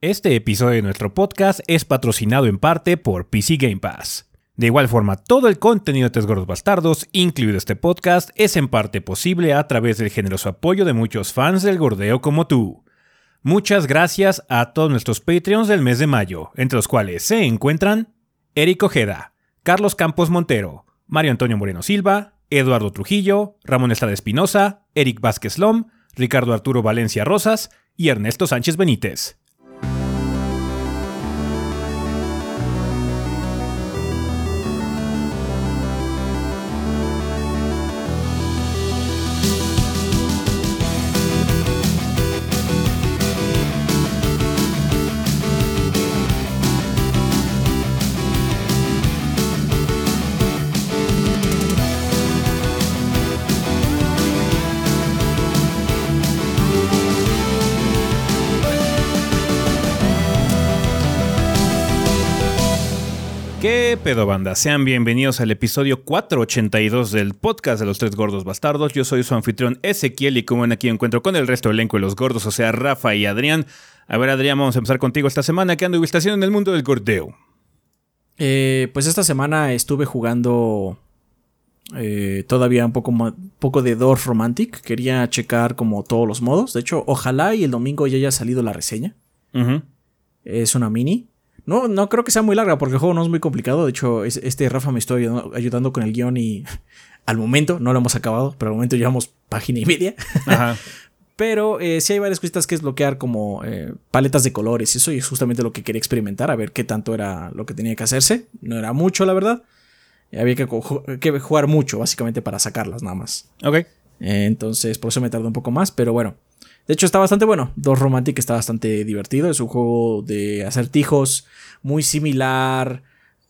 Este episodio de nuestro podcast es patrocinado en parte por PC Game Pass. De igual forma, todo el contenido de Tres Gordos Bastardos, incluido este podcast, es en parte posible a través del generoso apoyo de muchos fans del gordeo como tú. Muchas gracias a todos nuestros Patreons del mes de mayo, entre los cuales se encuentran Eric Ojeda, Carlos Campos Montero, Mario Antonio Moreno Silva, Eduardo Trujillo, Ramón Estrada Espinosa, Eric Vázquez Lom, Ricardo Arturo Valencia Rosas y Ernesto Sánchez Benítez. Pedo banda? Sean bienvenidos al episodio 482 del podcast de los tres gordos bastardos. Yo soy su anfitrión Ezequiel y como ven aquí encuentro con el resto del elenco de los gordos, o sea, Rafa y Adrián. A ver, Adrián, vamos a empezar contigo esta semana. ¿Qué ando haciendo en el mundo del gordeo? Eh, pues esta semana estuve jugando eh, todavía un poco, poco de Dorf Romantic. Quería checar como todos los modos. De hecho, ojalá y el domingo ya haya salido la reseña. Es una mini. No, no creo que sea muy larga porque el juego no es muy complicado. De hecho, este Rafa me estoy ayudando, con el guion y al momento no lo hemos acabado, pero al momento llevamos página y media. pero eh, sí hay varias cositas que desbloquear como eh, paletas de colores y eso y es justamente lo que quería experimentar, a ver qué tanto era lo que tenía que hacerse. No era mucho, la verdad. Había que, jugar mucho, básicamente, para sacarlas nada más. Ok. Eh, entonces, por eso me tardó un poco más, pero bueno. De hecho, está bastante bueno. Dos Romantic está bastante divertido. Es un juego de acertijos muy similar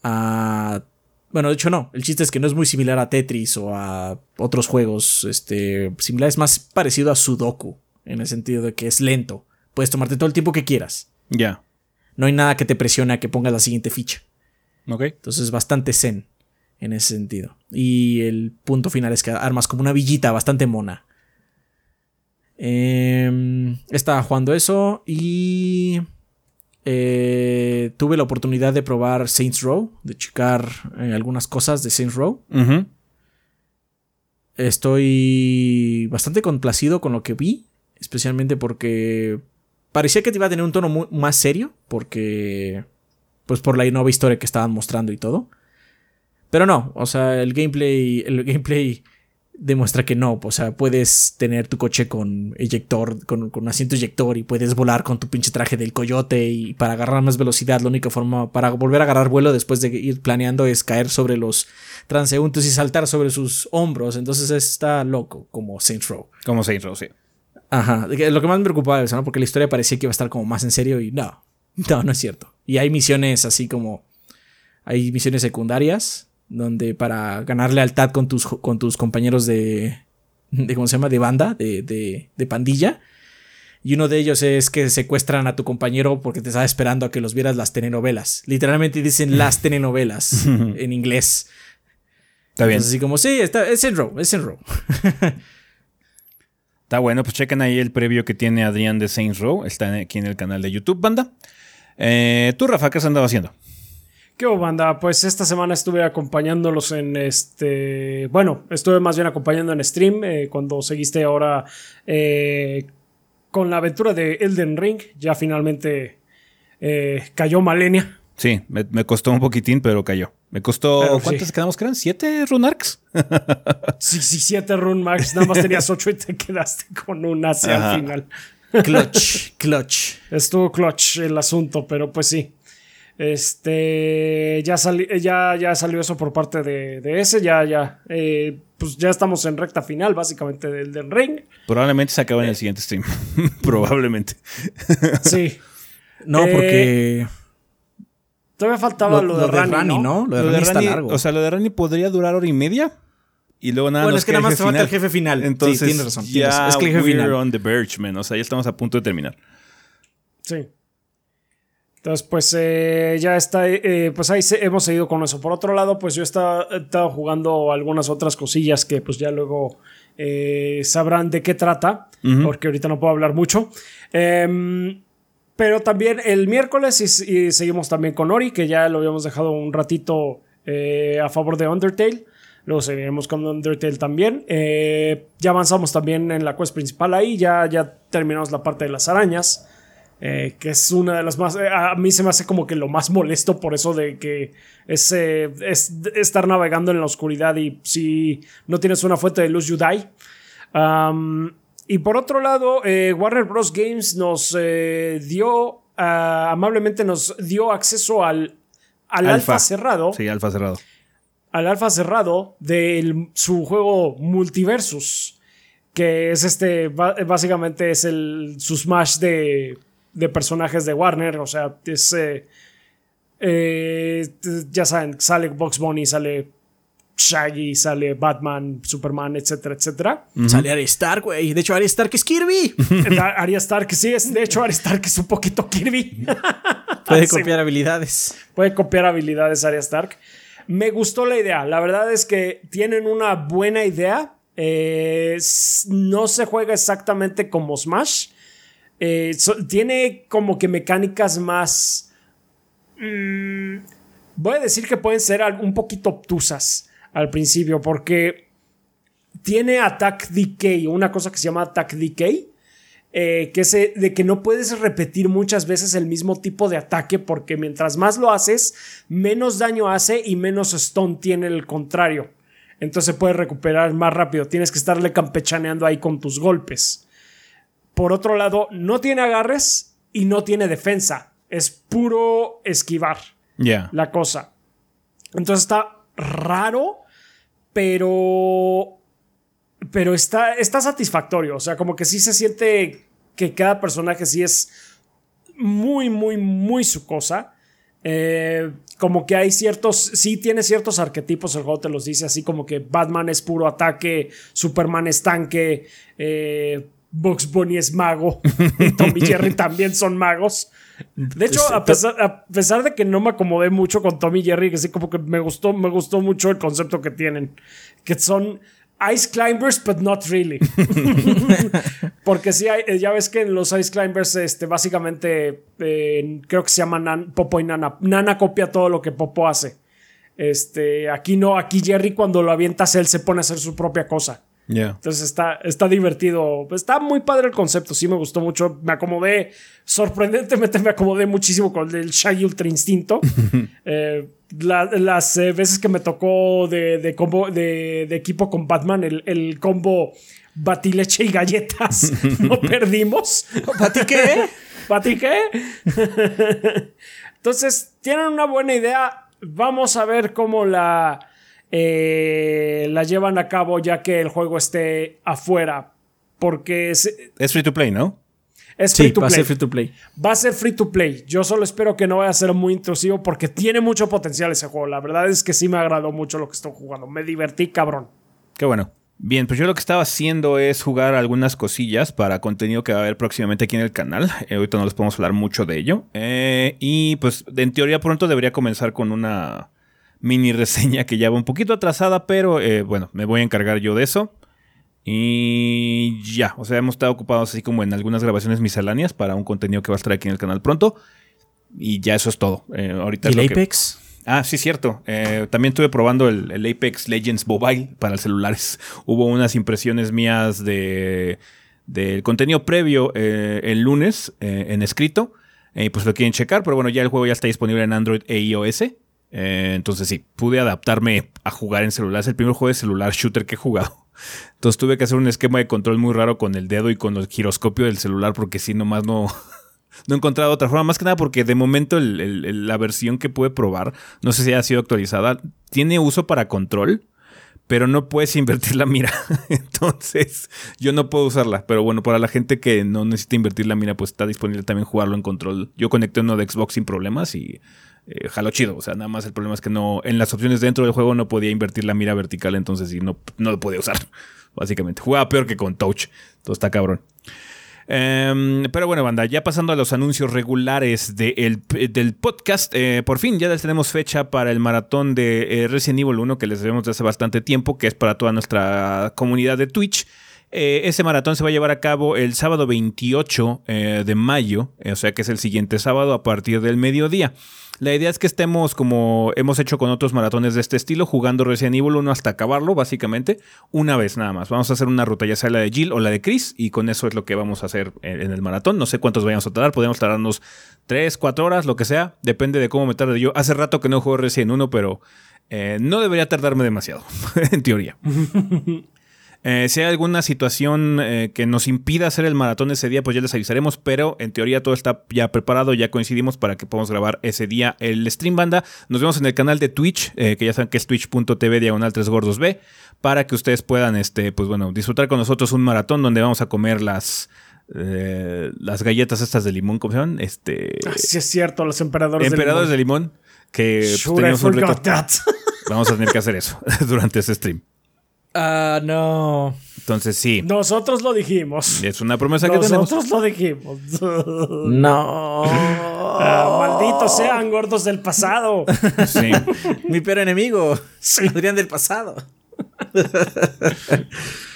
a. Bueno, de hecho, no. El chiste es que no es muy similar a Tetris o a otros juegos este, similares. Es más parecido a Sudoku. En el sentido de que es lento. Puedes tomarte todo el tiempo que quieras. Ya. No hay nada que te presione a que pongas la siguiente ficha. Ok. Entonces es bastante zen en ese sentido. Y el punto final es que armas como una villita bastante mona. Em, estaba jugando eso y eh, tuve la oportunidad de probar Saints Row, de checar eh, algunas cosas de Saints Row. Estoy bastante complacido con lo que vi, especialmente porque parecía que iba a tener un tono más serio, porque pues por la nueva historia que estaban mostrando y todo. Pero no, o sea, el gameplay, el gameplay demuestra que no. O sea, puedes tener tu coche con eyector, con, con asiento eyector y puedes volar con tu pinche traje del coyote y para agarrar más velocidad. La única forma para volver a agarrar vuelo después de ir planeando es caer sobre los transeúntes y saltar sobre sus hombros. Entonces está loco, como Saints Row. Como Saints Row, sí. Ajá. Lo que más me preocupaba es, ¿no? Porque la historia parecía que iba a estar como más en serio y no. No, no es cierto. Y hay misiones así como. Hay misiones secundarias donde para ganar lealtad con tus, con tus compañeros de, de, ¿cómo se llama?, de banda, de, de, de pandilla. Y uno de ellos es que secuestran a tu compañero porque te estaba esperando a que los vieras las telenovelas. Literalmente dicen las telenovelas en inglés. Está bien. así como, sí, está, es en Row, es en Row. está bueno, pues chequen ahí el previo que tiene Adrián de Saints Row. Está aquí en el canal de YouTube, banda. Eh, Tú, Rafa, ¿qué has andado haciendo? ¿Qué banda? Pues esta semana estuve acompañándolos en este. Bueno, estuve más bien acompañando en stream eh, cuando seguiste ahora eh, con la aventura de Elden Ring. Ya finalmente eh, cayó Malenia. Sí, me, costó un poquitín, pero cayó. Me costó. ¿Cuántos quedamos? ¿Que eran? ¿Siete runarks? sí, sí, siete runarks. Nada más tenías ocho y te quedaste con una hacia al final. Clutch, clutch. Estuvo clutch el asunto, pero pues sí. Este, ya, ya, ya salió eso por parte de, ese, ya, ya, eh, pues ya estamos en recta final básicamente del, del ring. Probablemente se acaba en el siguiente stream, probablemente. sí. No, porque... Eh, todavía faltaba lo, de, Rani, ¿no? Lo de, Rani, está largo. O sea, lo de Rani podría durar hora y media. Y luego nada bueno, es que nada más te falta el jefe final. Entonces, sí, tienes razón. Ya, es que el jefe final. on the verge, man. O sea, ya estamos a punto de terminar. Sí. Entonces, pues eh, ya está, eh, pues ahí hemos seguido con eso. Por otro lado, pues yo he estado, jugando algunas otras cosillas que pues ya luego eh, sabrán de qué trata, porque ahorita no puedo hablar mucho. Em, Pero también el miércoles y, seguimos también con Ori, que ya lo habíamos dejado un ratito eh, a favor de Undertale. Luego seguiremos con Undertale también. Eh, ya avanzamos también en la quest principal ahí. Ya, ya terminamos la parte de las arañas. Eh, que es una de las más. a mí se me hace como que lo más molesto por eso de que es, es estar navegando en la oscuridad y si no tienes una fuente de luz, you die. Y por otro lado, eh, Warner Bros. Games nos eh, dio, ah, amablemente nos dio acceso al, al alfa. cerrado. Sí, alfa cerrado. Al alfa cerrado de su juego Multiversus, que es este, básicamente es el, su smash de, de personajes de Warner, o sea, es... Eh, ya saben, sale Box Bunny, sale Shaggy, sale Batman, Superman, etcétera, etcétera. Sale Arya Stark, güey. De hecho, Arya Stark es Kirby. Arya Stark, sí, es. De hecho, Arya Stark es un poquito Kirby. Puede copiar habilidades. Puede copiar habilidades Arya Stark. Me gustó la idea. La verdad es que tienen una buena idea. Eh, no se juega exactamente como Smash. Eh, tiene como que mecánicas más. Mm, voy a decir que pueden ser un poquito obtusas al principio, porque tiene Attack Decay, una cosa que se llama Attack Decay, eh, que es de que no puedes repetir muchas veces el mismo tipo de ataque, porque mientras más lo haces, menos daño hace y menos stone tiene el contrario. Entonces puedes recuperar más rápido, tienes que estarle campechaneando ahí con tus golpes. Por otro lado, no tiene agarres y no tiene defensa, es puro esquivar la cosa. Entonces está raro, pero. Pero está, está satisfactorio. O sea, como que sí se siente que cada personaje sí es muy, muy, muy su cosa. Eh, como que hay ciertos, sí tiene ciertos arquetipos, el juego te los dice así como que Batman es puro ataque, Superman es tanque, eh, Bugs Bunny es mago y Tom y Jerry también son magos. De hecho, a pesar, de que no me acomodé mucho con Tommy y Jerry, que sí como que me gustó, me gustó mucho el concepto que tienen. Que son Ice Climbers, but not really. Porque sí, ya ves que en los Ice Climbers, este, básicamente, eh, creo que se llama Popo y Nana. Nana copia todo lo que Popo hace. Este, aquí no, aquí Jerry cuando lo avientas él se pone a hacer su propia cosa. Entonces está, está divertido. Está muy padre el concepto, sí me gustó mucho. Me acomodé, sorprendentemente me acomodé muchísimo con el Shaggy Ultra Instinto. Eh, las eh, veces que me tocó de, combo, de, equipo con Batman, el, combo batileche y galletas, no perdimos. ¿Bati qué? ¿Bati qué? Entonces, tienen una buena idea. Vamos a ver cómo la eh, la llevan a cabo ya que el juego esté afuera. Porque es, es free to play, ¿no? Es free to va play. a ser free to play. Va a ser free to play. Yo solo espero que no vaya a ser muy intrusivo porque tiene mucho potencial ese juego. La verdad es que sí me agradó mucho lo que estoy jugando. Me divertí, cabrón. Qué bueno. Bien, pues yo lo que estaba haciendo es jugar algunas cosillas para contenido que va a haber próximamente aquí en el canal. Eh, ahorita no les podemos hablar mucho de ello. Eh, y pues en teoría pronto debería comenzar con una mini reseña que ya va un poquito atrasada, pero eh, bueno, me voy a encargar yo de eso. Y ya, o sea, hemos estado ocupados así como en algunas grabaciones misceláneas para un contenido que va a estar aquí en el canal pronto. Y ya eso es todo. Eh, ahorita ¿Y el Apex? Ah, sí, cierto. Eh, también estuve probando el, Apex Legends Mobile para celulares. Hubo unas impresiones mías de del contenido previo el lunes en escrito. pues lo quieren checar, pero bueno, ya el juego ya está disponible en Android e iOS. Eh, entonces sí, pude adaptarme a jugar en celular. Es el primer juego de celular shooter que he jugado. Entonces tuve que hacer un esquema de control muy raro con el dedo y con el giroscopio del celular porque si nomás no, no he encontrado otra forma. Más que nada porque de momento la versión que pude probar, no sé si ha sido actualizada, tiene uso para control, pero no puedes invertir la mira. Entonces yo no puedo usarla. Pero bueno, para la gente que no necesita invertir la mira, pues está disponible también jugarlo en control. Yo conecté uno de Xbox sin problemas y eh, jalo chido. O sea, nada más el problema es que no, en las opciones dentro del juego no podía invertir la mira vertical, entonces sí, no, no lo podía usar. Básicamente. Jugaba peor que con Touch. Todo está cabrón. Em, pero bueno, banda, ya pasando a los anuncios regulares del podcast, eh, por fin ya tenemos fecha para el maratón de eh, Resident Evil 1 que les debemos de hace bastante tiempo, que es para toda nuestra comunidad de Twitch. Eh, ese maratón se va a llevar a cabo el sábado 28 eh, de mayo, o sea que es el siguiente sábado a partir del mediodía. La idea es que estemos como hemos hecho con otros maratones de este estilo, jugando Resident Evil 1 hasta acabarlo, básicamente, una vez nada más. Vamos a hacer una ruta, ya sea la de Jill o la de Chris, y con eso es lo que vamos a hacer en el maratón. No sé cuántos vayamos a tardar, podemos tardarnos 3, 4 horas, lo que sea, depende de cómo me tarde yo. Hace rato que no juego Resident 1, pero eh, no debería tardarme demasiado, en teoría. Eh, si hay alguna situación eh, que nos impida hacer el maratón ese día, pues ya les avisaremos, pero en teoría todo está ya preparado, ya coincidimos para que podamos grabar ese día el stream banda. Nos vemos en el canal de Twitch, que ya saben que es twitch.tv diagonal 3 gordos B, para que ustedes puedan, este, pues bueno, disfrutar con nosotros un maratón donde vamos a comer las... las galletas estas de limón, ¿cómo se llaman? Este... Ah, sí, es cierto, los emperadores, emperadores de limón. que pues, un reto. Vamos a tener que hacer eso durante ese stream. Ah, no. Entonces sí. Nosotros lo dijimos. Es una promesa que tenemos. Nosotros lo dijimos. no. Ah, malditos sean gordos del pasado. Sí. Mi peor enemigo. Sí. Adrián del pasado.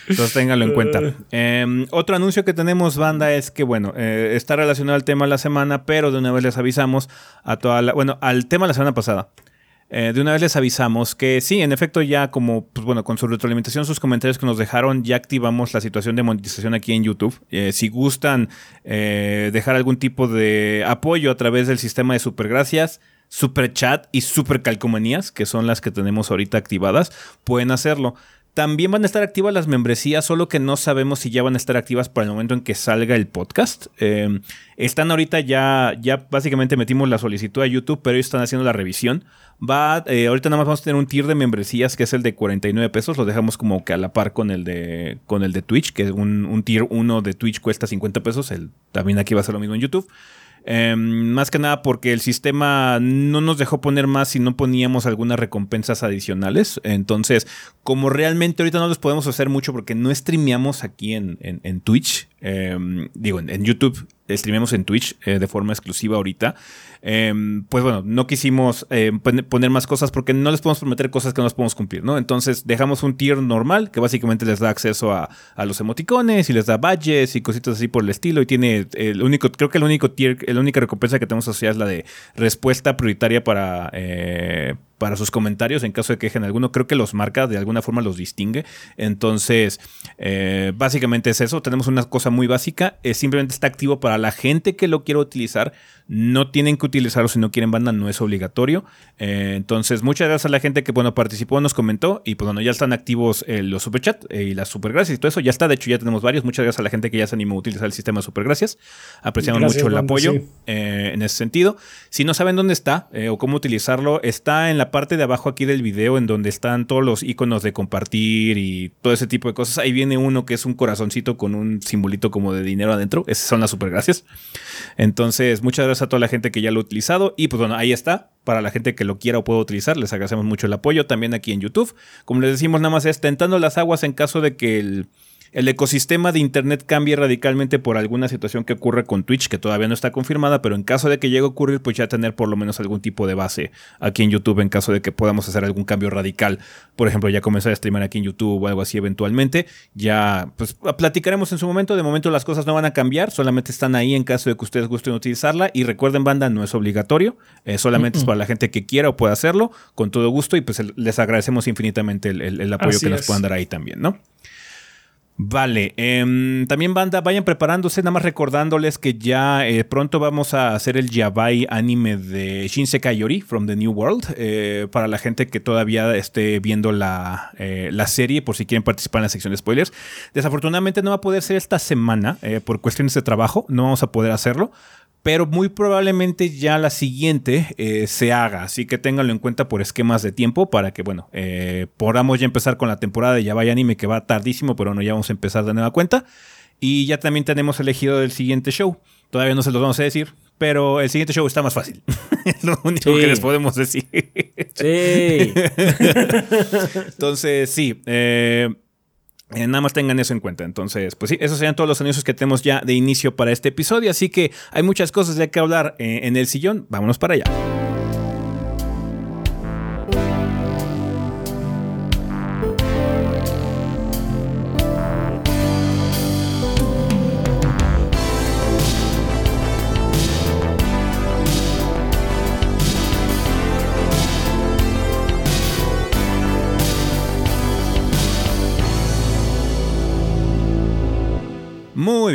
Entonces ténganlo en cuenta. Em, otro anuncio que tenemos, banda, es que, bueno, eh, está relacionado al tema de la semana, pero de una vez les avisamos a toda la. Bueno, al tema de la semana pasada. Eh, de una vez les avisamos que sí, en efecto, ya como, pues bueno, con su retroalimentación, sus comentarios que nos dejaron, ya activamos la situación de monetización aquí en YouTube. Eh, si gustan eh, dejar algún tipo de apoyo a través del sistema de supergracias, super chat y super calcomanías, que son las que tenemos ahorita activadas, pueden hacerlo. También van a estar activas las membresías, solo que no sabemos si ya van a estar activas para el momento en que salga el podcast. Em, están ahorita ya, ya básicamente metimos la solicitud a YouTube, pero ellos están haciendo la revisión. Va, eh, ahorita nada más vamos a tener un tier de membresías que es el de 49 pesos. Lo dejamos como que a la par con el de, con el de Twitch, que un, un tier 1 de Twitch cuesta 50 pesos. El, también aquí va a ser lo mismo en YouTube. Em, más que nada porque el sistema no nos dejó poner más si no poníamos algunas recompensas adicionales. Entonces, como realmente ahorita no les podemos hacer mucho porque no streameamos aquí en, en, Twitch, em, digo, en, YouTube, streameamos en Twitch eh, de forma exclusiva ahorita. Em, pues bueno, no quisimos eh, poner más cosas porque no les podemos prometer cosas que no les podemos cumplir, ¿no? Entonces dejamos un tier normal que básicamente les da acceso a, los emoticones y les da badges y cositas así por el estilo y tiene el único, creo que el único tier, la única recompensa que tenemos asociada es la de respuesta prioritaria para... Para sus comentarios en caso de que dejen alguno. Creo que los marca, de alguna forma los distingue. Entonces, eh, básicamente es eso. Tenemos una cosa muy básica. Es simplemente está activo para la gente que lo quiera utilizar. No tienen que utilizarlo si no quieren banda, no es obligatorio. Eh, entonces, muchas gracias a la gente que bueno, participó, nos comentó. Y pues bueno, ya están activos eh, los superchat eh, y las supergracias y todo eso. Ya está, de hecho, ya tenemos varios. Muchas gracias a la gente que ya se animó a utilizar el sistema de supergracias. Apreciamos mucho el apoyo en ese sentido. Si no saben dónde está o cómo utilizarlo, está en la parte de abajo aquí del video, en donde están todos los iconos de compartir y todo ese tipo de cosas. Ahí viene uno que es un corazoncito con un simbolito como de dinero adentro. Esas son las supergracias. Entonces, muchas gracias a toda la gente que ya lo ha utilizado. Y pues bueno, ahí está. Para la gente que lo quiera o pueda utilizar, les agradecemos mucho el apoyo. También aquí en YouTube. Como les decimos, nada más es tentando las aguas en caso de que el el ecosistema de Internet cambia radicalmente por alguna situación que ocurre con Twitch, que todavía no está confirmada, pero en caso de que llegue a ocurrir, pues ya tener por lo menos algún tipo de base aquí en YouTube en caso de que podamos hacer algún cambio radical. Por ejemplo, ya comenzar a streamar aquí en YouTube o algo así eventualmente. Ya, pues platicaremos en su momento. De momento las cosas no van a cambiar, solamente están ahí en caso de que ustedes gusten utilizarla. Y recuerden, banda, no es obligatorio, eh, solamente es para la gente que quiera o pueda hacerlo, con todo gusto. Y pues les agradecemos infinitamente el, apoyo que nos puedan dar ahí también, ¿no? Vale, em, también banda, vayan preparándose, nada más recordándoles que ya eh, pronto vamos a hacer el Yabai anime de Shinsekai Yori from the New World, eh, para la gente que todavía esté viendo la, eh, la, serie, por si quieren participar en la sección de spoilers. Desafortunadamente no va a poder ser esta semana por cuestiones de trabajo, no vamos a poder hacerlo, pero muy probablemente ya la siguiente eh, se haga, así que ténganlo en cuenta por esquemas de tiempo para que, bueno, eh, podamos ya empezar con la temporada de Ya vaya anime que va tardísimo, pero bueno, ya vamos a empezar de nueva cuenta. Y ya también tenemos elegido el siguiente show. Todavía no se los vamos a decir, pero el siguiente show está más fácil. es lo único que les podemos decir. sí. Entonces, sí. Eh, eh, nada más tengan eso en cuenta. Entonces, pues sí, esos serían todos los anuncios que tenemos ya de inicio para este episodio. Así que hay muchas cosas de que hablar eh, en el sillón. Vámonos para allá.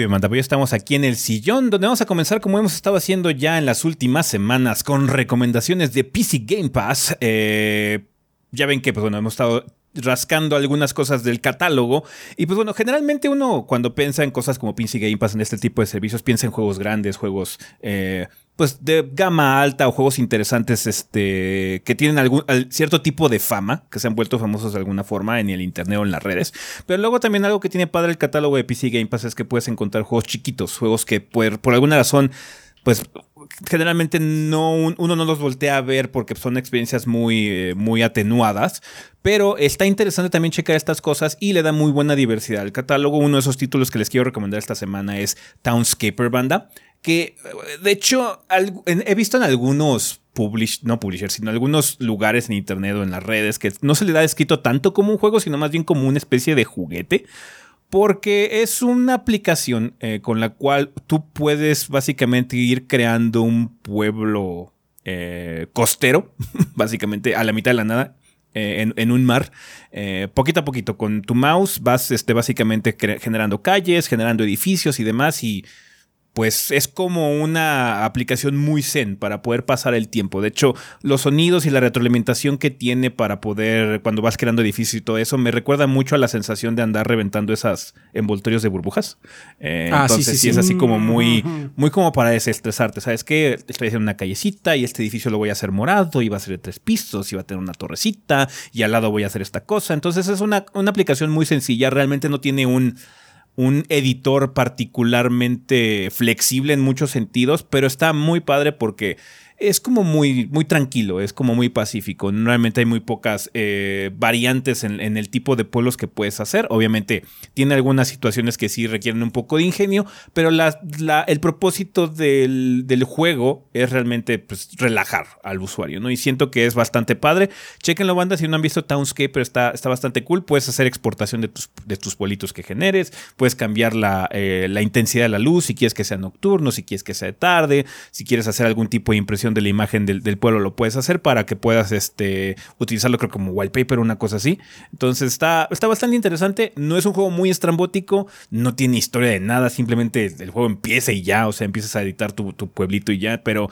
Muy bien, Manta, pues ya estamos aquí en el sillón, donde vamos a comenzar como hemos estado haciendo ya en las últimas semanas con recomendaciones de PC Game Pass. Eh, ya ven que, pues bueno, hemos estado rascando algunas cosas del catálogo. Y pues bueno, generalmente uno cuando piensa en cosas como PC Game Pass en este tipo de servicios, piensa en juegos grandes, juegos eh, pues de gama alta o juegos interesantes este, que tienen algún cierto tipo de fama, que se han vuelto famosos de alguna forma en el internet o en las redes. Pero luego también algo que tiene padre el catálogo de PC Game Pass es que puedes encontrar juegos chiquitos, juegos que por, por alguna razón pues generalmente no, uno no los voltea a ver porque son experiencias muy, eh, muy atenuadas, pero está interesante también checar estas cosas y le da muy buena diversidad al catálogo. Uno de esos títulos que les quiero recomendar esta semana es Townscaper Banda que de hecho he visto en algunos publish, no publishers, sino algunos lugares en internet o en las redes que no se le da escrito tanto como un juego, sino más bien como una especie de juguete. Porque es una aplicación eh, con la cual tú puedes básicamente ir creando un pueblo eh, costero, básicamente a la mitad de la nada, eh, en, un mar, poquito a poquito. Con tu mouse vas este, básicamente generando calles, generando edificios y demás, y pues es como una aplicación muy zen para poder pasar el tiempo. De hecho, los sonidos y la retroalimentación que tiene para poder, cuando vas creando edificios y todo eso, me recuerda mucho a la sensación de andar reventando esas envoltorios de burbujas. Eh, ah, entonces, sí, sí, es así como muy, muy como para desestresarte. ¿Sabes qué? Estoy haciendo una callecita y este edificio lo voy a hacer morado y va a ser de tres pisos y va a tener una torrecita y al lado voy a hacer esta cosa. Entonces es una, una aplicación muy sencilla. Realmente no tiene un un editor particularmente flexible en muchos sentidos, pero está muy padre porque es como muy, muy tranquilo, es como muy pacífico. Normalmente hay muy pocas eh, variantes en, el tipo de pueblos que puedes hacer. Obviamente tiene algunas situaciones que sí requieren un poco de ingenio, pero el propósito del, juego es realmente pues, relajar al usuario, ¿no? Y siento que es bastante padre. Chequenlo, banda, si no han visto Townscape, está, está bastante cool. Puedes hacer exportación de tus, de tus pueblitos que generes, puedes cambiar la, eh, la intensidad de la luz si quieres que sea nocturno, si quieres que sea de tarde, si quieres hacer algún tipo de impresión de la imagen del, pueblo lo puedes hacer para que puedas este, utilizarlo creo como wallpaper una cosa así. Entonces está, está bastante interesante. No es un juego muy estrambótico, no tiene historia de nada, simplemente el juego empieza y ya, o sea, empiezas a editar tu, pueblito y ya, pero...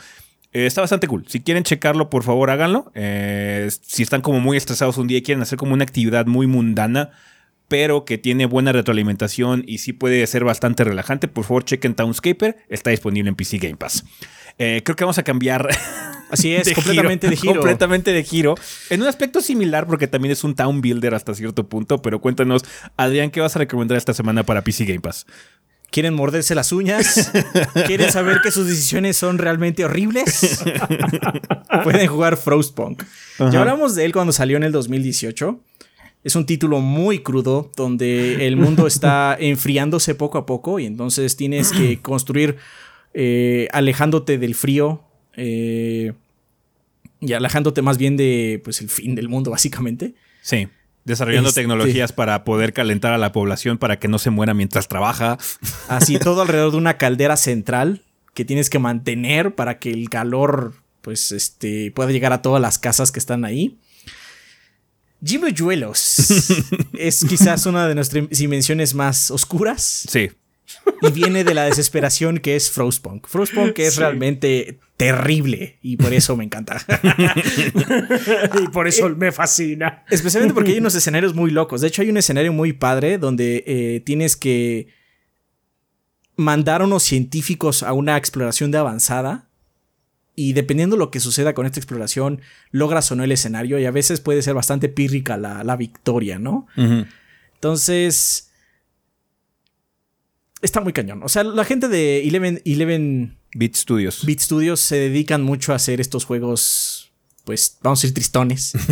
Eh, está bastante cool. Si quieren checarlo, por favor háganlo. Eh, si están como muy estresados un día y quieren hacer como una actividad muy mundana, pero que tiene buena retroalimentación y sí puede ser bastante relajante, por favor chequen Townscaper. Está disponible en PC Game Pass. Eh, creo que vamos a cambiar. Así es, completamente de giro. Completamente de giro. En un aspecto similar, porque también es un town builder hasta cierto punto. Pero cuéntanos, Adrián, ¿qué vas a recomendar esta semana para PC Game Pass? ¿Quieren morderse las uñas? ¿Quieren saber que sus decisiones son realmente horribles? Pueden jugar Frostpunk. Ya hablamos de él cuando salió en el 2018. Es un título muy crudo donde el mundo está enfriándose poco a poco y entonces tienes que construir eh, alejándote del frío eh, y alejándote más bien de pues el fin del mundo básicamente. Sí. Desarrollando este, tecnologías para poder calentar a la población para que no se muera mientras trabaja. Así, todo alrededor de una caldera central que tienes que mantener para que el calor, pues, este, pueda llegar a todas las casas que están ahí. Jimmy Yuelos es quizás una de nuestras dimensiones más oscuras. Sí y viene de la desesperación que es Frostpunk. Frostpunk es realmente terrible y por eso me encanta. y por eso me fascina. Especialmente porque hay unos escenarios muy locos. De hecho, hay un escenario muy padre donde eh, tienes que mandar a unos científicos a una exploración de avanzada. Y dependiendo de lo que suceda con esta exploración, logras o no el escenario. Y a veces puede ser bastante pírrica la, victoria, ¿no? Entonces está muy cañón. O sea, la gente de Eleven, Eleven Beat Studios. Beat Studios se dedican mucho a hacer estos juegos, pues vamos a decir tristones.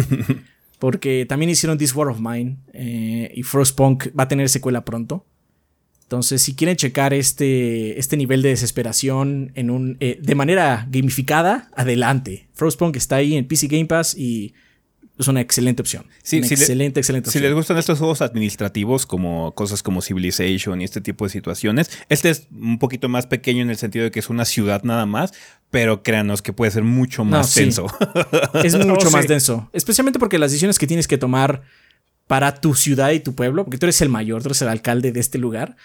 porque también hicieron This War of Mine eh, y Frostpunk va a tener secuela pronto. Entonces, si quieren checar este, este nivel de desesperación en un, eh, de manera gamificada, adelante. Frostpunk está ahí en PC Game Pass y es una excelente opción. Sí, excelente, excelente opción. Si les gustan estos juegos administrativos, como cosas como Civilization y este tipo de situaciones, este es un poquito más pequeño en el sentido de que es una ciudad nada más, pero créanos que puede ser mucho más denso. Es mucho más denso. Especialmente porque las decisiones que tienes que tomar para tu ciudad y tu pueblo, porque tú eres el mayor, tú eres el alcalde de este lugar,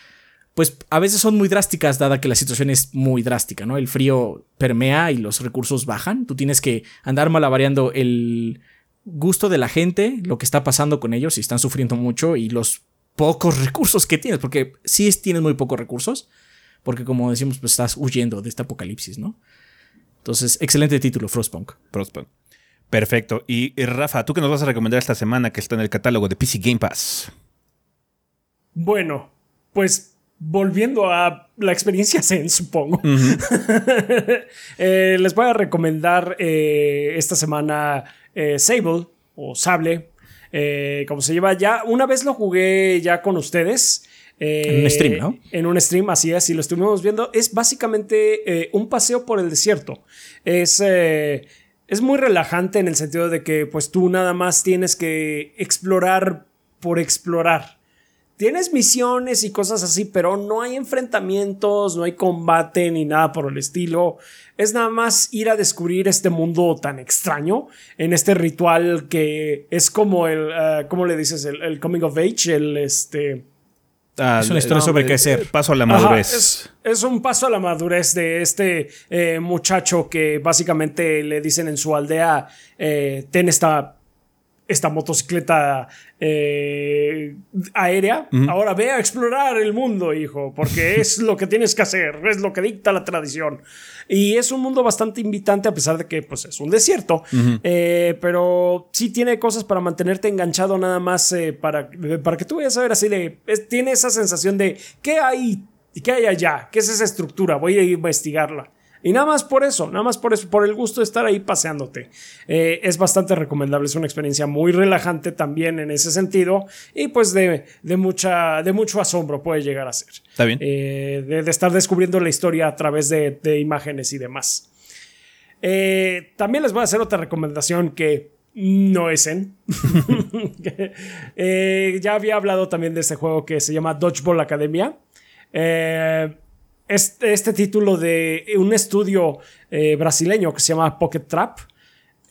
pues a veces son muy drásticas dada que la situación es muy drástica, ¿no? El frío permea y los recursos bajan. Tú tienes que andar malavariando el gusto de la gente, lo que está pasando con ellos, si están sufriendo mucho y los pocos recursos que tienes, porque sí tienes muy pocos recursos, porque como decimos, pues estás huyendo de este apocalipsis, ¿no? Entonces, excelente título, Frostpunk. Frostpunk. Perfecto. Y Rafa, ¿tú qué nos vas a recomendar esta semana que está en el catálogo de PC Game Pass? Bueno, pues volviendo a la experiencia Zen, supongo, eh, les voy a recomendar eh, esta semana eh, Sable o Sable, como se lleva ya. Una vez lo jugué ya con ustedes. en un stream, ¿no? En un stream, así es, y lo estuvimos viendo. Es básicamente un paseo por el desierto. Es es muy relajante en el sentido de que pues tú nada más tienes que explorar por explorar. Tienes misiones y cosas así, pero no hay enfrentamientos, no hay combate ni nada por el estilo. Es nada más ir a descubrir este mundo tan extraño en este ritual que es como el, uh, ¿cómo le dices? El, coming of age, el este... Ah, es una historia sobre crecer. Paso a la madurez. es, un paso a la madurez de este eh, muchacho que básicamente le dicen en su aldea, eh, ten esta esta motocicleta eh, aérea. Ahora ve a explorar el mundo, hijo, porque es lo que tienes que hacer, es lo que dicta la tradición. Y es un mundo bastante invitante a pesar de que pues, es un desierto, eh, pero sí tiene cosas para mantenerte enganchado nada más eh, para, para que tú vayas a ver así de... tiene esa sensación de, ¿qué hay? ¿Qué hay allá? ¿Qué es esa estructura? Voy a investigarla. Y nada más por eso, nada más por eso, por el gusto de estar ahí paseándote. Eh, es bastante recomendable, es una experiencia muy relajante también en ese sentido y pues de, mucha, de mucho asombro puede llegar a ser. Está bien. Eh, de, estar descubriendo la historia a través de, imágenes y demás. Eh, también les voy a hacer otra recomendación que no es en. ya había hablado también de este juego que se llama Dodgeball Academia. Eh, este, este, título de un estudio eh, brasileño que se llama Pocket Trap.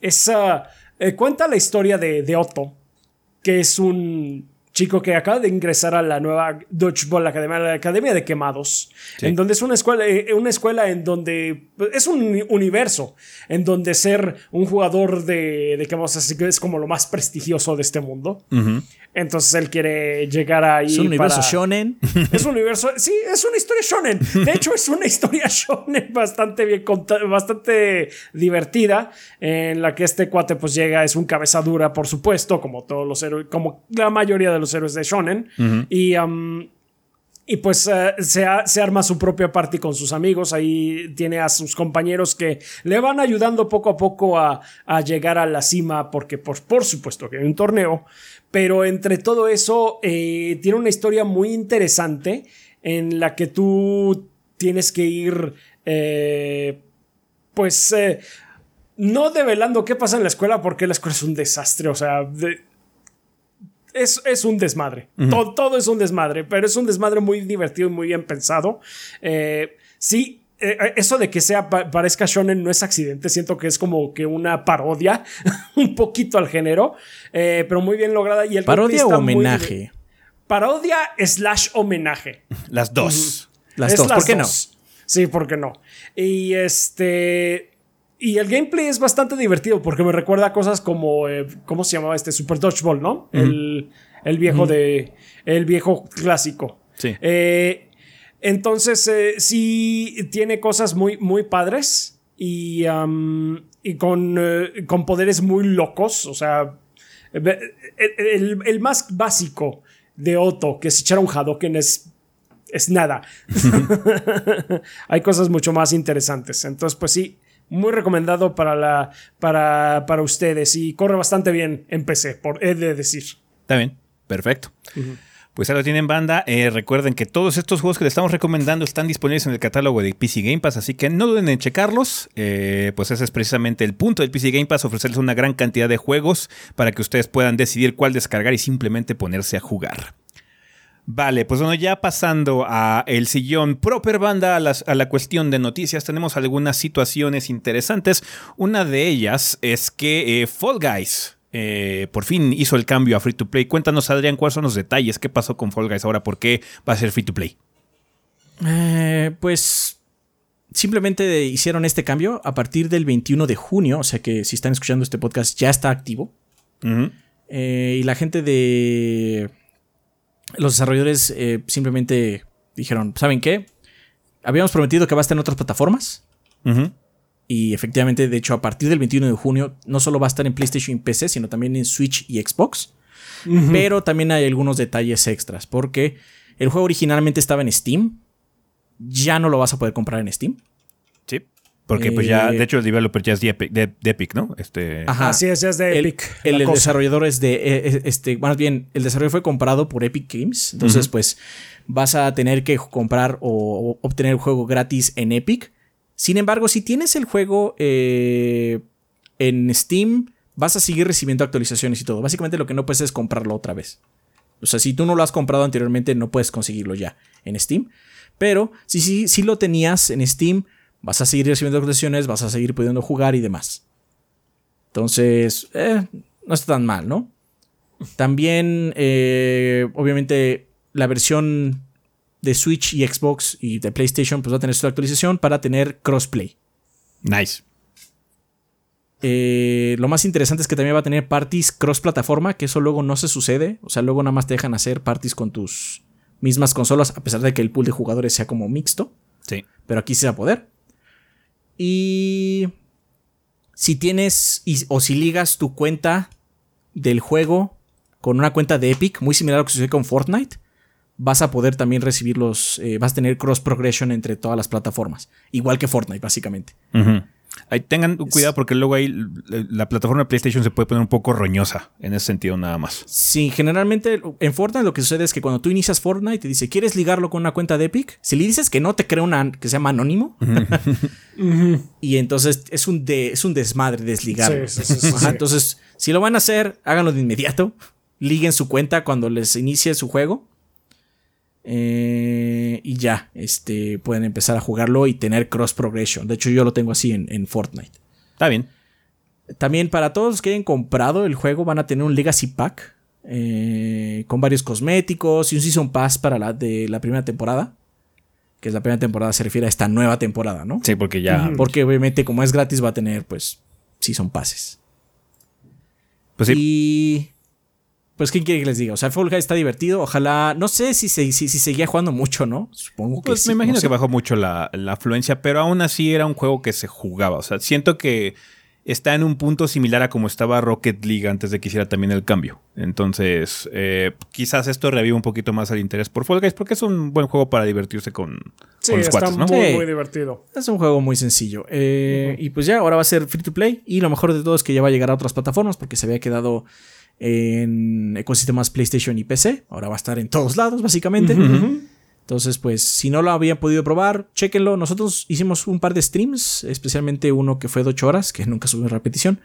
Es, eh, cuenta la historia de, Otto, que es un chico que acaba de ingresar a la nueva Dodgeball Academia, la Academia de Quemados, en donde es una escuela, eh, una escuela en donde es un universo, en donde ser un jugador de, de Quemados es como lo más prestigioso de este mundo. Entonces él quiere llegar ahí. Es un universo shonen. Es un universo. Sí, es una historia shonen. De hecho, es una historia shonen bastante bien bastante divertida. En la que este cuate, pues llega, es un cabeza dura, por supuesto, como todos los héroes, como la mayoría de los héroes de shonen. Y. Um, y pues eh, se, se, arma su propia party con sus amigos. Ahí tiene a sus compañeros que le van ayudando poco a poco a, a llegar a la cima, porque por, por supuesto que hay un torneo. Pero entre todo eso, eh, tiene una historia muy interesante en la que tú tienes que ir, eh, pues, eh, no develando qué pasa en la escuela, porque la escuela es un desastre, o sea, es, un desmadre. todo, todo, es un desmadre, pero es un desmadre muy divertido y muy bien pensado. sí, eh, eh, eso de que sea parezca shonen no es accidente, siento que es como que una parodia un poquito al género, eh, pero muy bien lograda y el parodia o homenaje. Parodia slash homenaje. Las dos. Las dos. ¿Por qué no? Sí, ¿por qué no? Y este y el gameplay es bastante divertido porque me recuerda a cosas como cómo se llamaba este Super Dodgeball, ¿no? el, viejo de el viejo clásico. Sí. Entonces, eh, sí tiene cosas muy, muy padres y, y con, eh, con, poderes muy locos. O sea, el, el, más básico de Otto, que es echar un Hadoken, es, es nada. Hay cosas mucho más interesantes. Entonces, pues sí, muy recomendado para, la, para, para ustedes y corre bastante bien en PC, por, he de decir. Está bien, perfecto. Pues ahora tienen banda. Eh, recuerden que todos estos juegos que les estamos recomendando están disponibles en el catálogo de PC Game Pass, así que no duden en checarlos. Eh, pues ese es precisamente el punto del PC Game Pass, ofrecerles una gran cantidad de juegos para que ustedes puedan decidir cuál descargar y simplemente ponerse a jugar. Vale, pues bueno, ya pasando a el sillón proper banda, a, a, la cuestión de noticias, tenemos algunas situaciones interesantes. Una de ellas es que eh, Fall Guys, eh, por fin hizo el cambio a free to play. Cuéntanos, Adrián, cuáles son los detalles, qué pasó con Fall Guys ahora, por qué va a ser free to play. Eh, pues simplemente hicieron este cambio a partir del 21 de junio, o sea que si están escuchando este podcast ya está activo. Eh, y la gente de los desarrolladores eh, simplemente dijeron, ¿saben qué? Habíamos prometido que va a estar en otras plataformas. Y efectivamente, de hecho, a partir del 21 de junio, no solo va a estar en PlayStation y PC, sino también en Switch y Xbox. Pero también hay algunos detalles extras, porque el juego originalmente estaba en Steam. Ya no lo vas a poder comprar en Steam. Sí. Porque pues ya, de hecho el developer ya es de Epic, ¿no? Este... Ajá. Así es, ya es de Epic. El, desarrollador es de, este, más bien, el desarrollo fue comprado por Epic Games. Entonces, pues, vas a tener que comprar o, obtener el juego gratis en Epic. Sin embargo, si tienes el juego eh, en Steam, vas a seguir recibiendo actualizaciones y todo. Básicamente lo que no puedes es comprarlo otra vez. O sea, si tú no lo has comprado anteriormente, no puedes conseguirlo ya en Steam. Pero si, si, si lo tenías en Steam, vas a seguir recibiendo actualizaciones, vas a seguir pudiendo jugar y demás. Entonces, eh, no está tan mal, ¿no? También, eh, obviamente, la versión de Switch y Xbox y de PlayStation pues va a tener su actualización para tener crossplay. Nice. Eh, lo más interesante es que también va a tener parties cross plataforma, que eso luego no se sucede. O sea, luego nada más te dejan hacer parties con tus mismas consolas, a pesar de que el pool de jugadores sea como mixto. Sí. Pero aquí se va a poder. Y si tienes o si ligas tu cuenta del juego con una cuenta de Epic, muy similar a lo que sucede con Fortnite, vas a poder también recibir los. Eh, vas a tener cross progression entre todas las plataformas. Igual que Fortnite, básicamente. Ahí tengan cuidado porque luego ahí la plataforma de PlayStation se puede poner un poco roñosa en ese sentido nada más. Sí, generalmente en Fortnite lo que sucede es que cuando tú inicias Fortnite te dice, ¿quieres ligarlo con una cuenta de Epic? Si le dices que no, te crea una que se llama anónimo. y entonces es un, de, es un desmadre desligarlo. entonces, si lo van a hacer, háganlo de inmediato. Liguen su cuenta cuando les inicie su juego. Eh, y ya, este, pueden empezar a jugarlo y tener cross progression. De hecho, yo lo tengo así en, Fortnite. Está bien. También para todos los que hayan comprado el juego van a tener un Legacy Pack eh, con varios cosméticos y un Season Pass para la de la primera temporada. Que es la primera temporada, se refiere a esta nueva temporada, ¿no? Sí, porque ya. Porque obviamente, como es gratis, va a tener, pues, Season Passes. Pues sí. Y pues, ¿quién quiere que les diga? O sea, Fall Guys está divertido. Ojalá. No sé si, si, si, seguía jugando mucho, ¿no? Supongo que pues sí. Me imagino que bajó mucho la, afluencia, pero aún así era un juego que se jugaba. O sea, siento que está en un punto similar a como estaba Rocket League antes de que hiciera también el cambio. Entonces, eh, quizás esto revive un poquito más el interés por Fall Guys, porque es un buen juego para divertirse con, sí, los está ¿no? Muy, muy divertido. Es un juego muy sencillo. Eh, y pues ya, ahora va a ser free to play. Y lo mejor de todo es que ya va a llegar a otras plataformas, porque se había quedado en ecosistemas PlayStation y PC. Ahora va a estar en todos lados, básicamente. Entonces, pues, si no lo habían podido probar, chéquenlo. Nosotros hicimos un par de streams, especialmente uno que fue de 8 horas, que nunca subió en repetición.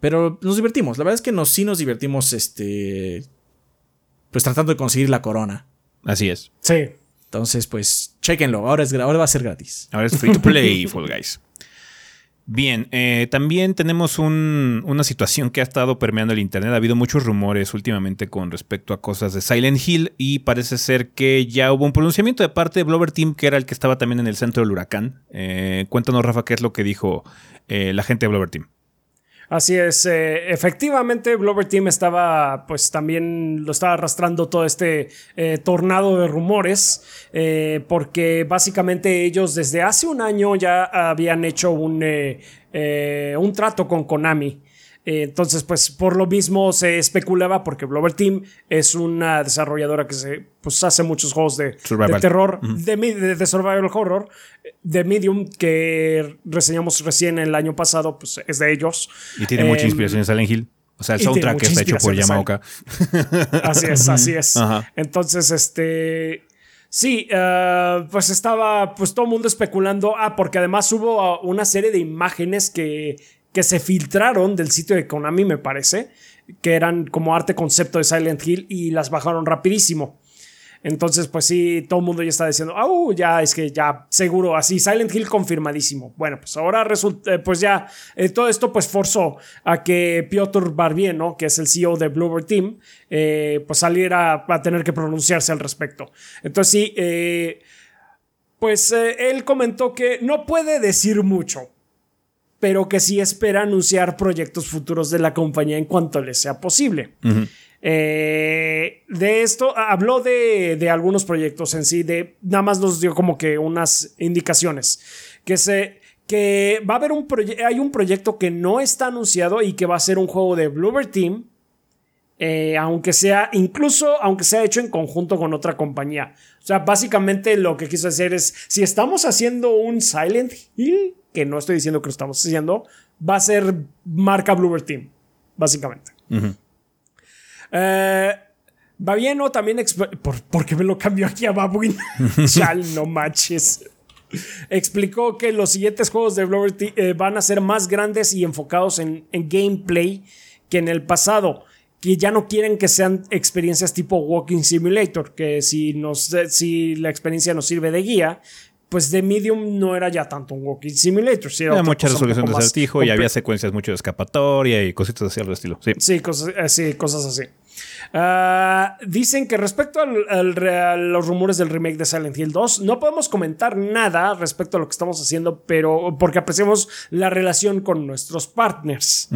Pero nos divertimos. La verdad es que nos, sí nos divertimos, este. Pues tratando de conseguir la corona. Así es. Sí. Entonces, pues, chéquenlo. Ahora, es, ahora va a ser gratis. Ahora es free to play, Fall Guys. Bien, eh, también tenemos una situación que ha estado permeando el Internet. Ha habido muchos rumores últimamente con respecto a cosas de Silent Hill y parece ser que ya hubo un pronunciamiento de parte de Blover Team, que era el que estaba también en el centro del huracán. Eh, cuéntanos, Rafa, qué es lo que dijo eh, la gente de Blover Team. Así es, eh, efectivamente Blover Team estaba, pues también lo estaba arrastrando todo este eh, tornado de rumores, eh, porque básicamente ellos desde hace un año ya habían hecho un, un trato con Konami entonces, pues por lo mismo se especulaba, porque Blover Team es una desarrolladora que se pues, hace muchos juegos de, terror, de, de, survival horror, de Medium, que reseñamos recién el año pasado, pues es de ellos. Y tiene mucha em, inspiración en Silent Hill. O sea, el soundtrack que está hecho por Yamaoka. Así es, así es. Entonces, este. Sí, eh, pues estaba pues todo el mundo especulando. Ah, porque además hubo una serie de imágenes que que se filtraron del sitio de Konami, me parece, que eran como arte concepto de Silent Hill y las bajaron rapidísimo. Entonces, pues sí, todo el mundo ya está diciendo, ah, uh, ya es que ya seguro, así, Silent Hill confirmadísimo. Bueno, pues ahora resulta, eh, pues ya, eh, todo esto pues forzó a que Piotr Barbier, ¿no? Que es el CEO de Bluebird Team, eh, pues saliera a tener que pronunciarse al respecto. Entonces sí, pues él comentó que no puede decir mucho, pero que sí espera anunciar proyectos futuros de la compañía en cuanto le sea posible. Eh, de esto habló de, de, algunos proyectos en sí, de nada más nos dio como que unas indicaciones que se que va a haber un proyecto, hay un proyecto que no está anunciado y que va a ser un juego de Bluebird Team, eh, aunque sea, incluso aunque sea hecho en conjunto con otra compañía. O sea, básicamente lo que quiso decir es, si estamos haciendo un Silent Hill, que no estoy diciendo que lo estamos haciendo, va a ser marca Bluebird Team, básicamente. Eh, va bien, ¿no? También, ¿por, qué me lo cambió aquí a Babuin? Chal, no manches explicó que los siguientes juegos de Blower eh, van a ser más grandes y enfocados en, gameplay que en el pasado. Que ya no quieren que sean experiencias tipo Walking Simulator, que si, nos, si la experiencia nos sirve de guía, pues de Medium no era ya tanto un Walking Simulator. Sí, era mucha resolución de acertijo y había secuencias mucho de escapatoria y cositas así al estilo. Sí, sí, cosas, eh, sí, cosas así. Ah, dicen que respecto a los rumores del remake de Silent Hill 2, no podemos comentar nada respecto a lo que estamos haciendo, pero porque apreciamos la relación con nuestros partners.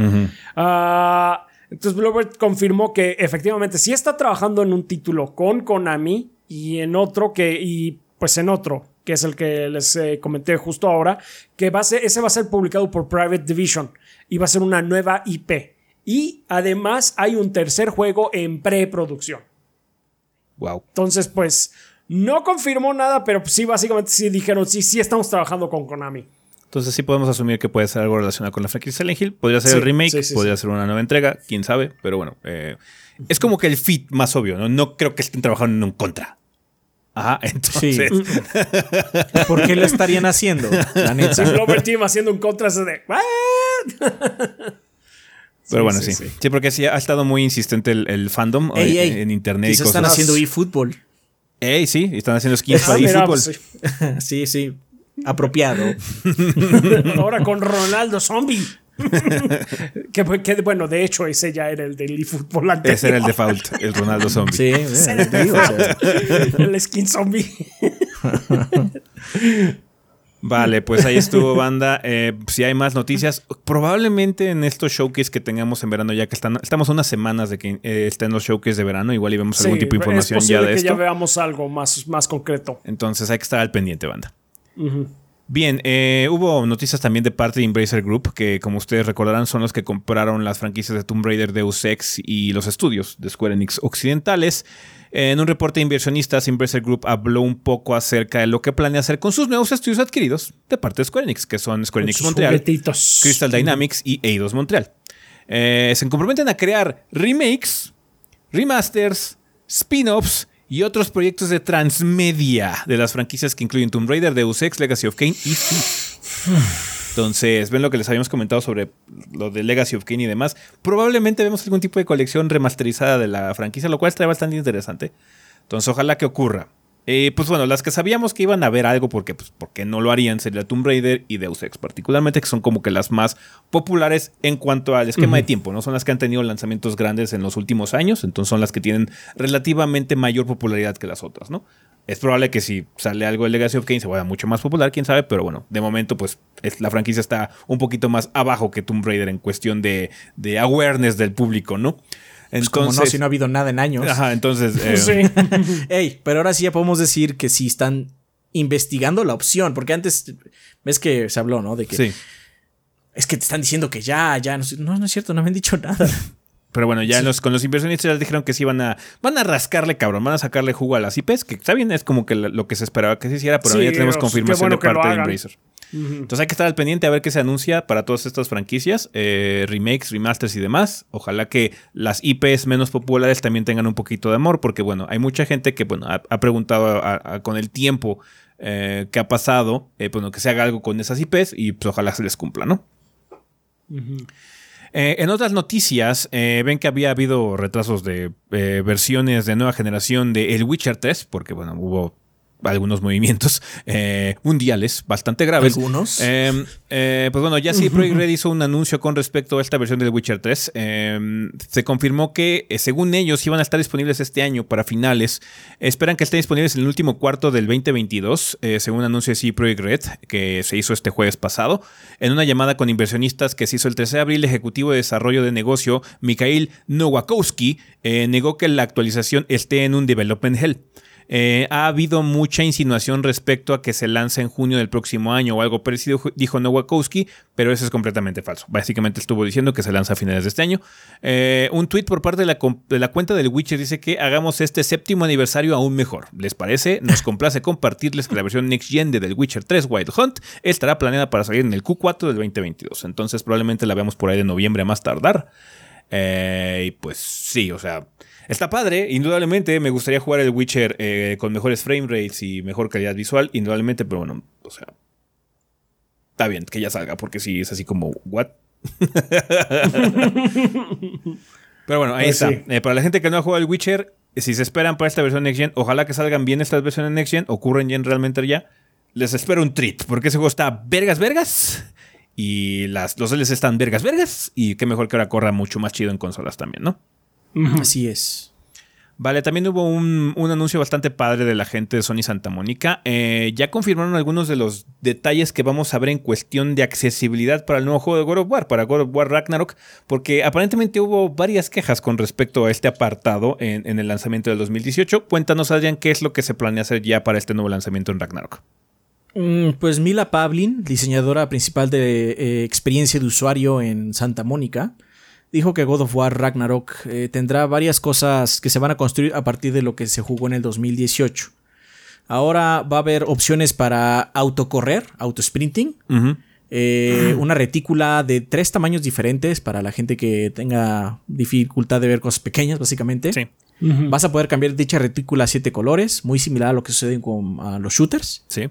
Ah, entonces, Bluebird confirmó que efectivamente sí está trabajando en un título con Konami y en otro que, y pues en otro, que es el que les eh, comenté justo ahora, que va a ser, ese va a ser publicado por Private Division y va a ser una nueva IP. Y además hay un tercer juego en preproducción. Wow. Entonces, pues, no confirmó nada, pero sí, básicamente sí dijeron, sí, sí estamos trabajando con Konami. Entonces sí podemos asumir que puede ser algo relacionado con la franquicia Silent Hill. Podría ser el remake, podría ser una nueva entrega, quién sabe. Pero bueno, eh, es como que el fit más obvio, ¿no? No creo que estén trabajando en un contra. Ajá, entonces. ¿Por qué lo estarían haciendo? La neta. Team haciendo un contra de. Pero bueno, sí. Sí, porque sí ha estado muy insistente el, fandom en, internet. Y, se están haciendo eFootball. Ey, sí, están haciendo skins para eFootball. sí, sí. Apropiado. Ahora con Ronaldo Zombie. que, bueno, de hecho, ese ya era el del eFootball anterior. Ese era el default, el Ronaldo Zombie. Sí, el skin zombie. Vale, pues ahí estuvo banda. Eh, si hay más noticias, probablemente en estos showcase que tengamos en verano, ya que están, estamos unas semanas de que eh, estén los showcase de verano, igual y vemos algún tipo de información ya de que esto. ya veamos algo más, más concreto. Entonces hay que estar al pendiente, banda. Bien, eh, hubo noticias también de parte de Embracer Group, que como ustedes recordarán son los que compraron las franquicias de Tomb Raider, Deus Ex y los estudios de Square Enix occidentales. En un reporte de inversionistas, Embracer Group habló un poco acerca de lo que planea hacer con sus nuevos estudios adquiridos de parte de Square Enix, que son Square Enix Montreal, Crystal Dynamics y Eidos Montreal. Eh, se comprometen a crear remakes, remasters, spin-offs y otros proyectos de transmedia de las franquicias que incluyen Tomb Raider, Deus Ex, Legacy of Kane y Entonces, ven lo que les habíamos comentado sobre lo de Legacy of Kane y demás. Probablemente vemos algún tipo de colección remasterizada de la franquicia, lo cual estaría bastante interesante. Entonces, ojalá que ocurra. Eh, pues bueno, las que sabíamos que iban a ver algo, porque, pues, porque no lo harían, sería Tomb Raider y Deus Ex, particularmente, que son como que las más populares en cuanto al esquema de tiempo, ¿no? Son las que han tenido lanzamientos grandes en los últimos años, entonces son las que tienen relativamente mayor popularidad que las otras, ¿no? Es probable que si sale algo de Legacy of Kane se vaya mucho más popular, quién sabe, pero bueno, de momento pues la franquicia está un poquito más abajo que Tomb Raider en cuestión de, de awareness del público, ¿no? Entonces, pues como no, si no ha habido nada en años. Ajá, entonces... Eh, sí. Ey, pero ahora sí ya podemos decir que sí están investigando la opción, porque antes, ves que se habló, ¿no? De que... Sí. Es que te están diciendo que ya, ya, no, no, no es cierto, no me han dicho nada. Pero bueno, ya los, con los inversionistas ya dijeron que sí van a, van a rascarle, cabrón, van a sacarle jugo a las IPs, que está bien, es como que lo que se esperaba que se hiciera, pero ya tenemos confirmación de parte de Embracer. Entonces hay que estar al pendiente a ver qué se anuncia para todas estas franquicias, eh, remakes, remasters y demás. Ojalá que las IPs menos populares también tengan un poquito de amor, porque bueno, hay mucha gente que bueno, ha, preguntado con el tiempo eh, que ha pasado, eh, bueno, que se haga algo con esas IPs y pues ojalá se les cumpla, ¿no? Eh, en otras noticias, eh, ven que había habido retrasos de eh, versiones de nueva generación de El Witcher 3, porque bueno, hubo algunos movimientos eh, mundiales bastante graves. Algunos. Em, eh, pues bueno, ya sí, Project Red hizo un anuncio con respecto a esta versión del Witcher 3. Em, se confirmó que, eh, según ellos, iban a estar disponibles este año para finales. Esperan que estén disponibles en el último cuarto del 2022, según anuncio de Project Red, que se hizo este jueves pasado. En una llamada con inversionistas que se hizo el 13 de abril, el ejecutivo de desarrollo de negocio, Mikhail Nowakowski, negó que la actualización esté en un development hell. Eh, ha habido mucha insinuación respecto a que se lanza en junio del próximo año o algo parecido, dijo Nowakowski, pero eso es completamente falso. Básicamente estuvo diciendo que se lanza a finales de este año. Eh, un tweet por parte de la, cuenta del Witcher dice que hagamos este séptimo aniversario aún mejor. ¿Les parece? Nos complace compartirles que la versión Next Gen de The Witcher 3 Wild Hunt estará planeada para salir en el Q4 del 2022. Entonces probablemente la veamos por ahí de noviembre a más tardar. Eh, y pues sí, o sea, Está padre, indudablemente. Me gustaría jugar el Witcher eh, con mejores frame rates y mejor calidad visual, indudablemente, pero bueno, o sea. Está bien que ya salga, porque si es así como, ¿what? pero bueno, ahí pues está. Eh, para la gente que no ha jugado el Witcher, si se esperan para esta versión Next Gen, ojalá que salgan bien estas versiones Next Gen, ocurren ya realmente ya. Les espero un treat, porque ese juego está vergas, vergas. Y las, los LS están vergas, vergas. Y qué mejor que ahora corra mucho más chido en consolas también, ¿no? Así es. Vale, también hubo un, anuncio bastante padre de la gente de Sony Santa Mónica. Eh, ya confirmaron algunos de los detalles que vamos a ver en cuestión de accesibilidad para el nuevo juego de God of War, para God of War Ragnarok, porque aparentemente hubo varias quejas con respecto a este apartado en, el lanzamiento del 2018. Cuéntanos, Adrián, qué es lo que se planea hacer ya para este nuevo lanzamiento en Ragnarok. Mm, pues Mila Pavlin, diseñadora principal de eh, experiencia de usuario en Santa Mónica, dijo que God of War Ragnarok eh, tendrá varias cosas que se van a construir a partir de lo que se jugó en el 2018. Ahora va a haber opciones para autocorrer, autosprinting, eh, una retícula de tres tamaños diferentes para la gente que tenga dificultad de ver cosas pequeñas, básicamente. Sí. Vas a poder cambiar dicha retícula a siete colores, muy similar a lo que sucede con los shooters. Sí.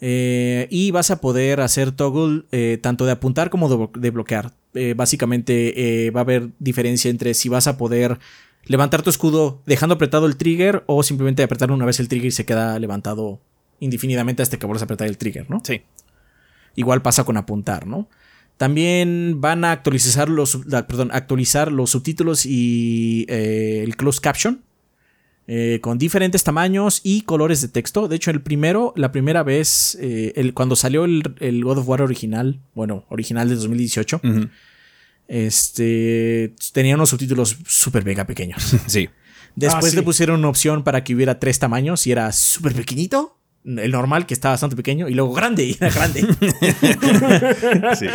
Eh, y vas a poder hacer toggle tanto de apuntar como de bloquear. Eh, básicamente eh, va a haber diferencia entre si vas a poder levantar tu escudo dejando apretado el trigger o simplemente apretar una vez el trigger y se queda levantado indefinidamente hasta que vuelvas a apretar el trigger, ¿no? Sí. Igual pasa con apuntar, ¿no? También van a actualizar los, perdón, actualizar los subtítulos y eh, el closed caption eh, con diferentes tamaños y colores de texto. De hecho, el primero, la primera vez, eh, el, cuando salió el, God of War original, bueno, original de 2018, este, tenía unos subtítulos súper mega pequeños. Sí. Después ah, le pusieron una opción para que hubiera tres tamaños y era súper pequeñito. El normal, que estaba bastante pequeño, y luego grande, y era grande. sí.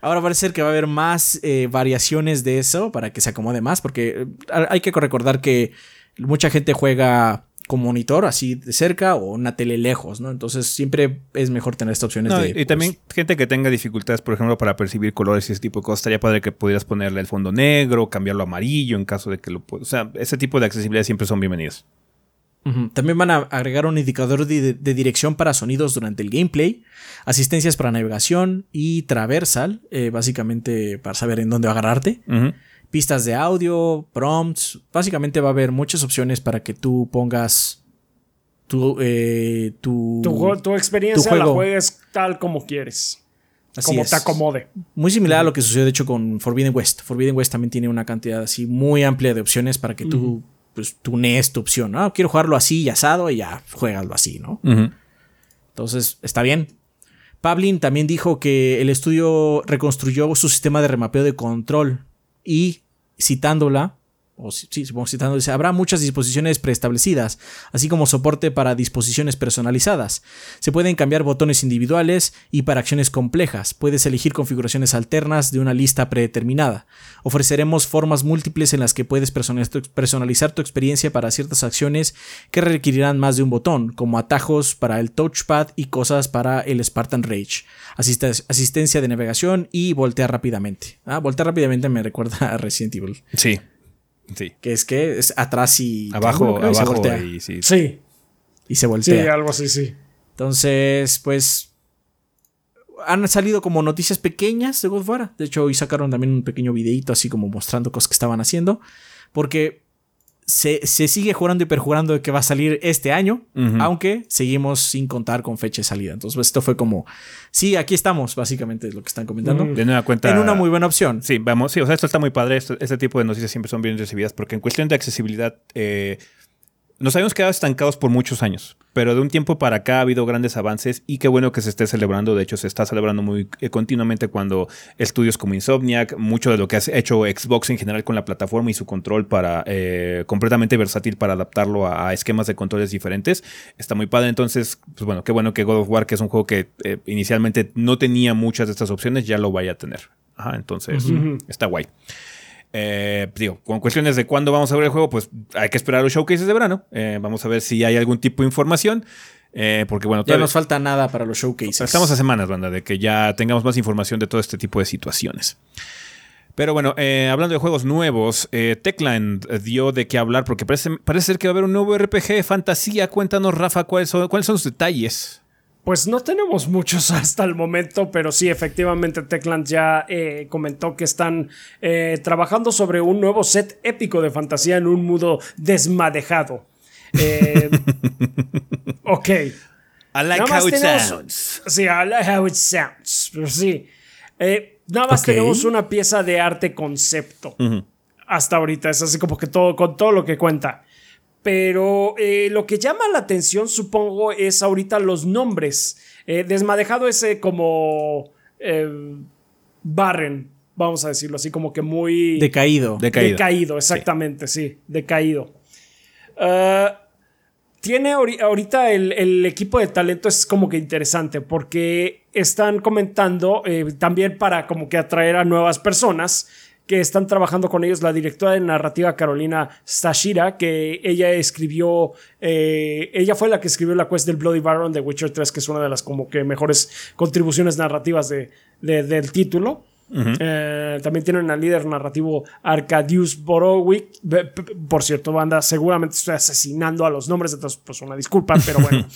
Ahora parece ser que va a haber más eh, variaciones de eso para que se acomode más, porque hay que recordar que mucha gente juega con monitor así de cerca o una tele lejos, ¿no? Entonces siempre es mejor tener estas opciones de, Y también pues, gente que tenga dificultades, por ejemplo, para percibir colores y ese tipo de cosas, estaría padre que pudieras ponerle el fondo negro, cambiarlo a amarillo en caso de que lo pueda. O sea, ese tipo de accesibilidad siempre son bienvenidas. También van a agregar un indicador de, dirección para sonidos durante el gameplay, asistencias para navegación y traversal, eh, básicamente para saber en dónde agarrarte pistas de audio, prompts. Básicamente va a haber muchas opciones para que tú pongas tu, eh, tu, tu, experiencia la juegues tal como quieres. Así como te acomode. Muy similar a lo que sucedió de hecho con Forbidden West. Forbidden West también tiene una cantidad así muy amplia de opciones para que tú pues, tunees tu opción. ¿no? Quiero jugarlo así y asado y ya juegaslo así, ¿no? Entonces, está bien. Pavlin también dijo que el estudio reconstruyó su sistema de remapeo de control y citándola, o sí, citando, habrá muchas disposiciones preestablecidas, así como soporte para disposiciones personalizadas. Se pueden cambiar botones individuales y para acciones complejas. Puedes elegir configuraciones alternas de una lista predeterminada. Ofreceremos formas múltiples en las que puedes personalizar tu experiencia para ciertas acciones que requerirán más de un botón, como atajos para el touchpad y cosas para el Spartan Rage. asistencia de navegación y voltear rápidamente. Ah, voltear rápidamente me recuerda a Resident Evil. Sí. Sí. Que es que es atrás y abajo, abajo y se voltea. Y, sí. sí. Y se voltea. Sí, algo así, sí. Entonces, pues han salido como noticias pequeñas de God De hecho, hoy sacaron también un pequeño videito así como mostrando cosas que estaban haciendo. Porque se, se sigue jurando y perjurando de que va a salir este año, aunque seguimos sin contar con fecha de salida. Entonces, pues, esto fue como, sí, aquí estamos, básicamente es lo que están comentando. Ujú. De nueva cuenta. En una muy buena opción. Sí, vamos, sí, o sea, esto está muy padre. Esto- este tipo de noticias siempre son bien recibidas porque en cuestión de accesibilidad eh, nos habíamos quedado estancados por muchos años, pero de un tiempo para acá ha habido grandes avances y qué bueno que se esté celebrando. De hecho, se está celebrando muy eh, continuamente cuando estudios como Insomniac, mucho de lo que ha hecho Xbox en general con la plataforma y su control para eh, completamente versátil para adaptarlo a, a esquemas de controles diferentes, está muy padre. Entonces, pues bueno, qué bueno que God of War, que es un juego que eh, inicialmente no tenía muchas de estas opciones, ya lo vaya a tener. Ajá, entonces está guay. Eh, digo, con cuestiones de cuándo vamos a ver el juego, pues hay que esperar los showcases de verano. Eh, vamos a ver si hay algún tipo de información. eh, porque bueno, Ya todavía- nos falta nada para los showcases. estamos a semanas, banda, de que ya tengamos más información de todo este tipo de situaciones. Pero bueno, eh, hablando de juegos nuevos, eh, Techland dio de qué hablar porque parece, parece ser que va a haber un nuevo RPG de fantasía. Cuéntanos, Rafa, cuáles son, cuáles son los detalles. Pues no tenemos muchos hasta el momento, pero sí, efectivamente, Techland ya eh, comentó que están eh, trabajando sobre un nuevo set épico de fantasía en un mundo desmadejado. Eh, ok. I like Nada más how it tenemos- sounds. Sí, I like how it sounds. Pero sí. Eh, nada más tenemos una pieza de arte concepto. Hasta ahorita. Es así como que todo, con todo lo que cuenta. Pero eh, lo que llama la atención, supongo, es ahorita los nombres. Eh, desmadejado ese como. eh, barren, vamos a decirlo así, como que muy. Decaído. Decaído. Decaído, exactamente, sí, decaído. Tiene ahori- ahorita el, el equipo de talento es como que interesante porque están comentando eh, también para como que atraer a nuevas personas que están trabajando con ellos la directora de narrativa Carolina Stashira que ella escribió eh, ella fue la que escribió la quest del Bloody Baron de Witcher 3 que es una de las como que mejores contribuciones narrativas de- de- del título eh, también tienen al líder narrativo p- p- Por cierto, banda, seguramente estoy asesinando a los nombres, entonces, pues una disculpa, pero bueno.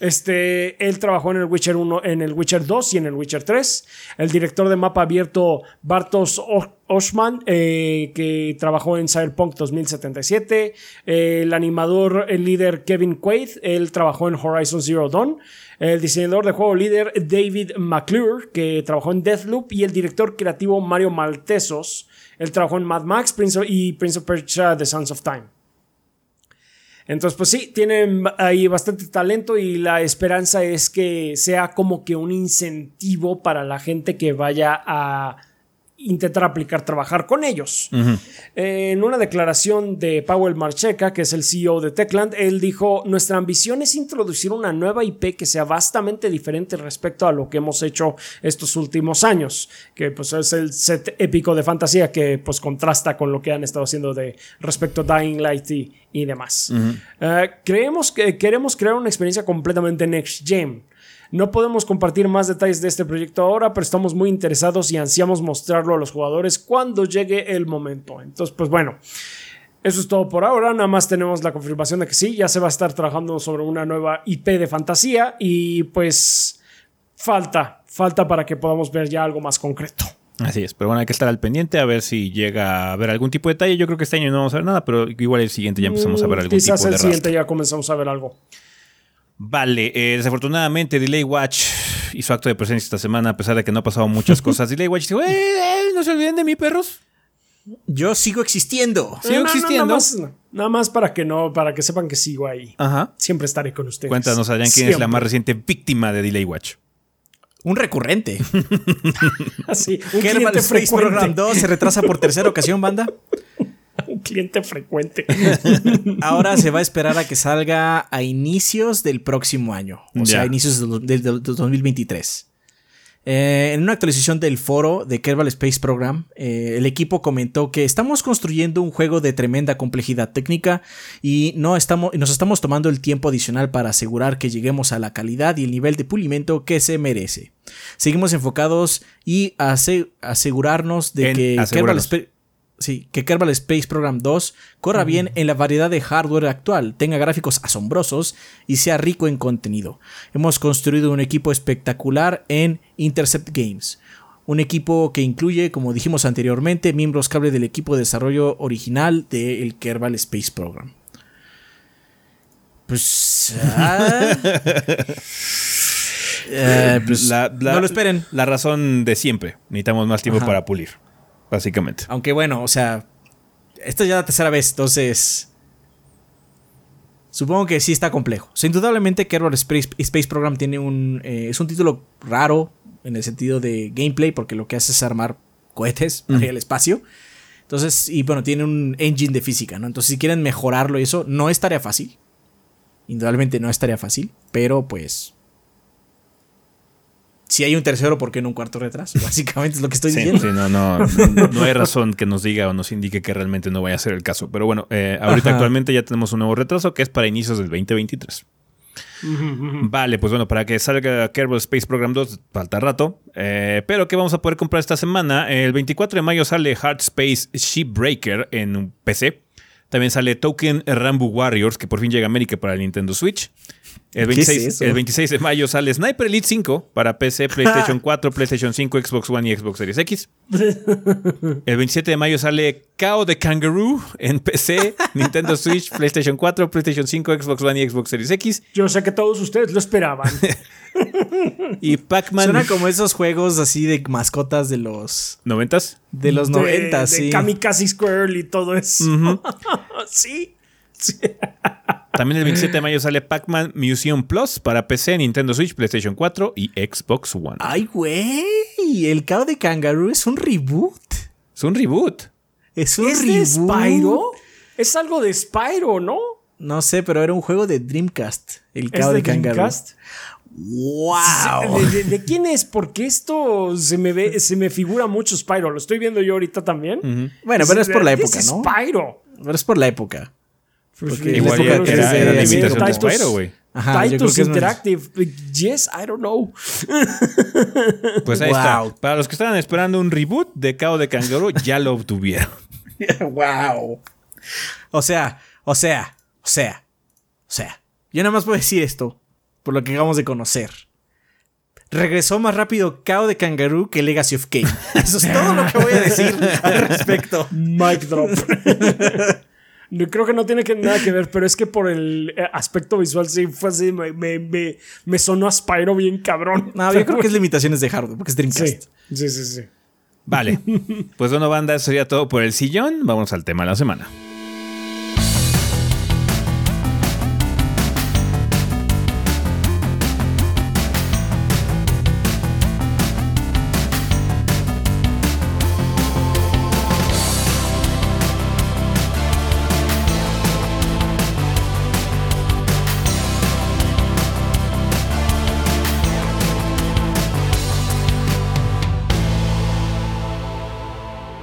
este, él trabajó en el Witcher 1, en el Witcher 2 y en el Witcher 3. El director de mapa abierto Bartosz O- Oshman, eh, que trabajó en Cyberpunk 2077. Eh, el animador, el líder Kevin Quaid, él trabajó en Horizon Zero Dawn. El diseñador de juego líder David McClure, que trabajó en Deathloop, y el director creativo Mario Maltesos, él trabajó en Mad Max Prince of- y Prince of Persia The Sons of Time. Entonces, pues sí, tienen ahí bastante talento y la esperanza es que sea como que un incentivo para la gente que vaya a intentar aplicar trabajar con ellos. En una declaración de Powell Marcheca, que es el CEO de Techland, él dijo, nuestra ambición es introducir una nueva IP que sea vastamente diferente respecto a lo que hemos hecho estos últimos años, que pues es el set épico de fantasía que pues contrasta con lo que han estado haciendo de respecto a Dying Light y, y demás. Eh, creemos que queremos crear una experiencia completamente next gen. No podemos compartir más detalles de este proyecto ahora, pero estamos muy interesados y ansiamos mostrarlo a los jugadores cuando llegue el momento. Entonces, pues bueno, eso es todo por ahora. Nada más tenemos la confirmación de que sí, ya se va a estar trabajando sobre una nueva IP de fantasía y pues falta, falta para que podamos ver ya algo más concreto. Así es, pero bueno, hay que estar al pendiente a ver si llega a haber algún tipo de detalle. Yo creo que este año no vamos a ver nada, pero igual el siguiente ya empezamos a ver Mm, algún Quizás tipo de el siguiente rastro. ya comenzamos a ver algo. Vale, eh, desafortunadamente Delay Watch hizo acto de presencia esta semana a pesar de que no ha pasado muchas cosas. Delay Watch dijo, "Eh, eh, no se olviden de mí, perros. Yo sigo existiendo. Sigo Eh, no, existiendo. nada, más, nada más para que no, para que sepan que sigo ahí. Ajá. Siempre estaré con ustedes. Cuéntanos, Adrián, quién es la más reciente víctima de Delay Watch. Un recurrente. Así, un Kerbal cliente Space Program frecuente. 2 se retrasa por tercera ocasión, banda. Cliente frecuente. Ahora se va a esperar a que salga a inicios del próximo año. O sea, a inicios del, del- del 2023. Eh, en una actualización del foro de Kerbal Space Program, eh, el equipo comentó que estamos construyendo un juego de tremenda complejidad técnica y no estamos, nos estamos tomando el tiempo adicional para asegurar que lleguemos a la calidad y el nivel de pulimento que se merece. Seguimos enfocados y ase- asegurarnos de En que Kerbal. Space Sí, que Kerbal Space Program 2 corra bien en la variedad de hardware actual, tenga gráficos asombrosos y sea rico en contenido. Hemos construido un equipo espectacular en Intercept Games, Un equipo que incluye, como dijimos anteriormente, miembros cable del equipo de desarrollo original del Kerbal Space Program. Pues. ah, eh, pues, La- la- no lo esperen. La razón de siempre. Necesitamos más tiempo Ajá. para pulir. Básicamente. Aunque bueno, o sea, esta es ya la tercera vez, entonces. Supongo que sí está complejo. O sea, indudablemente Kerbal Space, Space Program tiene un. eh, es un título raro en el sentido de gameplay, porque lo que hace es armar cohetes Mm. hacia el espacio. Entonces, y bueno, tiene un engine de física, ¿no? Entonces, si quieren mejorarlo y eso, no es tarea fácil. Indudablemente no es tarea fácil, pero pues. Si hay un tercero, ¿por qué no un cuarto retraso? Básicamente es lo que estoy Sí, diciendo. sí, no, no, no hay razón que nos diga o nos indique que realmente no vaya a ser el caso. Pero bueno, eh, ahorita Ajá. actualmente ya tenemos un nuevo retraso que es para inicios del 2023. Vale, pues bueno, para que salga Kerbal Space Program 2 falta rato. Eh, pero ¿qué vamos a poder comprar esta semana? El 24 de mayo sale Hard Space Shipbreaker en un PC. También sale Token Rambo Warriors, que por fin llega a América para el Nintendo Switch. El ¿Qué es 26, eso? el 26 de mayo sale Sniper Elite 5 para PC, PlayStation 4, PlayStation 5, Xbox One y Xbox Series X. El 27 de mayo sale Kao de Kangaroo en PC, Nintendo Switch, PlayStation 4, PlayStation 5, Xbox One y Xbox Series X. Yo sé que todos ustedes lo esperaban. Y Pac-Man Suena como esos juegos así de mascotas de los. 90s. De los De- 90, de sí. Kamikaze Squirrel y todo eso. sí. sí. También el 27 de mayo sale Pac-Man Museum Plus para PC, Nintendo Switch, PlayStation 4 y Xbox One. Ay, güey. El cao de Kangaroo es un reboot. Es un reboot. Es un ¿Es de reboot. Spyro? Es algo de Spyro, ¿no? No sé, pero era un juego de Dreamcast. El ¿Es cao de de, Kangaroo. Dreamcast? ¡Wow! ¿De, de- de quién es? Porque esto se me ve, se me figura mucho Spyro. Lo estoy viendo yo ahorita también. Bueno, pero es por la ¿De- época, es ¿no? Spyro. Pero es por la época. Porque Igual ya que era, era la Titus- imitación de Titus- Spyro, güey. Ajá, Titus más- Interactive. Yes, I don't know. Pues ahí Wow. está. Para los que estaban esperando un reboot de Kao de Kangaroo, ya lo obtuvieron. wow. O sea, o sea, o sea, o sea. Yo nada más puedo decir esto, por lo que acabamos de conocer. Regresó más rápido Kao de Kangaroo que Legacy of Kain. Eso es todo lo que voy a decir al respecto. Mic drop. No, Creo que no tiene que, nada que ver, pero es que por el eh, aspecto visual sí fue así, me, me, me, me sonó a Spyro bien cabrón. No, yo creo que es limitaciones de hardware, porque es Dreamcast. Sí, sí, sí, sí. Vale. Pues bueno, banda, eso sería todo por el sillón. Vamos al tema de la semana.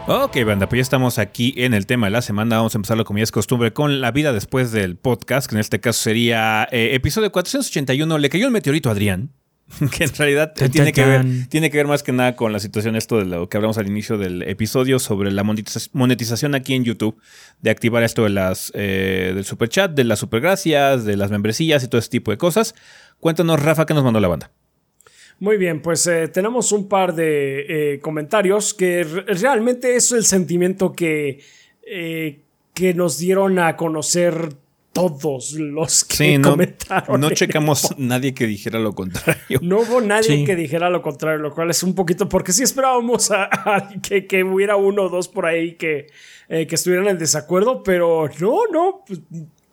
Ok, banda, pues ya estamos aquí en el tema de la semana. Vamos a empezarlo como ya es costumbre con la vida después del podcast, que en este caso sería eh, episodio 481. Le cayó el meteorito a Adrián, que en realidad Tan, tiene, tan, que ver, tan. tiene que ver más que nada con la situación esto de lo que hablamos al inicio del episodio sobre la monetiza- monetización aquí en YouTube, de activar esto de las eh, del super chat, de las supergracias, de las membresías y todo ese tipo de cosas. Cuéntanos, Rafa, qué nos mandó la banda. Muy bien, pues eh, tenemos un par de eh, comentarios que re- realmente es el sentimiento que, eh, que nos dieron a conocer todos los que Sí, no, comentaron. no checamos nadie que dijera lo contrario. No hubo nadie Sí. que dijera lo contrario, lo cual es un poquito, porque sí esperábamos a, a que, que hubiera uno o dos por ahí que, eh, que estuvieran en desacuerdo, pero no, no.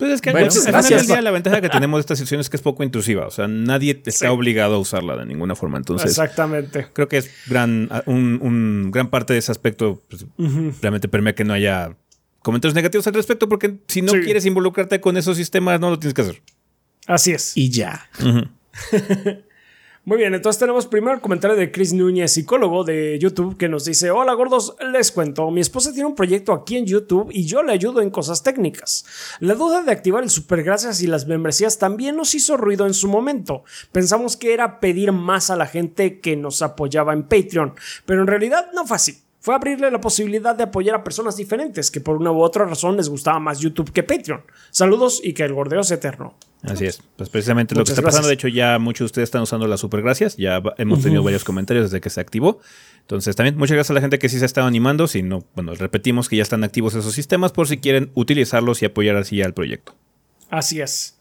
Pues, es que Bueno, al final del día la ventaja que tenemos de esta sección es que es poco intrusiva. O sea, nadie está Sí. obligado a usarla de ninguna forma. Entonces, exactamente. creo que es gran, un, un gran parte de ese aspecto. pues, Realmente permea que no haya comentarios negativos al respecto, porque si no Sí. quieres involucrarte con esos sistemas, no lo tienes que hacer. Así es. Y ya. Muy bien, entonces tenemos primero el comentario de Chris Núñez, psicólogo de YouTube, que nos dice, hola gordos, les cuento, mi esposa tiene un proyecto aquí en YouTube y yo le ayudo en cosas técnicas. La duda de activar el supergracias y las membresías también nos hizo ruido en su momento. Pensamos que era pedir más a la gente que nos apoyaba en Patreon, pero en realidad no fue así. Fue abrirle la posibilidad de apoyar a personas diferentes que por una u otra razón les gustaba más YouTube que Patreon. Saludos y que el gordeo sea eterno. Así es. Pues precisamente lo que está pasando. De hecho, ya muchos de ustedes están usando las supergracias. Ya hemos tenido varios comentarios desde que se activó. Entonces, también muchas gracias a la gente que sí se ha estado animando. Si no, bueno, repetimos que ya están activos esos sistemas por si quieren utilizarlos y apoyar así al proyecto. Así es.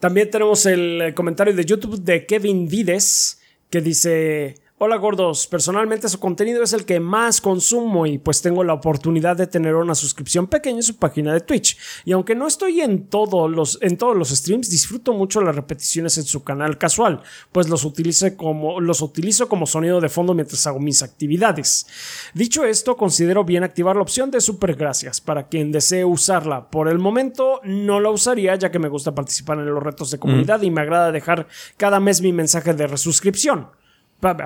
También tenemos el comentario de YouTube de Kevin Vides que dice: Hola gordos, personalmente su contenido es el que más consumo y pues tengo la oportunidad de tener una suscripción pequeña en su página de Twitch. Y aunque no estoy en, todos los, en todos los streams, disfruto mucho las repeticiones en su canal casual, pues los, utilice como, los utilizo como sonido de fondo mientras hago mis actividades. Dicho esto, considero bien activar la opción de super gracias para quien desee usarla. Por el momento no la usaría ya que me gusta participar en los retos de comunidad y me agrada dejar cada mes mi mensaje de resuscripción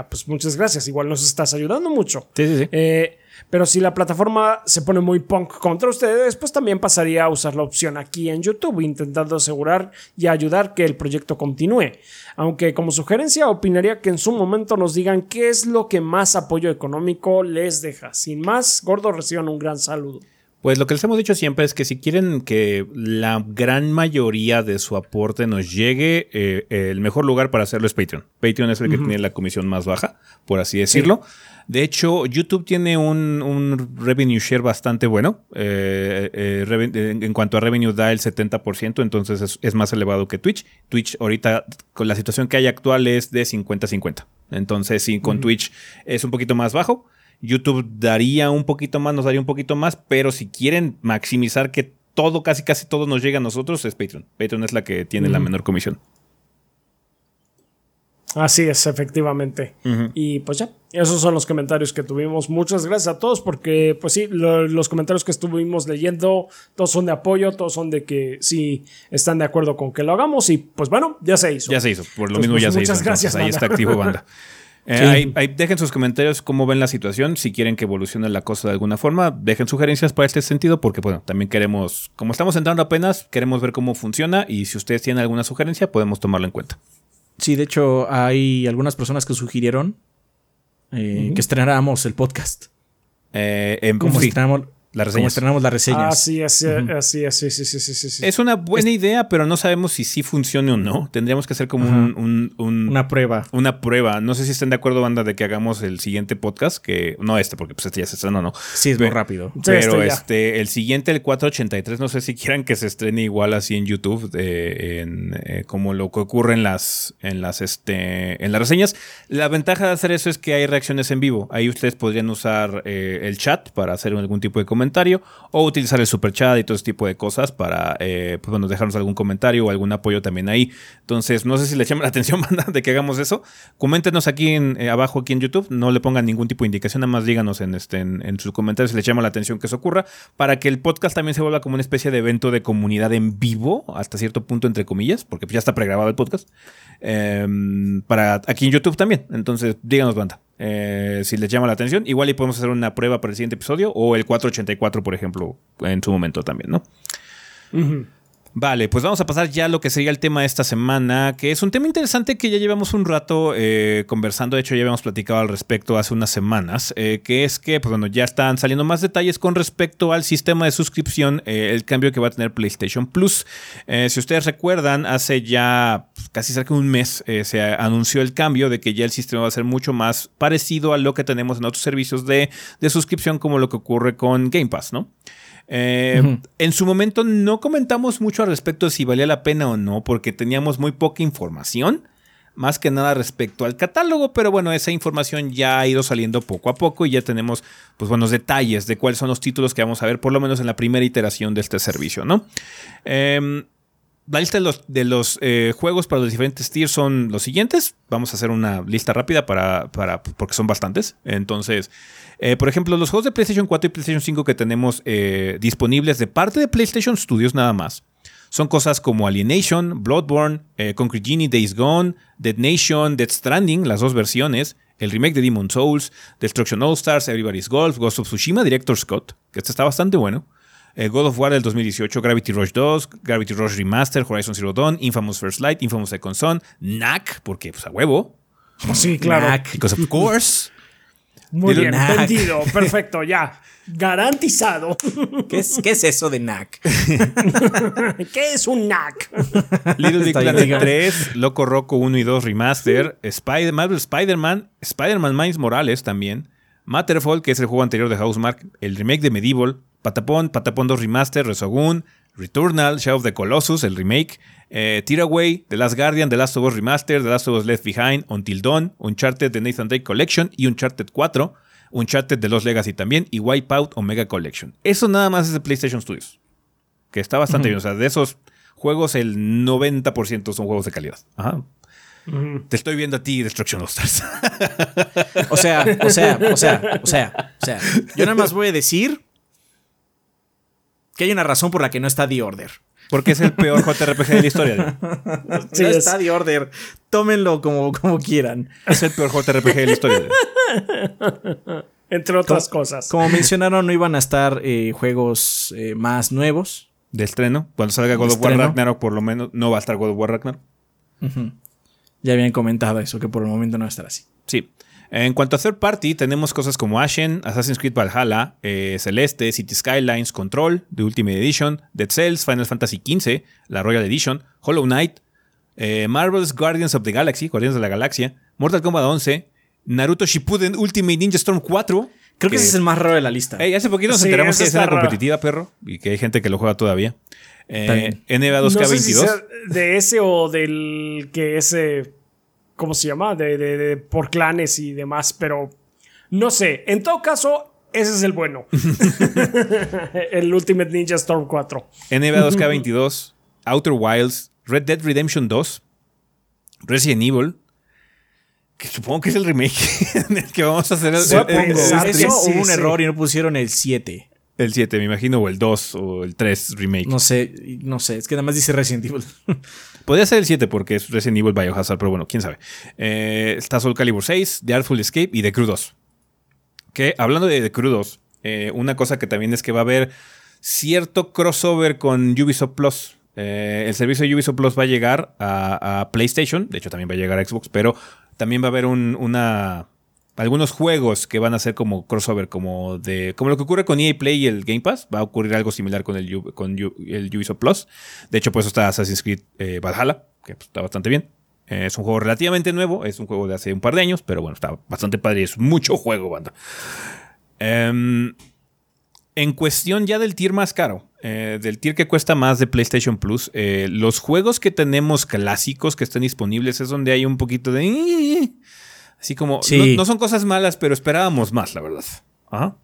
pues muchas gracias, igual nos estás ayudando mucho. Sí, sí, sí. Eh, pero si la plataforma se pone muy punk contra ustedes, pues también pasaría a usar la opción aquí en YouTube, intentando asegurar y ayudar que el proyecto continúe. Aunque como sugerencia opinaría que en su momento nos digan qué es lo que más apoyo económico les deja. Sin más, gordo, reciban un gran saludo. Pues lo que les hemos dicho siempre es que si quieren que la gran mayoría de su aporte nos llegue, eh, el mejor lugar para hacerlo es Patreon. Patreon es el que tiene la comisión más baja, por así decirlo. De hecho, YouTube tiene un, revenue share bastante bueno. Eh, eh, en cuanto a revenue da el 70%, entonces es, más elevado que Twitch. Twitch ahorita, con la situación que hay actual, es de 50-50. Entonces, sí, con Twitch es un poquito más bajo. YouTube daría un poquito más, nos daría un poquito más, pero si quieren maximizar que todo, casi casi todo nos llegue a nosotros, es Patreon. Patreon es la que tiene la menor comisión. Así es, efectivamente. Y pues ya, esos son los comentarios que tuvimos. Muchas gracias a todos porque, pues sí, los comentarios que estuvimos leyendo, todos son de apoyo, todos son de que sí están de acuerdo con que lo hagamos y pues bueno, ya se hizo. Ya se hizo, por lo mismo ya se hizo. Muchas gracias. ahí está activo, banda. Eh, ahí, dejen sus comentarios cómo ven la situación, si quieren que evolucione la cosa de alguna forma, dejen sugerencias para este sentido, porque bueno, también queremos, como estamos entrando apenas, queremos ver cómo funciona y si ustedes tienen alguna sugerencia, podemos tomarlo en cuenta. Sí, de hecho, hay algunas personas que sugirieron eh, que estrenáramos el podcast. Eh, en, como estrenamos, la reseña. estrenamos la reseña. Así, así, así, así, sí, sí, sí, sí, Es una buena idea, pero no sabemos si sí funcione o no. Tendríamos que hacer como un, una prueba. Una prueba. No sé si estén de acuerdo, banda, de que hagamos el siguiente podcast, que no este, porque pues este ya se estrenó, ¿no? Sí, es muy rápido. Pero este, este, el siguiente, el 483, no sé si quieran que se estrene igual así en YouTube, en, eh, como lo que ocurre en las, en las, este, en las reseñas. La ventaja de hacer eso es que hay reacciones en vivo. Ahí ustedes podrían usar eh, el chat para hacer algún tipo de comentario o utilizar el super chat y todo ese tipo de cosas para eh, pues, bueno, dejarnos algún comentario o algún apoyo también ahí. Entonces, no sé si le llama la atención de que hagamos eso. Coméntenos aquí en, eh, abajo, aquí en YouTube. No le pongan ningún tipo de indicación, nada más díganos en, este, en, sus comentarios si les llama la atención que eso ocurra, para que el podcast también se vuelva como una especie de evento de comunidad en vivo, hasta cierto punto, entre comillas, porque ya está pregrabado el podcast. Em, para aquí en YouTube también. Entonces, díganos, banda. Eh, si les llama la atención, igual y podemos hacer una prueba para el siguiente episodio o el 484, por ejemplo, en su momento también, ¿no? Vale, pues vamos a pasar ya a lo que sería el tema de esta semana, que es un tema interesante que ya llevamos un rato eh, conversando, de hecho ya habíamos platicado al respecto hace unas semanas, eh, que es que, pues bueno, ya están saliendo más detalles con respecto al sistema de suscripción, eh, el cambio que va a tener PlayStation Plus. si ustedes recuerdan, hace ya pues, casi cerca de un mes se anunció el cambio de que ya el sistema va a ser mucho más parecido a lo que tenemos en otros servicios de, de suscripción, como lo que ocurre con Game Pass, ¿no? Eh, en su momento no comentamos mucho al respecto de si valía la pena o no, porque teníamos muy poca información, más que nada respecto al catálogo, pero bueno, esa información ya ha ido saliendo poco a poco y ya tenemos pues buenos detalles de cuáles son los títulos que vamos a ver, por lo menos en la primera iteración de este servicio, ¿no? Eh, la lista de los, de los eh, juegos para los diferentes tiers son los siguientes. Vamos a hacer una lista rápida para, para porque son bastantes. Entonces, eh, por ejemplo, los juegos de PlayStation 4 y PlayStation 5 que tenemos eh, disponibles de parte de PlayStation Studios nada más. Son cosas como Alienation, Bloodborne, Concrete Genie, Days Gone, Dead Nation, Dead Stranding, las dos versiones, el remake de Demon Souls, Destruction All Stars, Everybody's Golf, Ghost of Tsushima, Director Scott, que este está bastante bueno. Eh, God of War del 2018, Gravity Rush 2, Gravity Rush Remaster, Horizon Zero Dawn, Infamous First Light, Infamous Second Son, Knack, porque pues a huevo. Sí, claro. because of course. Muy bien, Knack. vendido, perfecto, ya. Garantizado. ¿Qué es, qué es eso de NAC? ¿Qué es un NAC? Little Big Planet diga. 3, Loco Roco 1 y 2 Remaster, Spider Marvel Spider-Man, Spider-Man Miles Morales también, Matterfall, que es el juego anterior de Housemark, el remake de Medieval, Patapon, Patapon 2 Remaster, Resogun, Returnal, Shadow of the Colossus, el remake, eh, Tearaway, The Last Guardian, The Last of Us Remaster, The Last of Us Left Behind, Until Dawn, Uncharted The Nathan Drake Collection y Uncharted 4, Uncharted The Lost Legacy también y Wipeout Omega Collection. Eso nada más es de PlayStation Studios, que está bastante bien. O sea, de esos juegos el 90% son juegos de calidad. Ajá. Te estoy viendo a ti, Destruction All Stars. O sea, o sea, o sea, o sea, o sea. Yo nada más voy a decir que hay una razón por la que no está The Order. Porque es el peor JRPG de la historia. Sí, no es. está The Order. Tómenlo como, como quieran. Es el peor JRPG de la historia. Entre otras cosas. Como mencionaron, no iban a estar eh, juegos eh, más nuevos. De estreno. Cuando salga God De of War. Ragnarok, por lo menos, no va a estar God of War Ragnarok. Ya habían comentado eso, que por el momento no va a estar así. Sí. En cuanto a third party, tenemos cosas como Ashen, Assassin's Creed Valhalla, eh, Celeste, City Skylines, Control, The Ultimate Edition, Dead Cells, Final Fantasy XV, la Royal Edition, Hollow Knight, eh, Marvel's Guardians of the Galaxy, Guardianes de la Galaxia, Mortal Kombat 11, Naruto Shippuden Ultimate Ninja Storm 4. Creo que ese es el más raro de la lista. Hace poquito nos Sí, enteramos que es una competitiva, perro, y que hay gente que lo juega todavía. Eh, NBA No sé 2K22. si sea de ese o del que ese. ¿Cómo se llama? De, de- de- por clanes y demás, pero no sé. En todo caso, ese es el bueno. el Ultimate Ninja Storm 4. NBA 2K22, Outer Wilds, Red Dead Redemption 2, Resident Evil, que supongo que es el remake en el que vamos a hacer el, Supongo. el- el- el- Exacto. Eso sí, hubo un sí. error y no pusieron el 7. el 7, me imagino, o el 2 o el 3 remake. No sé, no sé, es que nada más dice Resident Evil. Podría ser el 7 porque es Resident Evil Biohazard, pero bueno, quién sabe. Eh, está Soul Calibur 6, The Artful Escape y The Crew 2. Que hablando de The Crew 2, eh, una cosa que también es que va a haber cierto crossover con Ubisoft Plus. Eh, el servicio de Ubisoft Plus va a llegar a, PlayStation, de hecho también va a llegar a Xbox, pero también va a haber un- una algunos juegos que van a ser como crossover, como de como lo que ocurre con EA Play y el Game Pass, va a ocurrir algo similar con el, con el Ubisoft Plus. De hecho, por eso está Assassin's Creed eh, Valhalla, que pues, está bastante bien. Eh, es un juego relativamente nuevo, es un juego de hace un par de años, pero bueno, está bastante padre es mucho juego, banda. Em, en cuestión ya del tier más caro, eh, del tier que cuesta más de PlayStation Plus, los juegos que tenemos clásicos que estén disponibles es donde hay un poquito de... Así como... Sí. No, no son cosas malas, pero esperábamos más, la verdad. Ajá.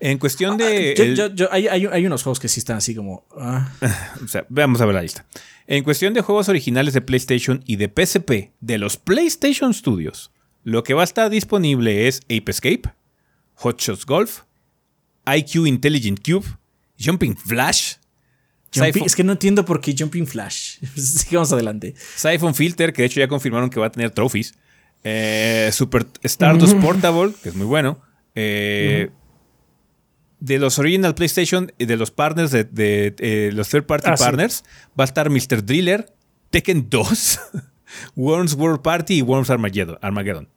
En cuestión de... Yo- el- yo- yo- hay, hay- hay unos juegos que sí están así como. ah. o sea, vamos a ver la lista. En cuestión de juegos originales de PlayStation y de PSP de los PlayStation Studios, lo que va a estar disponible es Ape Escape, Hot Shots Golf, IQ Intelligent Cube, Jumping Flash, Jumping- es que no entiendo por qué Jumping Flash. Sigamos adelante. Siphon Filter, que de hecho ya confirmaron que va a tener trophies, eh, Super Stardust Portable, que es muy bueno, eh, de los original PlayStation y de los partners, de, de, eh, los third party Ah, sí. partners, va a estar Mr. Driller, Tekken 2, Worms World Party y Worms Armageddon. Armageddon.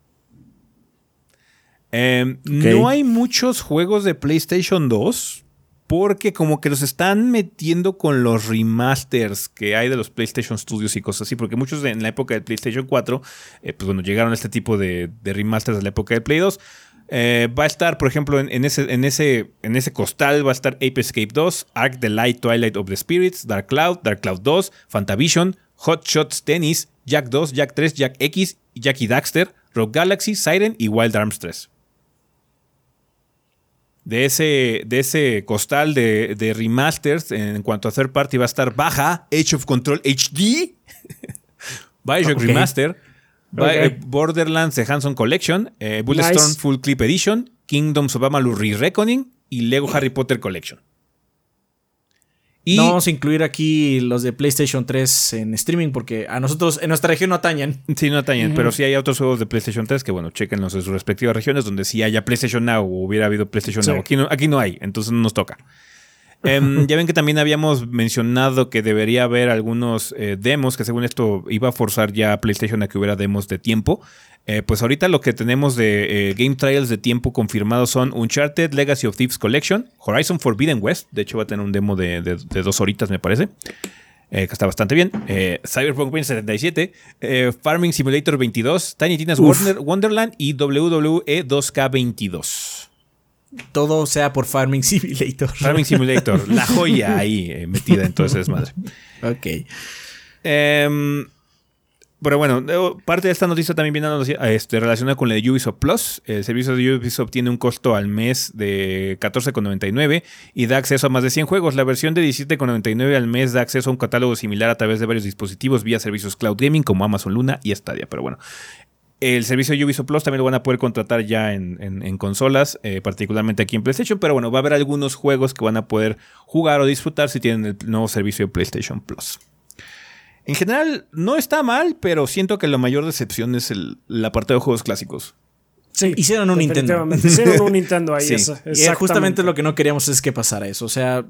Em, No hay muchos juegos de PlayStation 2 porque como que los están metiendo con los remasters que hay de los PlayStation Studios y cosas así, porque muchos en la época del PlayStation 4, eh, pues bueno, llegaron a este tipo de, remasters de la época del Play 2. Eh, va a estar, por ejemplo, en, ese, en, ese, en ese costal va a estar Ape Escape 2, Ark the Light Twilight of the Spirits, Dark Cloud, Dark Cloud 2, Fantavision, Hot Shots Tennis, Jack 2, Jack 3, Jack X, Jackie Daxter, Rogue Galaxy, Siren y Wild Arms 3 de ese, de ese costal de, de remasters en cuanto a third party va a estar Baja, Age of Control HD, Bioshock Ok. Remaster, Ok. eh, Borderlands The Hanson Collection, eh, Bulletstorm Nice. Full Clip Edition, Kingdoms of Amalur Re-Reckoning y Lego Harry Potter Collection. Y No vamos a incluir aquí los de PlayStation 3 en streaming porque a nosotros en nuestra región no atañan. Sí, no atañen, pero sí hay otros juegos de PlayStation 3 que, bueno, chequenlos en sus respectivas regiones donde sí haya PlayStation Now o hubiera habido PlayStation Sí. Now. Aquí no, aquí no hay, entonces no nos toca. Em, ya ven que también habíamos mencionado que debería haber algunos eh, demos, que según esto iba a forzar ya a PlayStation a que hubiera demos de tiempo. Eh, pues ahorita lo que tenemos de eh, Game Trials de tiempo confirmados son Uncharted Legacy of Thieves Collection, Horizon Forbidden West, de hecho va a tener un demo de, de dos horitas me parece. Eh, que está bastante bien. Cyberpunk 2077, eh, Farming Simulator 22, Tiny Tina's Wonderland y WWE 2K22. Todo sea por Farming Simulator. Farming Simulator, la joya ahí metida en todo ese desmadre. Ok. Em, pero bueno, parte de esta noticia también viene este, relacionada con la de Ubisoft Plus. El servicio de Ubisoft tiene un costo al mes de 14,99 y da acceso a más de 100 juegos. La versión de 17,99 al mes da acceso a un catálogo similar a través de varios dispositivos vía servicios cloud gaming como Amazon Luna y Stadia. Pero bueno, el servicio de Ubisoft Plus también lo van a poder contratar ya en, consolas, eh, particularmente aquí en PlayStation. Pero bueno, va a haber algunos juegos que van a poder jugar o disfrutar si tienen el nuevo servicio de PlayStation Plus. En general, no está mal, pero siento que la mayor decepción es el, la parte de juegos clásicos. Sí, hicieron un Nintendo. Hicieron un Nintendo ahí. sí. y justamente lo que no queríamos es que pasara eso. O sea,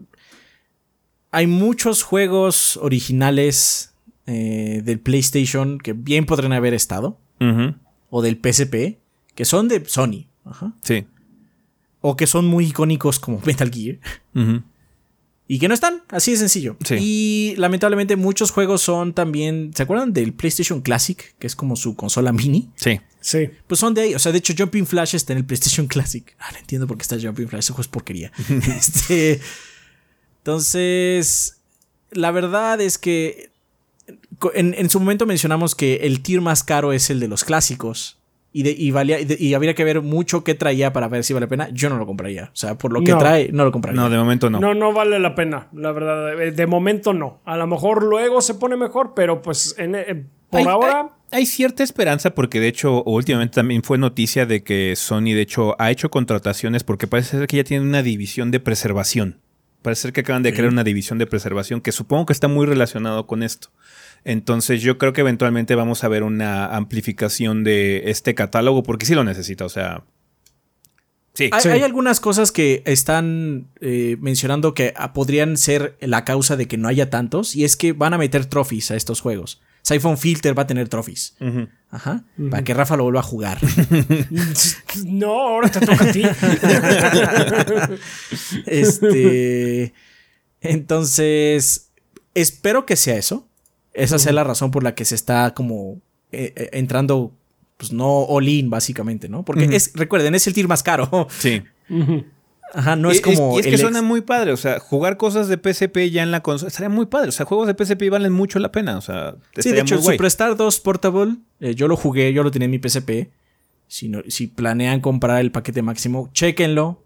hay muchos juegos originales eh, del PlayStation que bien podrían haber estado. O del PSP, que son de Sony. Sí. O que son muy icónicos como Metal Gear. Y que no están, así de sencillo. Y lamentablemente muchos juegos son también. ¿Se acuerdan del PlayStation Classic? Que es como su consola mini. Sí. Sí. Pues son de ahí. O sea, de hecho, Jumping Flash está en el PlayStation Classic. Ah, no entiendo por qué está Jumping Flash. Ese juego es porquería. este. Entonces. La verdad es que. En, en su momento mencionamos que el tier más caro es el de los clásicos y, valía, y, habría que ver mucho qué traía para ver si vale la pena, yo no lo compraría. O sea, por lo que trae, no lo compraría. No, de momento no. No, no vale la pena, la verdad. De momento no. A lo mejor luego se pone mejor, pero pues en, eh, por ahora... Hay, cierta esperanza porque de hecho últimamente también fue noticia de que Sony de hecho ha hecho contrataciones porque parece ser que ya tiene una división de preservación. Parece ser que acaban de crear una división de preservación que supongo que está muy relacionado con esto. Entonces yo creo que eventualmente vamos a ver una amplificación de este catálogo porque sí lo necesita, o sea... Sí. Hay, algunas cosas que están eh, mencionando que ah, podrían ser la causa de que no haya tantos y es que van a meter trophies a estos juegos. Siphon Filter va a tener trophies. Ajá. Para que Rafa lo vuelva a jugar. no, ahora te toca a ti. este. Entonces. Espero que sea eso. Esa es la razón por la que se está como eh, eh, entrando, pues no all-in, básicamente, ¿no? Porque es, recuerden, es el tier más caro. Sí. Ajá, no es, como. Y es, que suena muy padre. O sea, jugar cosas de PSP ya en la consola estaría muy padre. O sea, juegos de PSP valen mucho la pena. O sea, sí, de hecho, Superstar 2 Portable, eh, yo lo jugué, yo lo tenía en mi PSP. Si, si planean comprar el paquete máximo, chequenlo.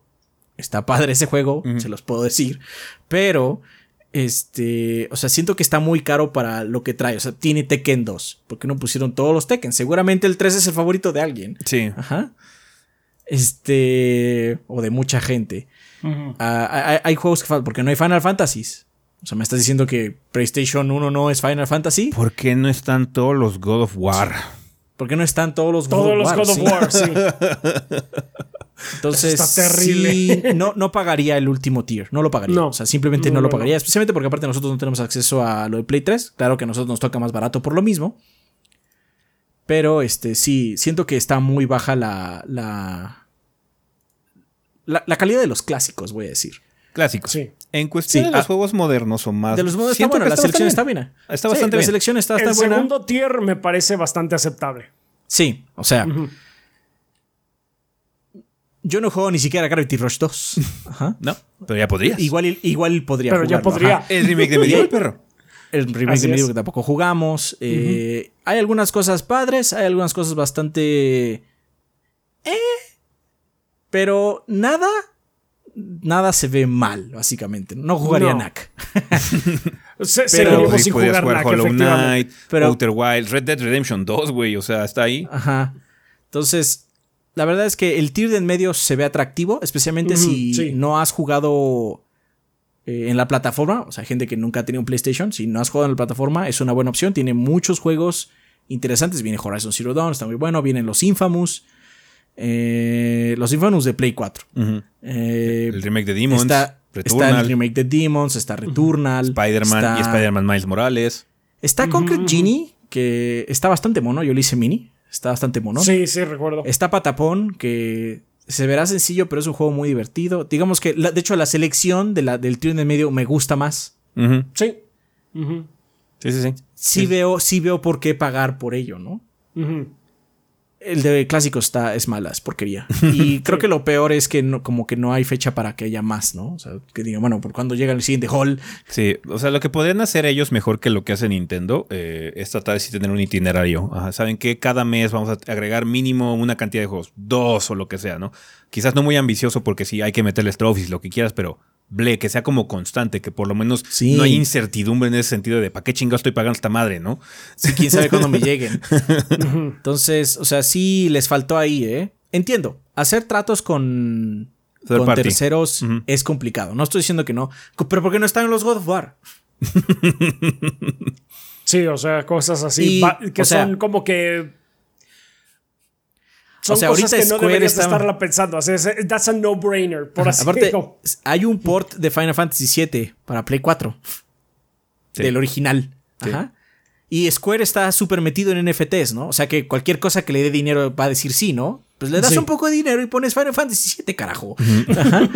Está padre ese juego, se los puedo decir. Pero este, o sea, siento que está muy caro para lo que trae. O sea, tiene Tekken 2. ¿Por qué no pusieron todos los Tekken? Seguramente el 3 es el favorito de alguien. Sí. Ajá. Este, o de mucha gente. Ah, hay, juegos que faltan, porque no hay Final Fantasies. O sea, me estás diciendo que PlayStation 1 no es Final Fantasy. ¿Por qué no están todos los God of War? ¿Por qué no están todos los God of War? Todos los God of War, sí. Entonces, está terrible. no, no pagaría el último tier, no lo pagaría. o sea, simplemente no, lo pagaría, especialmente porque aparte nosotros no tenemos acceso a lo de Play 3. Claro que a nosotros nos toca más barato por lo mismo. Pero este sí, siento que está muy baja la, la, la, calidad de los clásicos, voy a decir. Clásicos. Sí. En cuestión de los ah, juegos modernos o más. De los modernos está bueno, la selección está bien. Está bastante bien. La selección está, está el segundo tier me parece bastante aceptable. Sí, o sea, yo no juego ni siquiera Gravity Rush 2. Ajá. No, pero ya podría. Igual, igual podría Pero ya podría. El remake de Medieval, perro. El remake de Medieval que tampoco jugamos. Eh, hay algunas cosas padres, hay algunas cosas bastante. Eh. Pero nada. Nada se ve mal, básicamente. No jugaría no. NAC. se, pero sin jugar, jugar Hollow Knight, Outer Wild, Red Dead Redemption 2, güey. O sea, está ahí. Ajá. Entonces, la verdad es que el tier de en medio se ve atractivo, especialmente si no has jugado eh, en la plataforma, o sea, gente que nunca ha tenido un PlayStation, si no has jugado en la plataforma, es una buena opción. Tiene muchos juegos interesantes. Viene Horizon Zero Dawn, está muy bueno. Vienen los Infamous. eh, los Infamous de Play 4. Ujú. Eh, El remake de Demons, está, está Returnal, el remake de Demons, está Returnal. Spider-Man y Spider-Man Miles Morales. Está Concrete Genie, que está bastante mono. Yo le hice mini. Está bastante mono. Sí, sí, recuerdo. Está Patapón, que se verá sencillo, pero es un juego muy divertido. Digamos que, la- de hecho, la selección de la, del trío en el medio me gusta más. Sí. Sí, sí, sí. Sí, Veo, sí veo por qué pagar por ello, ¿no? ujú. El de clásico está, es mala, es porquería. Y creo que lo peor es que no, como que no hay fecha para que haya más, ¿no? O sea, que digan, bueno, por cuando llega el siguiente hall. Sí, o sea, lo que podrían hacer ellos mejor que lo que hace Nintendo eh, es tratar de sí tener un itinerario. Ajá, Saben que cada mes vamos a agregar mínimo una cantidad de juegos, dos o lo que sea, ¿no? Quizás no muy ambicioso porque sí hay que meterles trophies, lo que quieras, pero ble, que sea como constante, que por lo menos Sí. no hay incertidumbre en ese sentido de para qué chingados estoy pagando esta madre, ¿no? Sí, quién sabe cuándo me lleguen. Entonces, o sea, sí les faltó ahí, ¿eh? Entiendo, hacer tratos con, con party. terceros es complicado. No estoy diciendo que no, pero ¿por qué no están en los God of War? Sí, o sea, cosas así. Y, que o sea- son como que. Son O sea, cosas ahorita que no deberías está- estarla pensando. O sea, es- that's a no-brainer, por así Aparte, decirlo. hay un port de Final Fantasy VII para Play 4. Sí. Del original. Sí. Ajá. Y Square está súper metido en NFTs, ¿no? O sea que cualquier cosa que le dé dinero va a decir sí, ¿no? Pues le das Sí. un poco de dinero y pones Final Fantasy VII, carajo. Ajá.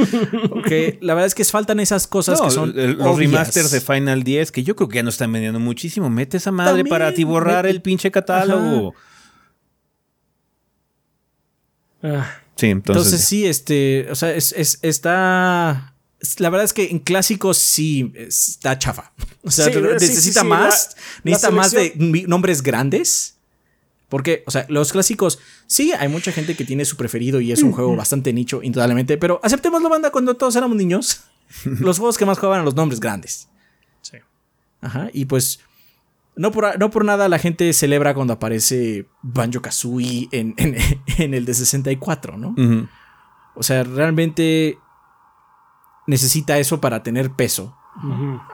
Porque la verdad es que faltan esas cosas No, que son. el- los remasters de Final 10, que yo creo que ya no están vendiendo muchísimo. Mete esa madre También, para ti borrar mete- el pinche catálogo. Ah, Sí, entonces. Entonces, sí, este. O sea, es, es- está. es- La verdad es que en clásicos sí está chafa. O sea, Sí, necesita sí, sí, más. la- necesita la más de nombres grandes. Porque, o sea, los clásicos, sí, hay mucha gente que tiene su preferido y es un juego bastante nicho, indudablemente, pero aceptémoslo, banda, cuando todos éramos niños, los juegos que más jugaban eran los nombres grandes. sí. Ajá, y pues, no por, no por nada la gente celebra cuando aparece Banjo Kazooie en, en, en el de 64, ¿no? O sea, realmente necesita eso para tener peso.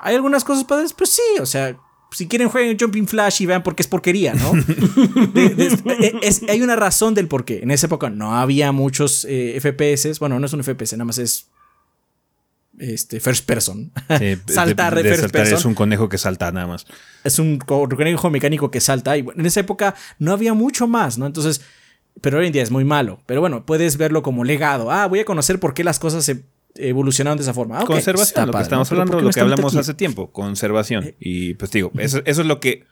Hay algunas cosas padres, pues sí, o sea, si quieren jueguen Jumping Flash y vean por qué es porquería, ¿no? De- de- eh, es- hay una razón del por qué. En esa época no había muchos eh, FPS, bueno, no es un FPS, nada más es este first person. Sí, Saltar de first saltar person. es un conejo que salta nada más. es un co- conejo mecánico que salta y bueno, en esa época no había mucho más, ¿no? Entonces, pero hoy en día es muy malo. Pero bueno, puedes verlo como legado. Ah, voy a conocer por qué las cosas se evolucionaron de esa forma. Ah, Conservación, lo que estamos ¿no? Hablando, ¿por qué lo que hablamos aquí? hace tiempo, conservación. Y pues digo, eso, eso es lo que...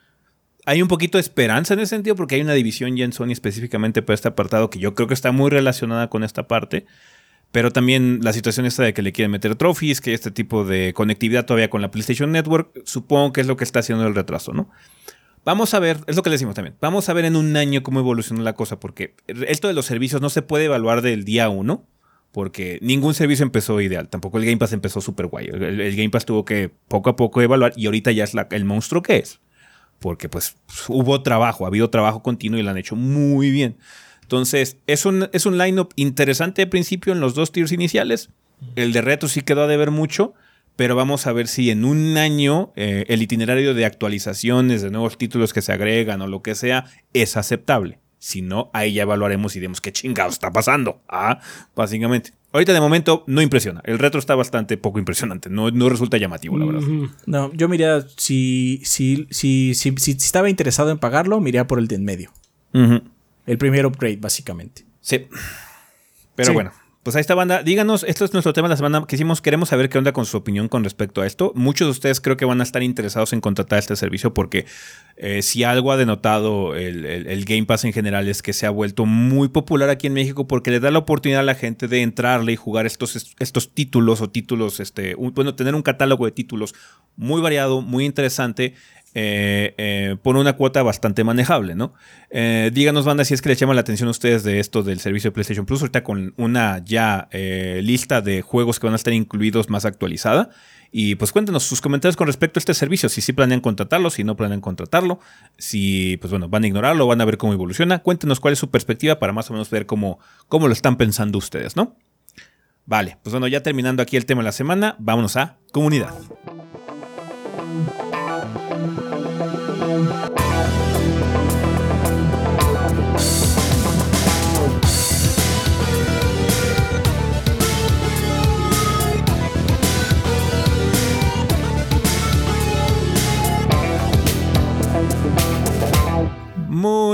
Hay un poquito de esperanza en ese sentido porque hay una división ya en Sony específicamente para este apartado que yo creo que está muy relacionada con esta parte. Pero también la situación esta de que le quieren meter trophies, que hay este tipo de conectividad todavía con la PlayStation Network, supongo que es lo que está haciendo el retraso, ¿no? Vamos a ver, es lo que le decimos también, vamos a ver en un año cómo evoluciona la cosa, porque esto de los servicios no se puede evaluar del día uno, porque ningún servicio empezó ideal, tampoco el Game Pass empezó súper guay. El, Game Pass tuvo que poco a poco evaluar y ahorita ya es el monstruo que es, porque pues hubo trabajo, ha habido trabajo continuo y lo han hecho muy bien. Entonces, es un, es un lineup interesante de principio en los dos tiers iniciales. El de reto sí quedó a deber mucho, pero vamos a ver si en un año eh, el itinerario de actualizaciones, de nuevos títulos que se agregan o lo que sea, es aceptable. Si no, ahí ya evaluaremos y diremos qué chingados está pasando. Ah, básicamente. Ahorita de momento no impresiona. El retro está bastante poco impresionante. No, no resulta llamativo, la verdad. No, yo miraría, si, si, si, si, si estaba interesado en pagarlo, miraría por el de en medio. El primer upgrade, básicamente. Sí. Pero Sí. bueno, pues ahí está, banda. Díganos, esto es nuestro tema de la semana. Quisimos, queremos saber qué onda con su opinión con respecto a esto. Muchos de ustedes creo que van a estar interesados en contratar este servicio porque eh, si algo ha denotado el, el- el Game Pass en general es que se ha vuelto muy popular aquí en México porque le da la oportunidad a la gente de entrarle y jugar estos, estos títulos o títulos, este, un- bueno, tener un catálogo de títulos muy variado, muy interesante. Eh, eh, por una cuota bastante manejable, ¿no? Eh, díganos, banda, si es que les llama la atención a ustedes de esto del servicio de PlayStation Plus, ahorita con una ya eh, lista de juegos que van a estar incluidos más actualizada. Y pues cuéntenos sus comentarios con respecto a este servicio, si sí planean contratarlo, si no planean contratarlo, si pues bueno, van a ignorarlo, van a ver cómo evoluciona. Cuéntenos cuál es su perspectiva para más o menos ver cómo, cómo lo están pensando ustedes, ¿no? Vale, pues bueno, ya terminando aquí el tema de la semana, vámonos a comunidad.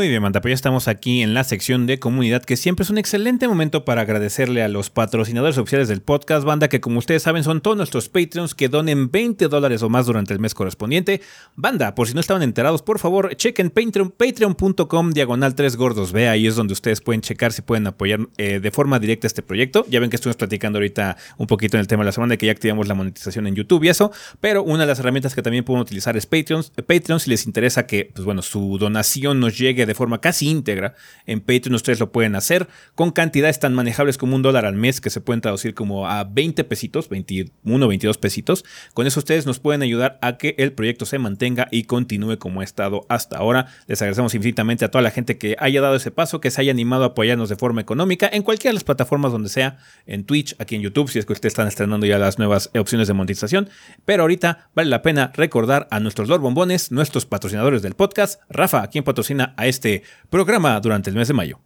Bien, Manta, pues ya estamos aquí en la sección de comunidad, que siempre es un excelente momento para agradecerle a los patrocinadores oficiales del podcast, banda, que como ustedes saben son todos nuestros Patreons que donen 20 dólares o más durante el mes correspondiente. Banda, por si no estaban enterados, por favor, chequen Patreon, patreon.com diagonal 3 gordos. Ve, ahí es donde ustedes pueden checar si pueden apoyar eh, de forma directa este proyecto. Ya ven que estuvimos platicando ahorita un poquito en el tema de la semana que ya activamos la monetización en YouTube y eso, pero una de las herramientas que también pueden utilizar es Patreon, Patreon si les interesa que, pues bueno, su donación nos llegue de forma casi íntegra. En Patreon ustedes lo pueden hacer con cantidades tan manejables como un dólar al mes que se pueden traducir como a 20 pesitos, 21, 22 pesitos. Con eso ustedes nos pueden ayudar a que el proyecto se mantenga y continúe como ha estado hasta ahora. Les agradecemos infinitamente a toda la gente que haya dado ese paso, que se haya animado a apoyarnos de forma económica en cualquiera de las plataformas donde sea, en Twitch, aquí en YouTube, si es que ustedes están estrenando ya las nuevas opciones de monetización. Pero ahorita vale la pena recordar a nuestros Lord Bombones, nuestros patrocinadores del podcast. Rafa, quien patrocina a este programa durante el mes de mayo.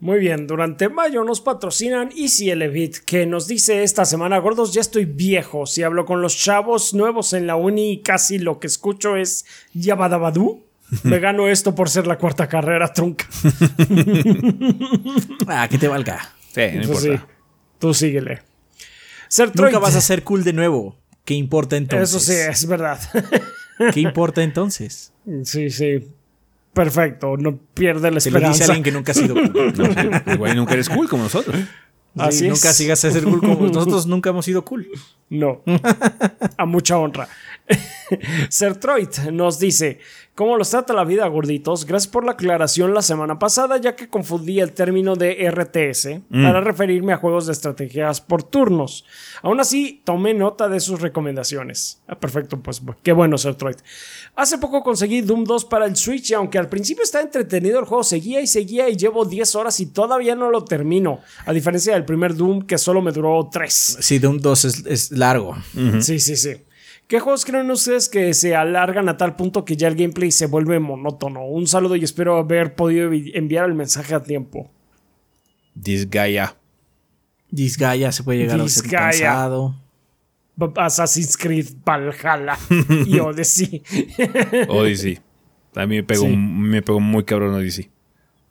Muy bien, durante mayo nos patrocinan Easy Elevit, que nos dice esta semana, gordos, ya estoy viejo. Si hablo con los chavos nuevos en la uni, casi lo que escucho es Yabadabadú. Me gano esto por ser la cuarta carrera trunca. ah, que te valga. Sí, no importa. tú síguele. Nunca vas a ser cool de nuevo. ¿Qué importa entonces? Eso sí, es verdad. ¿Qué importa entonces? Sí, sí. Perfecto, no pierde la esperanza. lo dice alguien que nunca ha sido cool. igual nunca eres cool como nosotros. Así nunca sigas a ser cool como nosotros nunca hemos sido cool. No. a mucha honra. Sertroid nos dice: ¿Cómo los trata la vida, gorditos? Gracias por la aclaración la semana pasada, ya que confundí el término de RTS mm. para referirme a juegos de estrategias por turnos. Aún así, tomé nota de sus recomendaciones. Ah, perfecto, pues qué bueno, Sertroid. Hace poco conseguí Doom 2 para el Switch y aunque al principio estaba entretenido, el juego seguía y seguía y llevo 10 horas y todavía no lo termino. A diferencia del primer Doom que solo me duró 3. Sí, Doom 2 es, largo. Sí, sí, sí. ¿Qué juegos creen ustedes que se alargan a tal punto que ya el gameplay se vuelve monótono? Un saludo y espero haber podido enviar el mensaje a tiempo. Disgaea. Disgaea se puede llegar a ser cansado. Assassin's Creed Valhalla y Odyssey. Odyssey. A mí me pegó, me pegó muy cabrón Odyssey.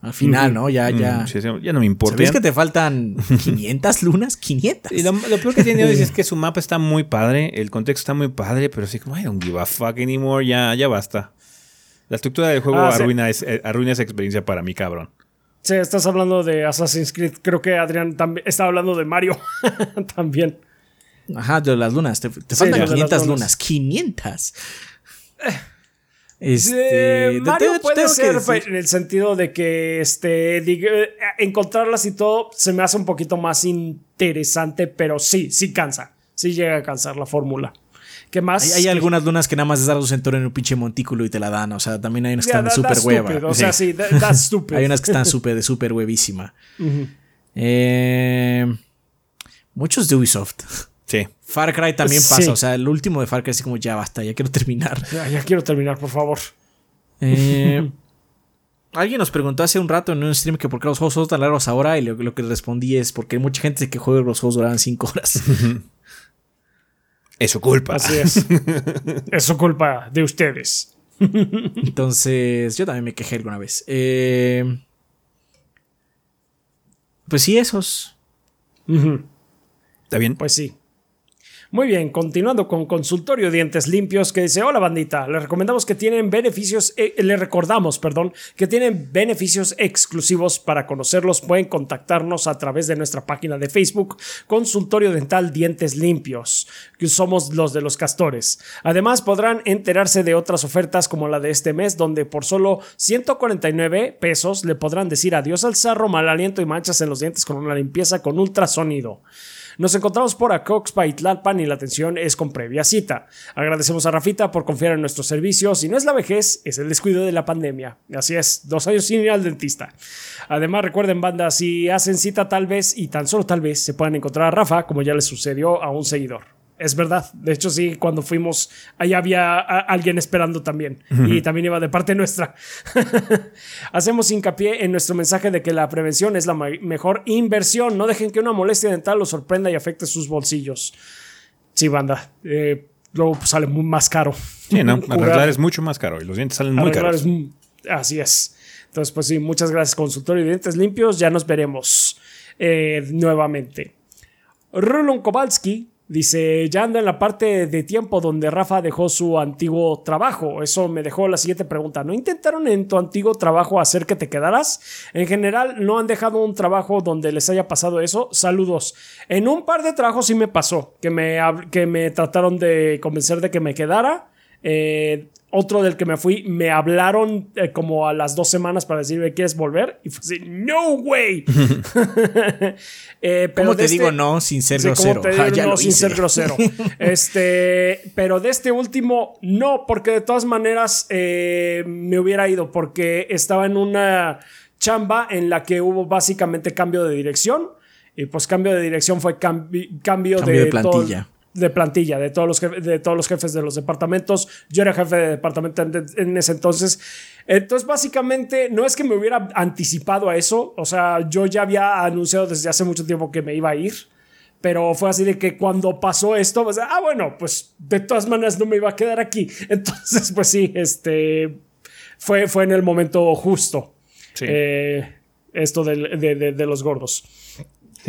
Al final, ¿no? Ya, ya. ya no me importa. ¿Sabes que te faltan 500 lunas? 500. Y lo, peor que tiene es que su mapa está muy padre, el contexto está muy padre, pero sí como, I don't give a fuck anymore, ya, ya basta. La estructura del juego ah, arruina, eh, arruina esa experiencia para mí, cabrón. Sí, estás hablando de Assassin's Creed. Creo que Adrián también estaba hablando de Mario también. Ajá, de las lunas. Te, faltan 500 lunas. 500. Este, Mario puede ser en el sentido de que este, encontrarlas y todo se me hace un poquito más interesante, pero sí, sí cansa. Sí llega a cansar la fórmula. ¿Qué más? Hay, algunas lunas que nada más es dar un centro en un pinche montículo y te la dan. O sea, también hay unas que están de súper hueva. O sea, sí, that's hay unas que están súper de súper huevísima. eh, muchos de Ubisoft. Sí. Far Cry también pasa. O sea, el último de Far Cry es como ya basta, ya quiero terminar. Ya, quiero terminar, por favor. Eh, alguien nos preguntó hace un rato en un stream que por qué los juegos son tan largos ahora. Y lo, que respondí es porque hay mucha gente que juega los juegos duraban 5 horas. es su culpa. Así es. es su culpa de ustedes. Entonces, yo también me quejé alguna vez. Eh, pues sí, esos. ¿Está bien? Pues sí. Muy bien, continuando con Consultorio Dientes Limpios que dice, hola bandita, le recomendamos que tienen beneficios, eh, le recordamos, perdón, que tienen beneficios exclusivos para conocerlos, pueden contactarnos a través de nuestra página de Facebook, Consultorio Dental Dientes Limpios, que somos los de los castores. Además podrán enterarse de otras ofertas como la de este mes, donde por solo 149 pesos le podrán decir adiós al sarro, mal aliento y manchas en los dientes con una limpieza con ultrasonido. Nos encontramos por Acoxpa y y la atención es con previa cita. Agradecemos a Rafita por confiar en nuestros servicios y no es la vejez, es el descuido de la pandemia. Así es, dos años sin ir al dentista. Además, recuerden, banda, si hacen cita tal vez y tan solo tal vez se puedan encontrar a Rafa, como ya le sucedió a un seguidor. Es verdad. De hecho, sí, cuando fuimos, ahí había alguien esperando también. Y también iba de parte nuestra. Hacemos hincapié en nuestro mensaje de que la prevención es la mejor inversión. No dejen que una molestia dental los sorprenda y afecte sus bolsillos. Sí, banda. Eh, luego sale muy más caro. Sí, no. Arreglar es mucho más caro y los dientes salen muy caros. Así es. Entonces, pues sí, muchas gracias, consultorio de dientes limpios. Ya nos veremos eh, nuevamente. Roland Kowalski Dice, ya anda en la parte de tiempo donde Rafa dejó su antiguo trabajo. Eso me dejó la siguiente pregunta. ¿No intentaron en tu antiguo trabajo hacer que te quedaras? En general, ¿no han dejado un trabajo donde les haya pasado eso? Saludos. En un par de trabajos sí me pasó, que me, que me trataron de convencer de que me quedara. Eh, otro del que me fui, me hablaron eh, como a las dos semanas para decirme, ¿quieres volver? Y fue así, no way. eh, ¿Cómo te digo este no sin ser grosero? no sin ser grosero. este, pero de este último, no, porque de todas maneras eh, me hubiera ido, porque estaba en una chamba en la que hubo básicamente cambio de dirección. Y pues cambio de dirección fue cambio, de, plantilla de plantilla de todos, los jefes, de todos los jefes de los departamentos. Yo era jefe de departamento en, ese entonces. Entonces, básicamente, no es que me hubiera anticipado a eso. O sea, yo ya había anunciado desde hace mucho tiempo que me iba a ir. Pero fue así de que cuando pasó esto, pues, ah, bueno, pues de todas maneras no me iba a quedar aquí. Entonces, pues sí, este fue, fue en el momento justo. Eh, esto de, de los gordos.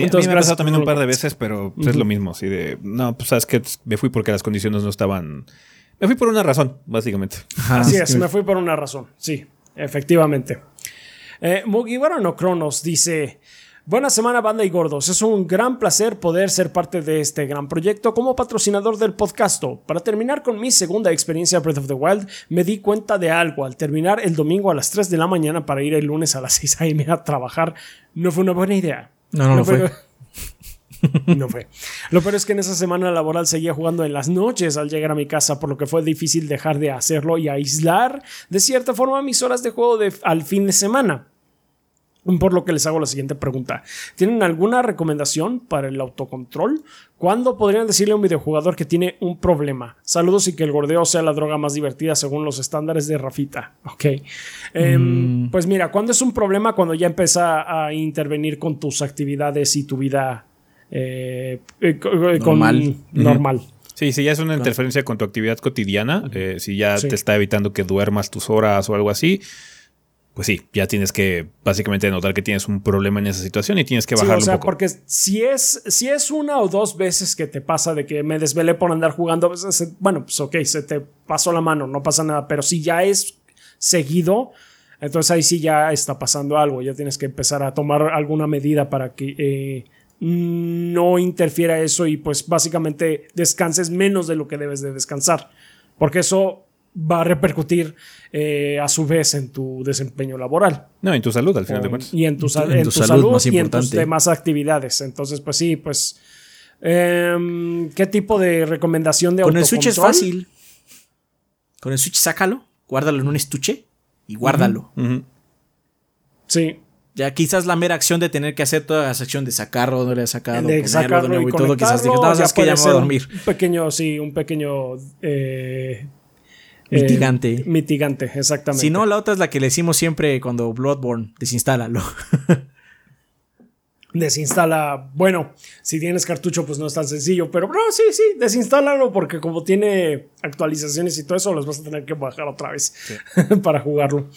Entonces, me ha pasado también un par de veces, pero pues, es lo mismo. Así de, no, pues sabes que me fui porque las condiciones no estaban. Me fui por una razón, básicamente. Así es, me fui por una razón. Sí, efectivamente. Eh, no Cronos dice. Buena semana, banda y gordos. Es un gran placer poder ser parte de este gran proyecto como patrocinador del podcast. Para terminar con mi segunda experiencia Breath of the Wild, me di cuenta de algo. Al terminar el domingo a las 3 de la mañana para ir el lunes a las 6 a.m. a trabajar, no fue una buena idea. No, no, fue. no fue. Lo peor es que en esa semana laboral seguía jugando en las noches al llegar a mi casa, por lo que fue difícil dejar de hacerlo y aislar de cierta forma mis horas de juego de, al fin de semana. Por lo que les hago la siguiente pregunta. ¿Tienen alguna recomendación para el autocontrol? ¿Cuándo podrían decirle a un videojugador que tiene un problema? Saludos y que el gordeo sea la droga más divertida según los estándares de Rafita. Ok. Em, mm. Pues mira, ¿cuándo es un problema? Cuando ya empieza a intervenir con tus actividades y tu vida eh, eh, normal. normal. Sí, si ya es una interferencia con tu actividad cotidiana, eh, si ya te está evitando que duermas tus horas o algo así, pues sí, ya tienes que básicamente notar que tienes un problema en esa situación y tienes que bajarlo o sea, un poco. Porque si es, si es una o dos veces que te pasa de que me desvelé por andar jugando, bueno, pues ok, se te pasó la mano, no pasa nada. Pero si ya es seguido, entonces ahí sí ya está pasando algo. Ya tienes que empezar a tomar alguna medida para que eh, no interfiera eso y pues básicamente descanses menos de lo que debes de descansar. Porque eso va a repercutir eh, a su vez en tu desempeño laboral. No, en tu salud al final de cuentas. Y en tu, salud, y en tus demás actividades. Entonces, pues sí, pues... Em, ¿Qué tipo de recomendación de Con el Switch es fácil. Con el Switch sácalo, guárdalo en un estuche y guárdalo. Sí. Ya quizás la mera acción de tener que hacer toda la sección de sacarlo, no le sacado, de sacarlo de nuevo y, todo, quizás ya que ya a dormir. Un pequeño, sí, un pequeño eh, Mitigante. Eh, mitigante, exactamente. Si no, la otra es la que le decimos siempre cuando Bloodborne, desinstálalo. Desinstala, bueno, si tienes cartucho pues no es tan sencillo, pero no, sí, sí, desinstálalo porque como tiene actualizaciones y todo eso, los vas a tener que bajar otra vez para jugarlo.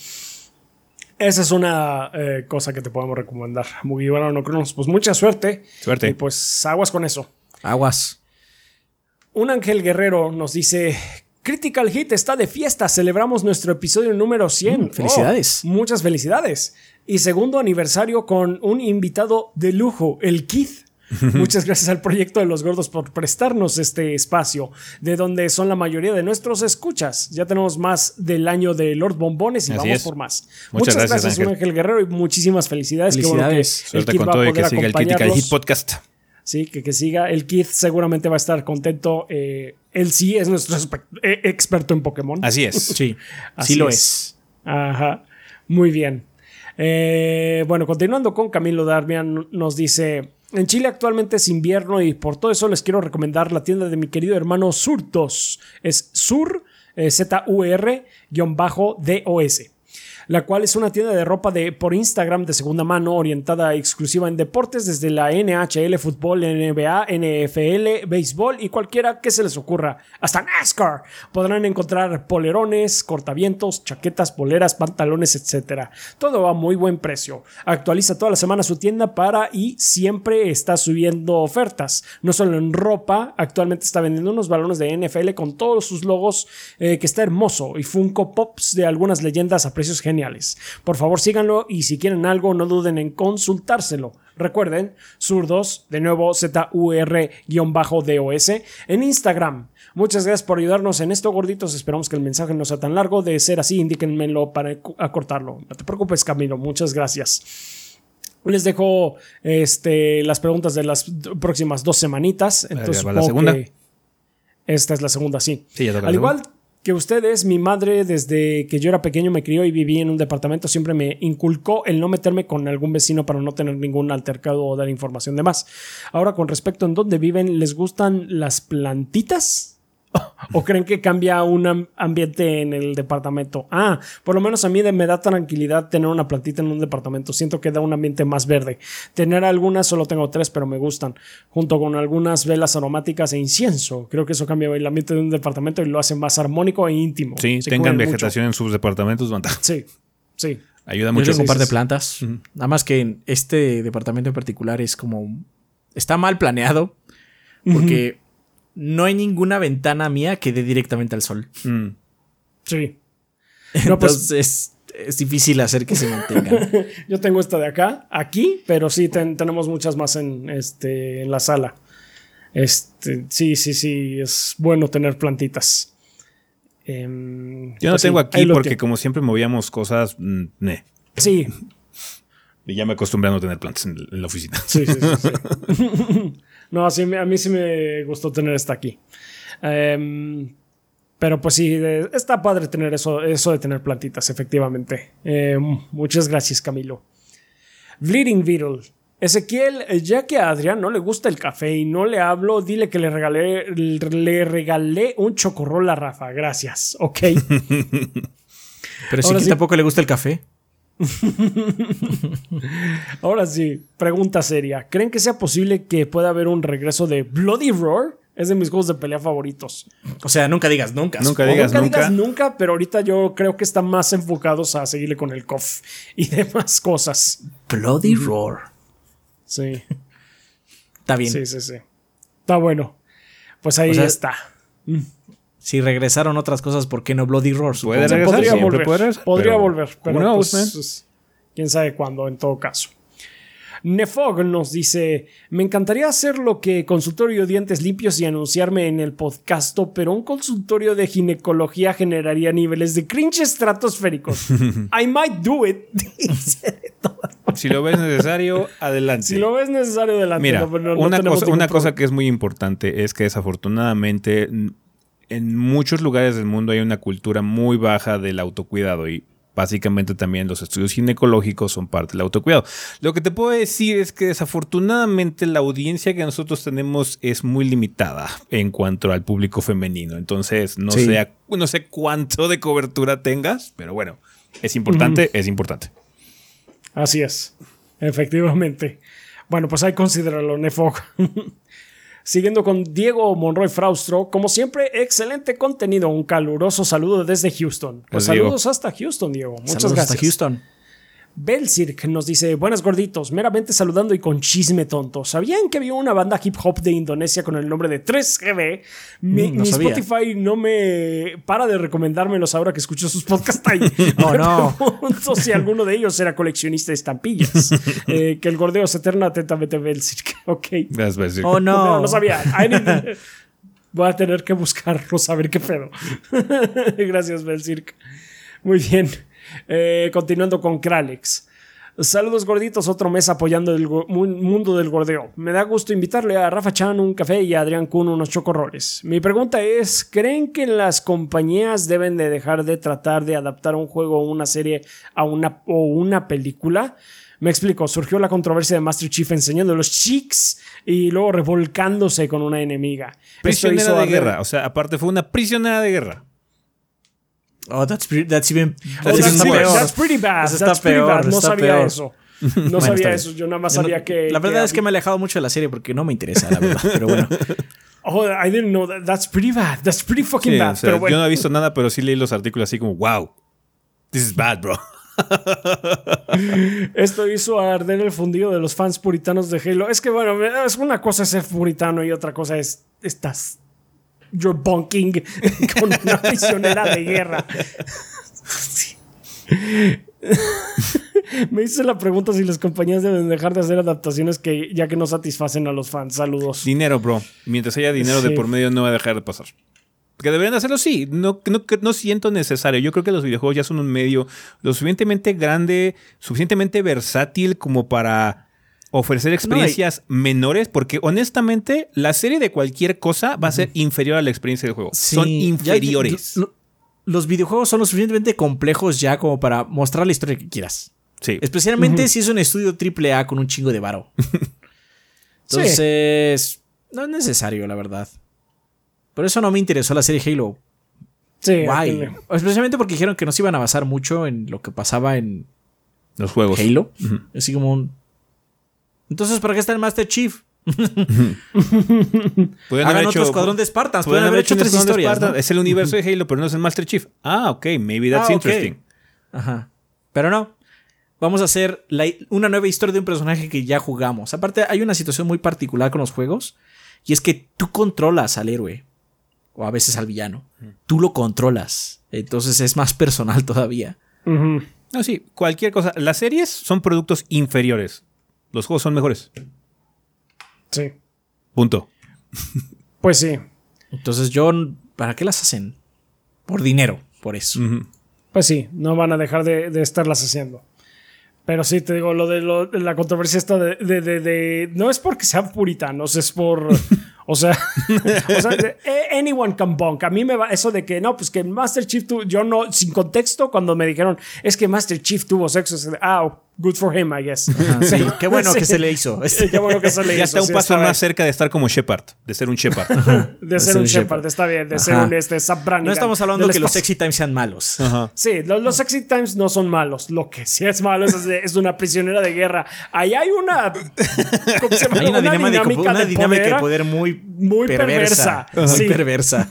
Esa es una eh, cosa que te podemos recomendar. Muy bueno, no Cronos. Pues mucha suerte. Suerte. Y pues aguas con eso. Aguas. Un ángel guerrero nos dice Critical Hit está de fiesta. Celebramos nuestro episodio número 100. Mm, felicidades. muchas felicidades. Y segundo aniversario con un invitado de lujo, el Keith. Muchas gracias al proyecto de los gordos por prestarnos este espacio, de donde son la mayoría de nuestros escuchas. Ya tenemos más del año de Lord Bombones y vamos por más. Muchas, gracias, Ángel. Guerrero, y muchísimas felicidades. felicidades. Qué bueno que con todo y que siga el Critical Hit Podcast. Sí, que, que siga. El Keith seguramente va a estar contento. Eh, él sí es nuestro eh, experto en Pokémon. Así es. Sí, Así lo es. Ajá. Muy bien. Eh, bueno, continuando con Camilo Darmian, nos dice: En Chile actualmente es invierno y por todo eso les quiero recomendar la tienda de mi querido hermano Surtos. Es Sur, Z-U-R-D-O-S. La cual es una tienda de ropa de, por Instagram de segunda mano orientada exclusiva en deportes desde la NHL, fútbol, NBA, NFL, béisbol y cualquiera que se les ocurra, hasta NASCAR. Podrán encontrar polerones, cortavientos, chaquetas, poleras, pantalones, etc. Todo a muy buen precio. Actualiza toda la semana su tienda para y siempre está subiendo ofertas, no solo en ropa, actualmente está vendiendo unos balones de NFL con todos sus logos eh, que está hermoso y Funko Pops de algunas leyendas a precios geniales. Por favor síganlo y si quieren algo no duden en consultárselo. Recuerden, zurdos, de nuevo ZUR-DOS en Instagram. Muchas gracias por ayudarnos en esto, gorditos. Esperamos que el mensaje no sea tan largo. De ser así, indíquenmelo para acortarlo. No te preocupes, Camilo. Muchas gracias. Les dejo este, las preguntas de las próximas dos semanitas. Entonces, ¿Va la segunda? esta es la segunda, sí. Sí, ya Al igual. Que ustedes, mi madre desde que yo era pequeño me crió y viví en un departamento, siempre me inculcó el no meterme con algún vecino para no tener ningún altercado o dar información de más. Ahora, con respecto en dónde viven, ¿les gustan las plantitas? ¿O creen que cambia un am- ambiente en el departamento? Ah, por lo menos a mí me da tranquilidad tener una plantita en un departamento. Siento que da un ambiente más verde. Tener algunas, solo tengo tres, pero me gustan. Junto con algunas velas aromáticas e incienso. Creo que eso cambia el ambiente de un departamento y lo hace más armónico e íntimo. Sí, Se tengan mucho. vegetación en sus departamentos, ventaja. Sí, sí. Ayuda Yo mucho. tengo un par de plantas. Nada más que en este departamento en particular es como. Está mal planeado. Porque no hay ninguna ventana mía que dé directamente al sol. Mm. Sí. No, pues- Entonces es difícil hacer que se mantengan. Yo tengo esta de acá, aquí, pero sí ten- tenemos muchas más en, este, en la sala. Este, sí, sí, sí, es bueno tener plantitas. Em, Yo no pues tengo aquí porque tiene. como siempre movíamos cosas, mm, ne. Sí, Y ya me acostumbré a no tener plantas en, en la oficina. sí, sí, sí. sí. No, sí, a mí sí me gustó tener esta aquí. Em, pero pues sí, está padre tener eso, eso de tener plantitas, efectivamente. Em, muchas gracias, Camilo. Bleeding Beetle. Ezequiel, ya que a Adrián no le gusta el café y no le hablo, dile que le regalé, le regalé un chocorrol a Rafa. Gracias. Ok. Pero sí Ahora que sí. tampoco le gusta el café. Ahora sí, pregunta seria. ¿Creen que sea posible que pueda haber un regreso de Bloody Roar? Es de mis juegos de pelea favoritos. O sea, nunca digas nunca. Nunca digas nunca nunca. digas nunca, pero ahorita yo creo que están más enfocados a seguirle con el COF y demás cosas. Bloody Roar. Sí, Está bien. sí, sí, sí. Está bueno. Pues ahí O sea, está. Si regresaron otras cosas, ¿por qué no Bloody Roar? Puede regresar, podría volver. puede regresar, podría pero volver, pero knows, pues, pues, quién sabe cuándo en todo caso. Nefog nos dice, me encantaría hacer lo que consultorio de dientes limpios y anunciarme en el podcasto, pero un consultorio de ginecología generaría niveles de cringe estratosféricos. I might do it. Si lo ves necesario, adelante. si lo ves necesario adelante. Mira, no, no- no una, cosa, una que es muy importante es que desafortunadamente en muchos lugares del mundo hay una cultura muy baja del autocuidado y básicamente también los estudios ginecológicos son parte del autocuidado. Lo que te puedo decir es que desafortunadamente la audiencia que nosotros tenemos es muy limitada en cuanto al público femenino. Entonces, no, Sí. no sé cuánto de cobertura tengas, pero bueno, es importante, es importante. Así es, efectivamente. Bueno, pues ahí considéralo, Nefog. Siguiendo con Diego Monroy Fraustro, como siempre, excelente contenido. Un caluroso saludo desde Houston. Pues Diego. saludos hasta Houston, Diego. Muchas Saludos gracias. hasta Houston. Belcirc nos dice, buenas gorditos, meramente saludando y con chisme tonto. ¿Sabían que había una banda hip hop de Indonesia con el nombre de 3GB? Mi, Mm, no mi sabía. Spotify no me para de recomendármelos ahora que escucho sus podcasts ahí. Oh, Me no. pregunto si alguno de ellos era coleccionista de estampillas. Eh, que el gordeo se eterna atentamente Belcirc. Ok. Gracias, Bessie. Oh, No, no. no sabía. I Voy a tener que buscarlo, saber qué pedo. Gracias, Belcirc. Muy bien. Eh, continuando con Kralex. Saludos gorditos, otro mes apoyando el mundo del gordeo. Me da gusto invitarle a Rafa Chan un café y a Adrián Kun unos chocorroles. Mi pregunta es, ¿creen que las compañías deben de dejar de tratar de adaptar un juego o una serie a una, o una película? Me explico, surgió la controversia de Master Chief enseñando los chicks y luego revolcándose con una enemiga. Prisionera de guerra. O sea, aparte fue una prisionera de guerra. Oh, that's, pretty- that's even. Oh, That's, that's, even pretty- peor. that's pretty bad. Eso está That's pretty peor, bad. No está sabía peor. eso. No Bueno, sabía eso. Yo nada más Yo no- sabía que. La verdad es que me he alejado mucho de la serie porque no me interesa, la verdad. Pero bueno. Oh, I didn't know that. That's pretty bad. That's pretty fucking Sí, bad. o sea, pero bueno. Yo no he visto nada, pero sí leí los artículos así como, wow, this is bad, bro. Esto hizo arder el fundido de los fans puritanos de Halo. Es que, bueno, es una cosa es ser puritano y otra cosa es. Estás. You're bunking con una prisionera de guerra. Me hice la pregunta si las compañías deben dejar de hacer adaptaciones que ya que no satisfacen a los fans. Saludos. Dinero, bro. Mientras haya dinero de por medio, no va a dejar de pasar. Que deberían hacerlo, sí. No, no, no siento necesario. Yo creo que los videojuegos ya son un medio lo suficientemente grande, suficientemente versátil como para ofrecer experiencias menores, porque honestamente la serie de cualquier cosa va a ser inferior a la experiencia del juego. son Sí, ya- inferiores. lo- los videojuegos son lo suficientemente complejos ya como para mostrar la historia que quieras. sí. Especialmente si es un estudio triple A con un chingo de varo. Entonces, no es necesario, la verdad. Por eso no me interesó la serie Halo. Sí, Guay. Especialmente porque dijeron que no se iban a basar mucho en lo que pasaba en Los juegos. Halo. Así como un. Entonces, ¿para qué está el Master Chief? Pueden Hagan haber otro hecho- escuadrón de Spartans. pueden haber hecho de historias. Es el universo de Halo, pero no es el Master Chief. Ah, ok, maybe that's Ah, ok. interesting. Ajá. Pero no. Vamos a hacer la- una nueva historia de un personaje que ya jugamos. Aparte, hay una situación muy particular con los juegos. Y es que tú controlas al héroe. O a veces al villano. Tú lo controlas. Entonces es más personal todavía. No, sí, cualquier cosa. Las series son productos inferiores. Los juegos son mejores. Sí. Punto. Pues sí. Entonces yo... ¿Para qué las hacen? Por dinero. Por eso. Pues sí, no van a dejar de, de estarlas haciendo. Pero sí, te digo, lo de, lo- de la controversia esta de, de- de- de- No es porque sean puritanos, es por... O sea, o sea de- eh, anyone can bunk. A mí me va eso de que no, pues que Master Chief tuvo... Yo no, sin contexto, cuando me dijeron, es que Master Chief tuvo sexo, es de, ah, good for him, I guess. Sí, qué bueno Sí. que se le hizo. Qué bueno que se le Ya hizo, está un sí, paso está más cerca de estar como Shepard, de ser un Shepard. De ser ser un Shepard, Shepard. está bien, de ser un este, Brannigan No estamos hablando del que los sexy times sean malos. Ajá. Sí, los, los Sexy Times no son malos. Lo que sí es malo es, de- es de una prisionera de guerra. Ahí hay una. ¿cómo se llama? Hay una, dinámica, una de dinámica de poder. poder muy, muy perversa. Muy Sí. perversa.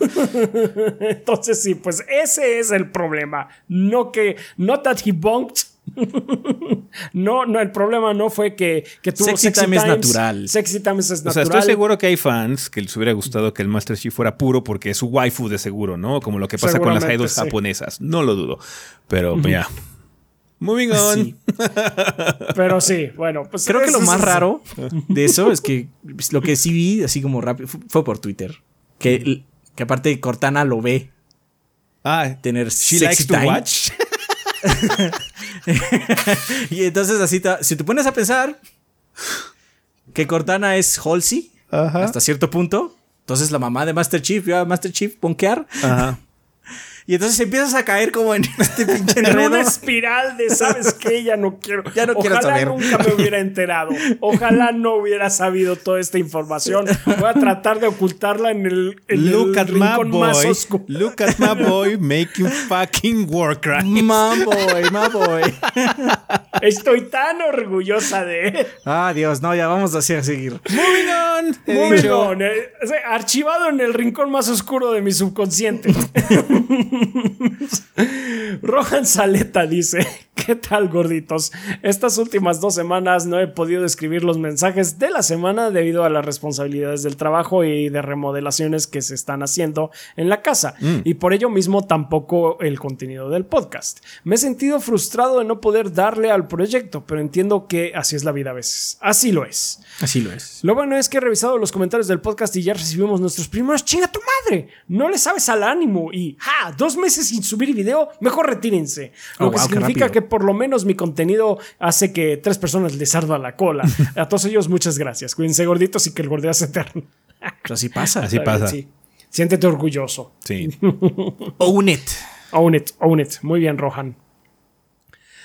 Entonces, sí, pues ese es el problema. No que. Not that he bunked. no, no, el problema no fue que, que tuvo Sexy Sexy, time es natural. Sexy Times es O natural. sea, estoy seguro que hay fans que les hubiera gustado que el Master Chief fuera puro porque es su waifu de seguro, ¿no? Como lo que pasa con las idols sí. japonesas. No lo dudo. Pero ya. Moving on. Sí. Pero sí, bueno, pues. Creo que lo más raro de eso es que lo que sí vi, así como rápido, fu- fue por Twitter. Que, que aparte Cortana lo ve Ah, tener she sexy likes to time. watch. Y entonces así, te- si te pones a pensar que Cortana es Halsey hasta cierto punto, entonces la mamá de Master Chief vio a Master Chief ponkear Ajá. Y entonces empiezas a caer como en este pinche En una espiral de, ¿sabes qué? Ya no quiero. Ya no quiero Ojalá saber. nunca me hubiera enterado. Ojalá no hubiera sabido toda esta información. Voy a tratar de ocultarla en el, en Look el at my rincón más boy. oscuro. Look at my boy making fucking war crimes. My boy, my boy. Estoy tan orgullosa de él. Ah, Dios, no, ya vamos así a seguir. Moving on. Dicho. bien, eh, sea, archivado en el rincón más oscuro de mi subconsciente. Rohan Saleta dice: ¿Qué tal, gorditos? Estas últimas dos semanas no he podido escribir los mensajes de la semana debido a las responsabilidades del trabajo y de remodelaciones que se están haciendo en la casa. Y por ello mismo tampoco el contenido del podcast. Me he sentido frustrado de no poder darle al proyecto, pero entiendo que así es la vida a veces. Así lo es. Así lo es. Lo bueno es que he revisado los comentarios del podcast y ya recibimos nuestros primeros. ¡Chinga tu madre! No le sabes al ánimo y ¡ja! Dos meses sin subir video, mejor retírense. Lo Oh, que wow, significa que por lo menos mi contenido hace que tres personas les arda la cola. A todos ellos, muchas gracias. Cuídense gorditos y que el gordeo sea eterno. Pero así pasa. Así pasa. Sí. Siéntete orgulloso. Sí. Own it. Own it, own it. Muy bien, Rohan.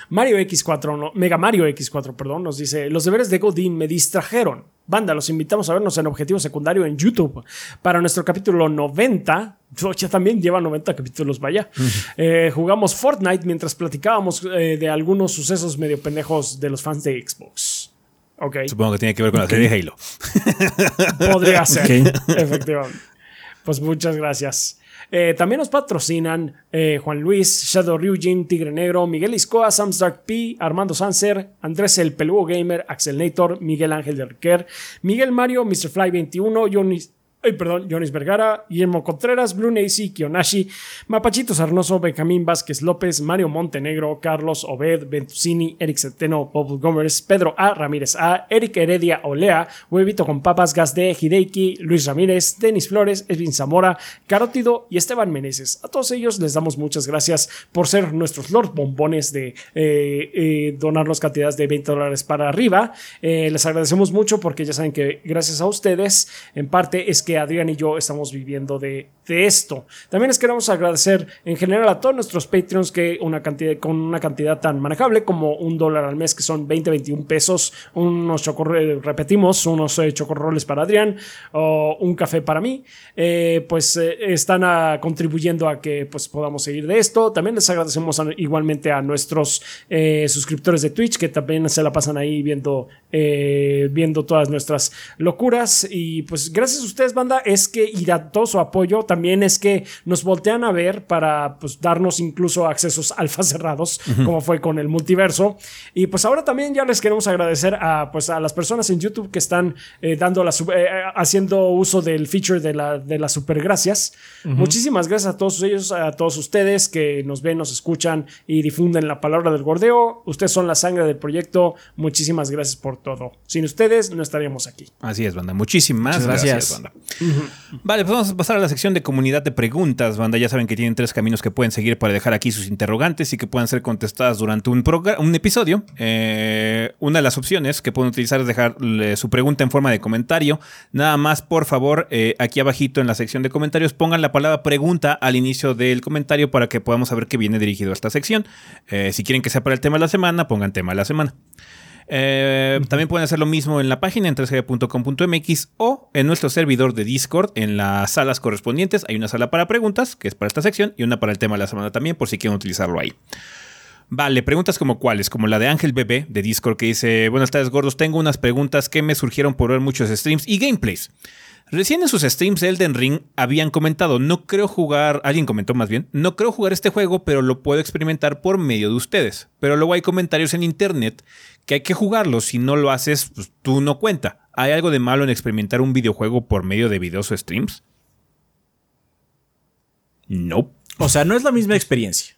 Mario X4, Mega Mario X4, perdón, nos dice, los deberes de Godin me distrajeron. Banda, los invitamos a vernos en Objetivo Secundario en YouTube para nuestro capítulo 90. Ya también lleva 90 capítulos, vaya. Eh, jugamos Fortnite mientras platicábamos eh, de algunos sucesos medio pendejos de los fans de Xbox. Ok. Supongo que tiene que ver con la serie Halo. Podría ser, efectivamente. Pues muchas gracias. Eh, también nos patrocinan eh, Juan Luis, Shadow Ryujin, Tigre Negro, Miguel Iscoa, Sam Stark P, Armando Sanser, Andrés el Pelugo Gamer, Axel Nator, Miguel Ángel de Riquer, Miguel Mario, Mr. Fly 21, Johnny Ay, perdón, Jonis Vergara, Guillermo Contreras, Nacy, Kionashi, Mapachito Sarnoso, Benjamín Vázquez López, Mario Montenegro, Carlos Obed, Ventusini, Eric Centeno, Bob Gómez, Pedro A. Ramírez A, Eric Heredia Olea, Huevito con Papas, Gas de Hideiki, Luis Ramírez, Denis Flores, Edwin Zamora, Carótido y Esteban Meneses. A todos ellos les damos muchas gracias por ser nuestros Lord Bombones de eh, eh, donarnos cantidades de 20 dólares para arriba. Eh, les agradecemos mucho porque ya saben que gracias a ustedes, en parte es que Adrián y yo estamos viviendo de, esto. También les queremos agradecer en general a todos nuestros Patreons que una cantidad, con una cantidad tan manejable como un dólar al mes, que son 20, 21 pesos, unos chocorroles, repetimos, unos eh, chocorroles para Adrián o un café para mí, eh, pues eh, están contribuyendo a que pues, podamos seguir de esto. También les agradecemos igualmente a nuestros suscriptores de Twitch que también se la pasan ahí viendo, viendo todas nuestras locuras. Y pues gracias a ustedes banda, es que, y a todo su apoyo, también es que nos voltean a ver para pues, darnos incluso accesos alfa cerrados, como fue con el multiverso. Y pues ahora también ya les queremos agradecer a, pues, a las personas en YouTube que están eh, dando la, eh, haciendo uso del feature de la, de las super gracias. Muchísimas gracias a todos ellos, a todos ustedes que nos ven, nos escuchan y difunden la palabra del gordeo. Ustedes son la sangre del proyecto. Muchísimas gracias por todo. Sin ustedes no estaríamos aquí. Así es, banda. Muchísimas gracias banda. Vale, pues vamos a pasar a la sección de comunidad de preguntas, banda. Ya saben que tienen tres caminos que pueden seguir para dejar aquí sus interrogantes y que puedan ser contestadas durante un, un episodio. Eh, una de las opciones que pueden utilizar es dejar su pregunta en forma de comentario. Nada más, por favor, eh, aquí abajito en la sección de comentarios pongan la palabra pregunta al inicio del comentario para que podamos saber que viene dirigido a esta sección. Eh, si quieren que sea para el tema de la semana, pongan tema de la semana. Eh, también pueden hacer lo mismo en la página en 3g.com.mx o en nuestro servidor de Discord en las salas correspondientes. Hay una sala para preguntas, que es para esta sección, y una para el tema de la semana también, por si quieren utilizarlo ahí. Vale, preguntas como cuáles, como la de Ángel Bebé de Discord que dice, buenas tardes gordos, tengo unas preguntas que me surgieron por ver muchos streams y gameplays. Recién en sus streams de Elden Ring habían comentado, no creo jugar, alguien comentó más bien, no creo jugar este juego, pero lo puedo experimentar por medio de ustedes. Pero luego hay comentarios en internet que hay que jugarlo, si no lo haces, pues tú no cuenta. ¿Hay algo de malo en experimentar un videojuego por medio de videos o streams? No. O sea, no es la misma experiencia.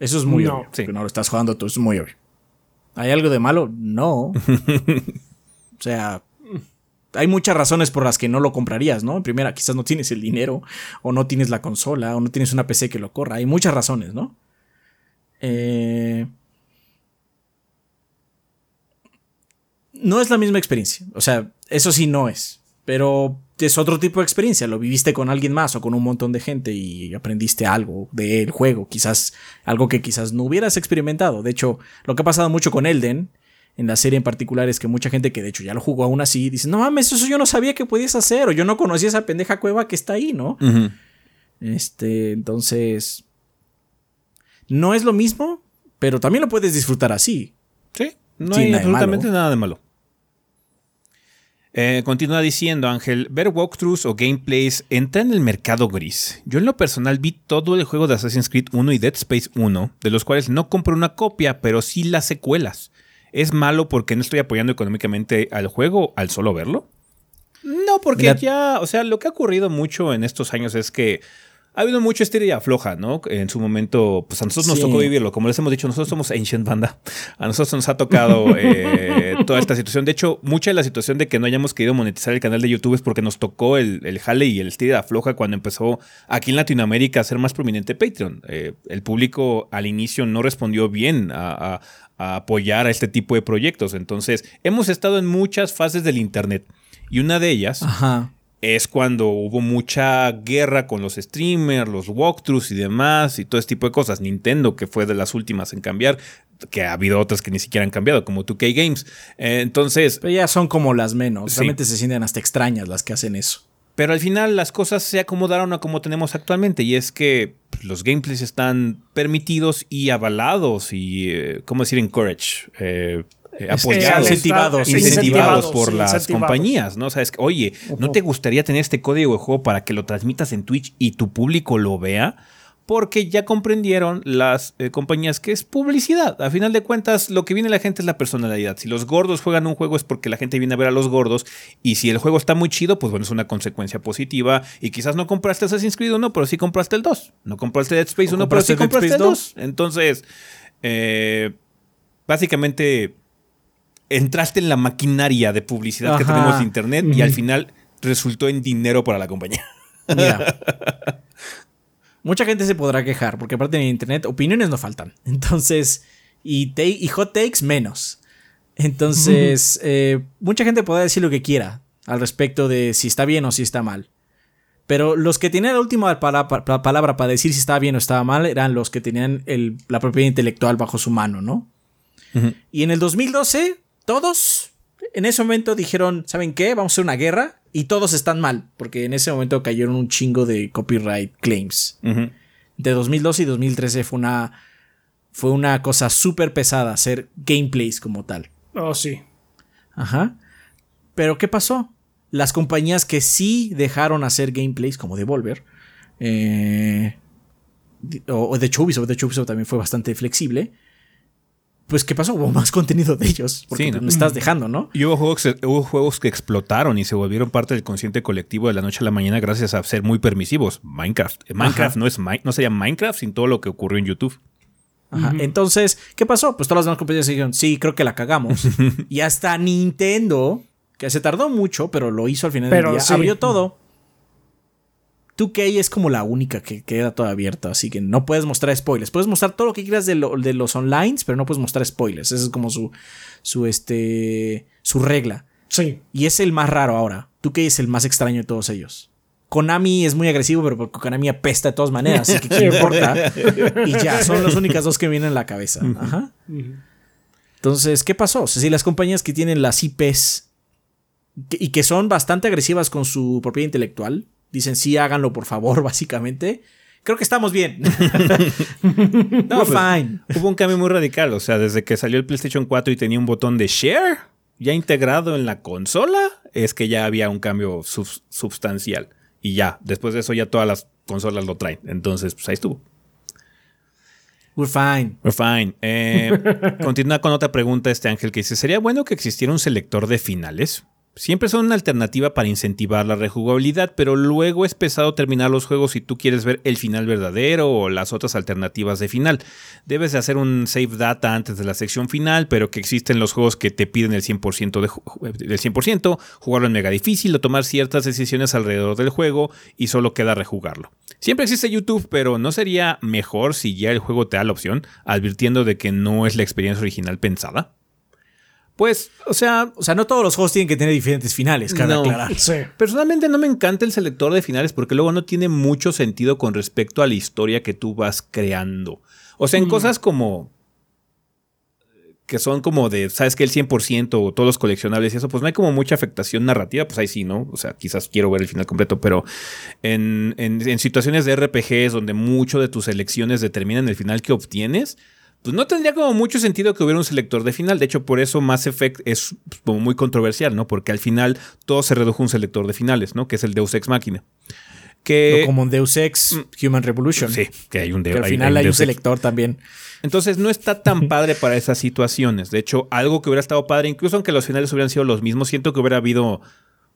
Eso es muy obvio. Sí. no lo estás jugando tú, es muy obvio. ¿Hay algo de malo? No. o sea, hay muchas razones por las que no lo comprarías, ¿no? En primera, quizás no tienes el dinero, o no tienes la consola, o no tienes una PC que lo corra. Hay muchas razones, ¿no? Eh, no es la misma experiencia. O sea, eso sí no es. Pero es otro tipo de experiencia. Lo viviste con alguien más o con un montón de gente y aprendiste algo del juego. Quizás algo que quizás no hubieras experimentado. De hecho, lo que ha pasado mucho con Elden en la serie en particular es que mucha gente que de hecho ya lo jugó aún así dice, no mames, eso yo no sabía que podías hacer o yo no conocía esa pendeja cueva que está ahí, ¿no? Este, entonces, no es lo mismo, pero también lo puedes disfrutar así. Sí, no hay absolutamente nada de malo. Eh, continúa diciendo Ángel, ver walkthroughs o gameplays entra en el mercado gris. Yo en lo personal vi todo el juego de Assassin's Creed 1 y Dead Space 1, de los cuales no compro una copia, pero sí las secuelas. ¿Es malo porque no estoy apoyando económicamente al juego al solo verlo? No, porque ya, o sea, lo que ha ocurrido mucho en estos años es que ha habido mucho estira y afloja, ¿no? En su momento, pues a nosotros nos tocó vivirlo. Como les hemos dicho, nosotros somos Ancient Banda. A nosotros nos ha tocado eh, toda esta situación. De hecho, mucha de la situación de que no hayamos querido monetizar el canal de YouTube es porque nos tocó el, el jale y el estira y afloja cuando empezó aquí en Latinoamérica a ser más prominente Patreon. Eh, el público al inicio no respondió bien a, apoyar a este tipo de proyectos. Entonces, hemos estado en muchas fases del Internet. Y una de ellas es cuando hubo mucha guerra con los streamers, los walkthroughs y demás y todo ese tipo de cosas. Nintendo, que fue de las últimas en cambiar, que ha habido otras que ni siquiera han cambiado, como 2K Games. Eh, entonces... Pero ya son como las menos. Realmente se sienten hasta extrañas las que hacen eso. Pero al final las cosas se acomodaron a como tenemos actualmente y es que los gameplays están permitidos y avalados y, eh, ¿cómo decir? Encourage. Eh, eh, apoyados, incentivados, incentivados, por las compañías, ¿no? O sea, es que, oye, ¿no te gustaría tener este código de juego para que lo transmitas en Twitch y tu público lo vea? porque ya comprendieron las eh, compañías que es publicidad. A final de cuentas, lo que viene a la gente es la personalidad. Si los gordos juegan un juego es porque la gente viene a ver a los gordos. Y si el juego está muy chido, pues bueno, es una consecuencia positiva. Y quizás no compraste Assassin's Creed 1, pero sí compraste el 2. No compraste Dead Space 1, pero sí compraste el 2. Entonces, eh, básicamente, entraste en la maquinaria de publicidad que tenemos en Internet y al final resultó en dinero para la compañía. Mira. Mucha gente se podrá quejar, porque aparte en internet opiniones no faltan. Entonces, y, y hot takes menos. Entonces, eh, mucha gente podrá decir lo que quiera al respecto de si está bien o si está mal. Pero los que tenían la última palabra para decir si estaba bien o estaba mal eran los que tenían la propiedad intelectual bajo su mano, ¿no? Y en el 2012, todos en ese momento dijeron, ¿saben qué? Vamos a hacer una guerra y todos están mal, porque en ese momento cayeron un chingo de copyright claims. De 2012 y 2013 fue una, fue una cosa súper pesada hacer gameplays como tal. Oh, sí. Ajá. Pero ¿qué pasó? Las compañías que sí dejaron hacer gameplays, como Devolver, eh, o, de Ubisoft, de Ubisoft también fue bastante flexible, pues ¿qué pasó? Hubo más contenido de ellos. Porque sí, ¿no? me estás dejando, ¿no? Y hubo juegos, hubo juegos que explotaron y se volvieron parte del consciente colectivo de la noche a la mañana gracias a ser muy permisivos. Minecraft. Eh, Minecraft no es no sería Minecraft sin todo lo que ocurrió en YouTube. Ajá. Entonces, ¿qué pasó? Pues todas las demás compañías dijeron, sí, creo que la cagamos. y hasta Nintendo, que se tardó mucho, pero lo hizo al final del día, abrió todo 2K es como la única que queda toda abierta, así que no puedes mostrar spoilers. Puedes mostrar todo lo que quieras de, los online, pero no puedes mostrar spoilers. Esa es como su, su, este, su regla. Sí. Y es el más raro ahora. 2K es el más extraño de todos ellos. Konami es muy agresivo, pero porque Konami apesta de todas maneras, así que ¿qué importa? y ya, son las únicas dos que vienen en la cabeza. Ajá. Entonces, ¿qué pasó? O sea, si las compañías que tienen las IPs y que son bastante agresivas con su propiedad intelectual, dicen sí, háganlo por favor, básicamente. Creo que estamos bien. no, fine. Hubo un cambio muy radical. O sea, desde que salió el PlayStation 4 y tenía un botón de share ya integrado en la consola, es que ya había un cambio sustancial. Y ya, después de eso ya todas las consolas lo traen. Entonces, pues ahí estuvo. We're fine. We're fine. Eh, continúa con otra pregunta este Ángel que dice, ¿sería bueno que existiera un selector de finales? Siempre son una alternativa para incentivar la rejugabilidad, pero luego es pesado terminar los juegos si tú quieres ver el final verdadero o las otras alternativas de final. Debes de hacer un save data antes de la sección final, pero que existen los juegos que te piden el 100% de, del 100%, jugarlo en mega difícil o tomar ciertas decisiones alrededor del juego y solo queda rejugarlo. Siempre existe YouTube, pero ¿no sería mejor si ya el juego te da la opción, advirtiendo de que no es la experiencia original pensada? Pues, o sea. O sea, no todos los juegos tienen que tener diferentes finales, cada aclarar. Personalmente no me encanta el selector de finales porque luego no tiene mucho sentido con respecto a la historia que tú vas creando. O sea, en mm. cosas como. que son como de, ¿sabes que El 100% o todos los coleccionables y eso, pues no hay como mucha afectación narrativa, pues ahí sí, ¿no? O sea, quizás quiero ver el final completo, pero en, en situaciones de RPGs donde mucho de tus elecciones determinan el final que obtienes pues no tendría como mucho sentido que hubiera un selector de final. De hecho, por eso Mass Effect es como muy controversial, ¿no? Porque al final todo se redujo a un selector de finales, ¿no? Que es el Deus Ex Machina. Que, como un Deus Ex mm. Human Revolution. Sí, que hay un Deus Al final hay, un, selector también. Entonces no está tan padre para esas situaciones. De hecho, algo que hubiera estado padre, incluso aunque los finales hubieran sido los mismos, siento que hubiera habido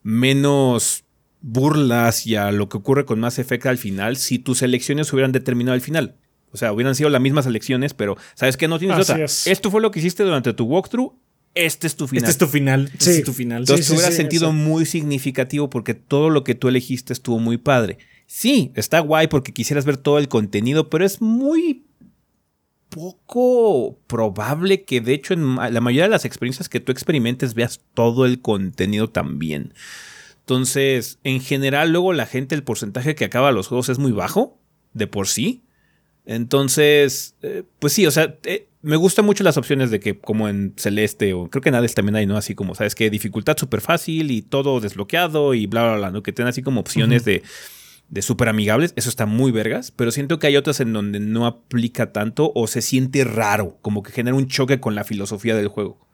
menos burlas y a lo que ocurre con Mass Effect al final si tus elecciones hubieran determinado el final. O sea, hubieran sido las mismas elecciones, pero ¿sabes qué? No tienes otra. Esto fue lo que hiciste durante tu walkthrough. Este es tu final. Este es tu final. Sí. Este es tu final. Entonces, sí, sentido muy significativo porque todo lo que tú elegiste estuvo muy padre. Sí, está guay porque quisieras ver todo el contenido, pero es muy poco probable que de hecho en la mayoría de las experiencias que tú experimentes veas todo el contenido también. Entonces, en general, luego la gente, el porcentaje que acaba los juegos es muy bajo, de por sí. Entonces, eh, pues sí, o sea, eh, me gustan mucho las opciones de que, como en Celeste, o creo que en Hades también hay, ¿no? Así como, ¿sabes qué? Dificultad súper fácil y todo desbloqueado y bla, bla, bla, ¿no? Que tengan así como opciones de, de súper amigables. Eso está muy vergas, pero siento que hay otras en donde no aplica tanto o se siente raro, como que genera un choque con la filosofía del juego.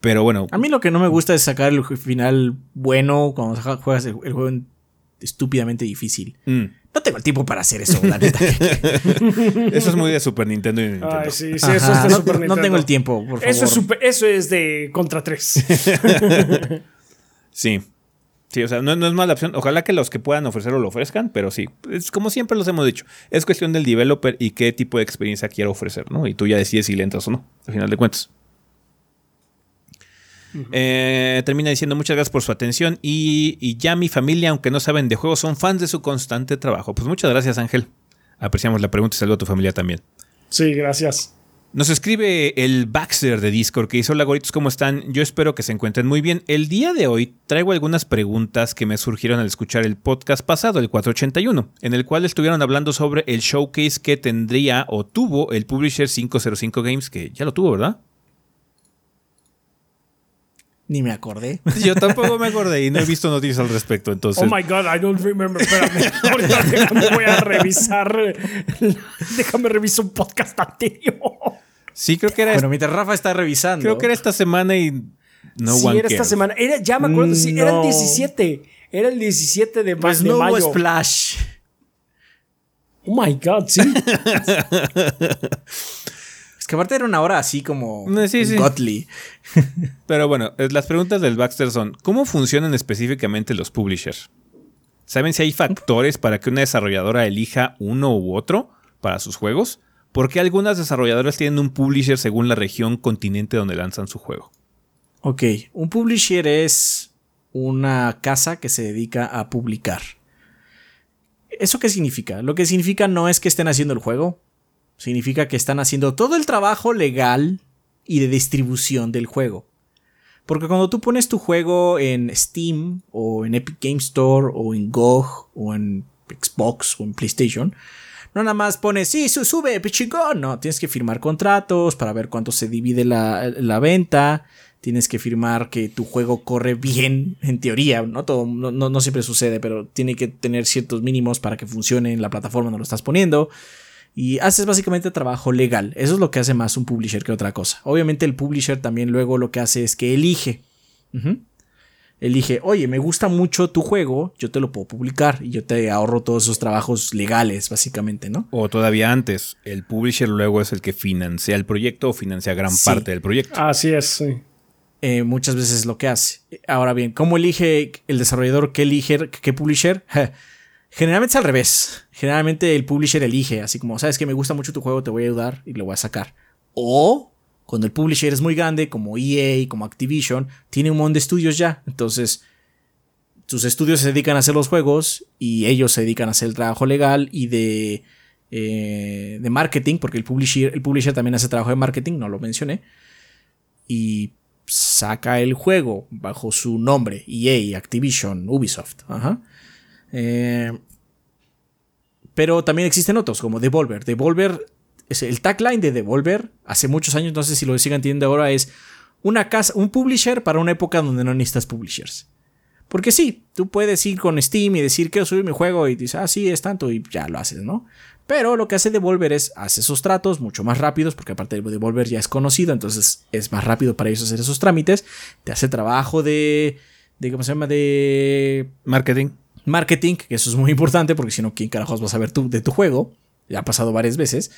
Pero bueno. A mí lo que no me gusta es sacar el final bueno cuando juegas el, juego estúpidamente difícil. Mm. No tengo el tiempo para hacer eso, la neta. eso es muy de Super Nintendo y Nintendo. Ay, sí, sí, eso es de no, Super Nintendo. No tengo el tiempo, por favor. Eso es, eso es de Contra 3. sí. Sí, o sea, no, es mala opción. Ojalá que los que puedan ofrecerlo lo ofrezcan, pero sí, es como siempre los hemos dicho. Es cuestión del developer y qué tipo de experiencia quiere ofrecer, ¿no? Y tú ya decides si le entras o no, al final de cuentas. Eh, termina diciendo muchas gracias por su atención y, ya mi familia, aunque no saben de juegos, son fans de su constante trabajo. Pues muchas gracias Ángel. Apreciamos la pregunta y saludo a tu familia también. Sí, gracias. Nos escribe el Baxter de Discord que dice, hola goritos, ¿cómo están? Yo espero que se encuentren muy bien. El día de hoy traigo algunas preguntas que me surgieron al escuchar el podcast pasado, el 481, en el cual estuvieron hablando sobre el showcase que tendría o tuvo el Publisher 505 Games, que ya lo tuvo, ¿verdad? Ni me acordé. Yo tampoco me acordé y no he visto noticias al respecto. Entonces. Oh my god, I don't remember. Espérame. Ahorita déjame, voy a revisar. Déjame revisar un podcast anterior. Sí, creo que era. Bueno, mientras Rafa está revisando. Creo que era esta semana y. No sí, era esta semana. Era, ya me acuerdo. Sí, era el 17. Era el 17 de, pues de no mayo. Splash. Oh my god, sí. Es que aparte era una hora así como eh, sí, sí. Pero bueno, las preguntas del Baxter son: ¿cómo funcionan específicamente los publishers? ¿Saben si hay factores para que una desarrolladora elija uno u otro para sus juegos? ¿Por qué algunas desarrolladoras tienen un publisher según la región continente donde lanzan su juego? Ok, un publisher es una casa que se dedica a publicar. ¿Eso qué significa? Lo que significa no es que estén haciendo el juego, Significa que están haciendo todo el trabajo legal y de distribución del juego. Porque cuando tú pones tu juego en Steam o en Epic Game Store o en GOG o en Xbox o en PlayStation, no nada más pones, sí, sube, pichingón. No, tienes que firmar contratos para ver cuánto se divide la, venta. Tienes que firmar que tu juego corre bien, en teoría. No, todo, no, no siempre sucede, pero tiene que tener ciertos mínimos para que funcione en la plataforma donde lo estás poniendo y haces básicamente trabajo legal. Eso es lo que hace más un publisher que otra cosa. Obviamente el publisher también luego lo que hace es que elige. Elige, oye, me gusta mucho tu juego, yo te lo puedo publicar y yo te ahorro todos esos trabajos legales, básicamente, ¿no? O todavía antes, el publisher luego es el que financia el proyecto o financia gran parte del proyecto. Así es, sí. Eh, muchas veces es lo que hace. Ahora bien, ¿cómo elige el desarrollador qué elige, qué publisher? Generalmente es al revés. Generalmente el publisher elige, así como, sabes que me gusta mucho tu juego, te voy a ayudar y lo voy a sacar. O cuando el publisher es muy grande, como EA, como Activision, tiene un montón de estudios ya. Entonces, sus estudios se dedican a hacer los juegos y ellos se dedican a hacer el trabajo legal y de, eh, marketing, porque el publisher, el publisher también hace trabajo de marketing, no lo mencioné. Y saca el juego bajo su nombre, EA, Activision, Ubisoft. Ajá. Eh, pero también existen otros, como Devolver. Devolver, el tagline de Devolver, hace muchos años, no sé si lo siguen teniendo ahora, es una casa, un publisher para una época donde no necesitas publishers. Porque sí, tú puedes ir con Steam y decir quiero subir mi juego y dices, ah, sí, es tanto y ya lo haces, ¿no? Pero lo que hace Devolver es hace esos tratos mucho más rápidos, porque aparte de Devolver ya es conocido, entonces es más rápido para ellos hacer esos trámites. Te hace trabajo de, de ¿cómo se llama? De marketing marketing, que eso es muy importante porque si no, ¿quién carajos va a saber tú de tu juego? Ya ha pasado varias veces.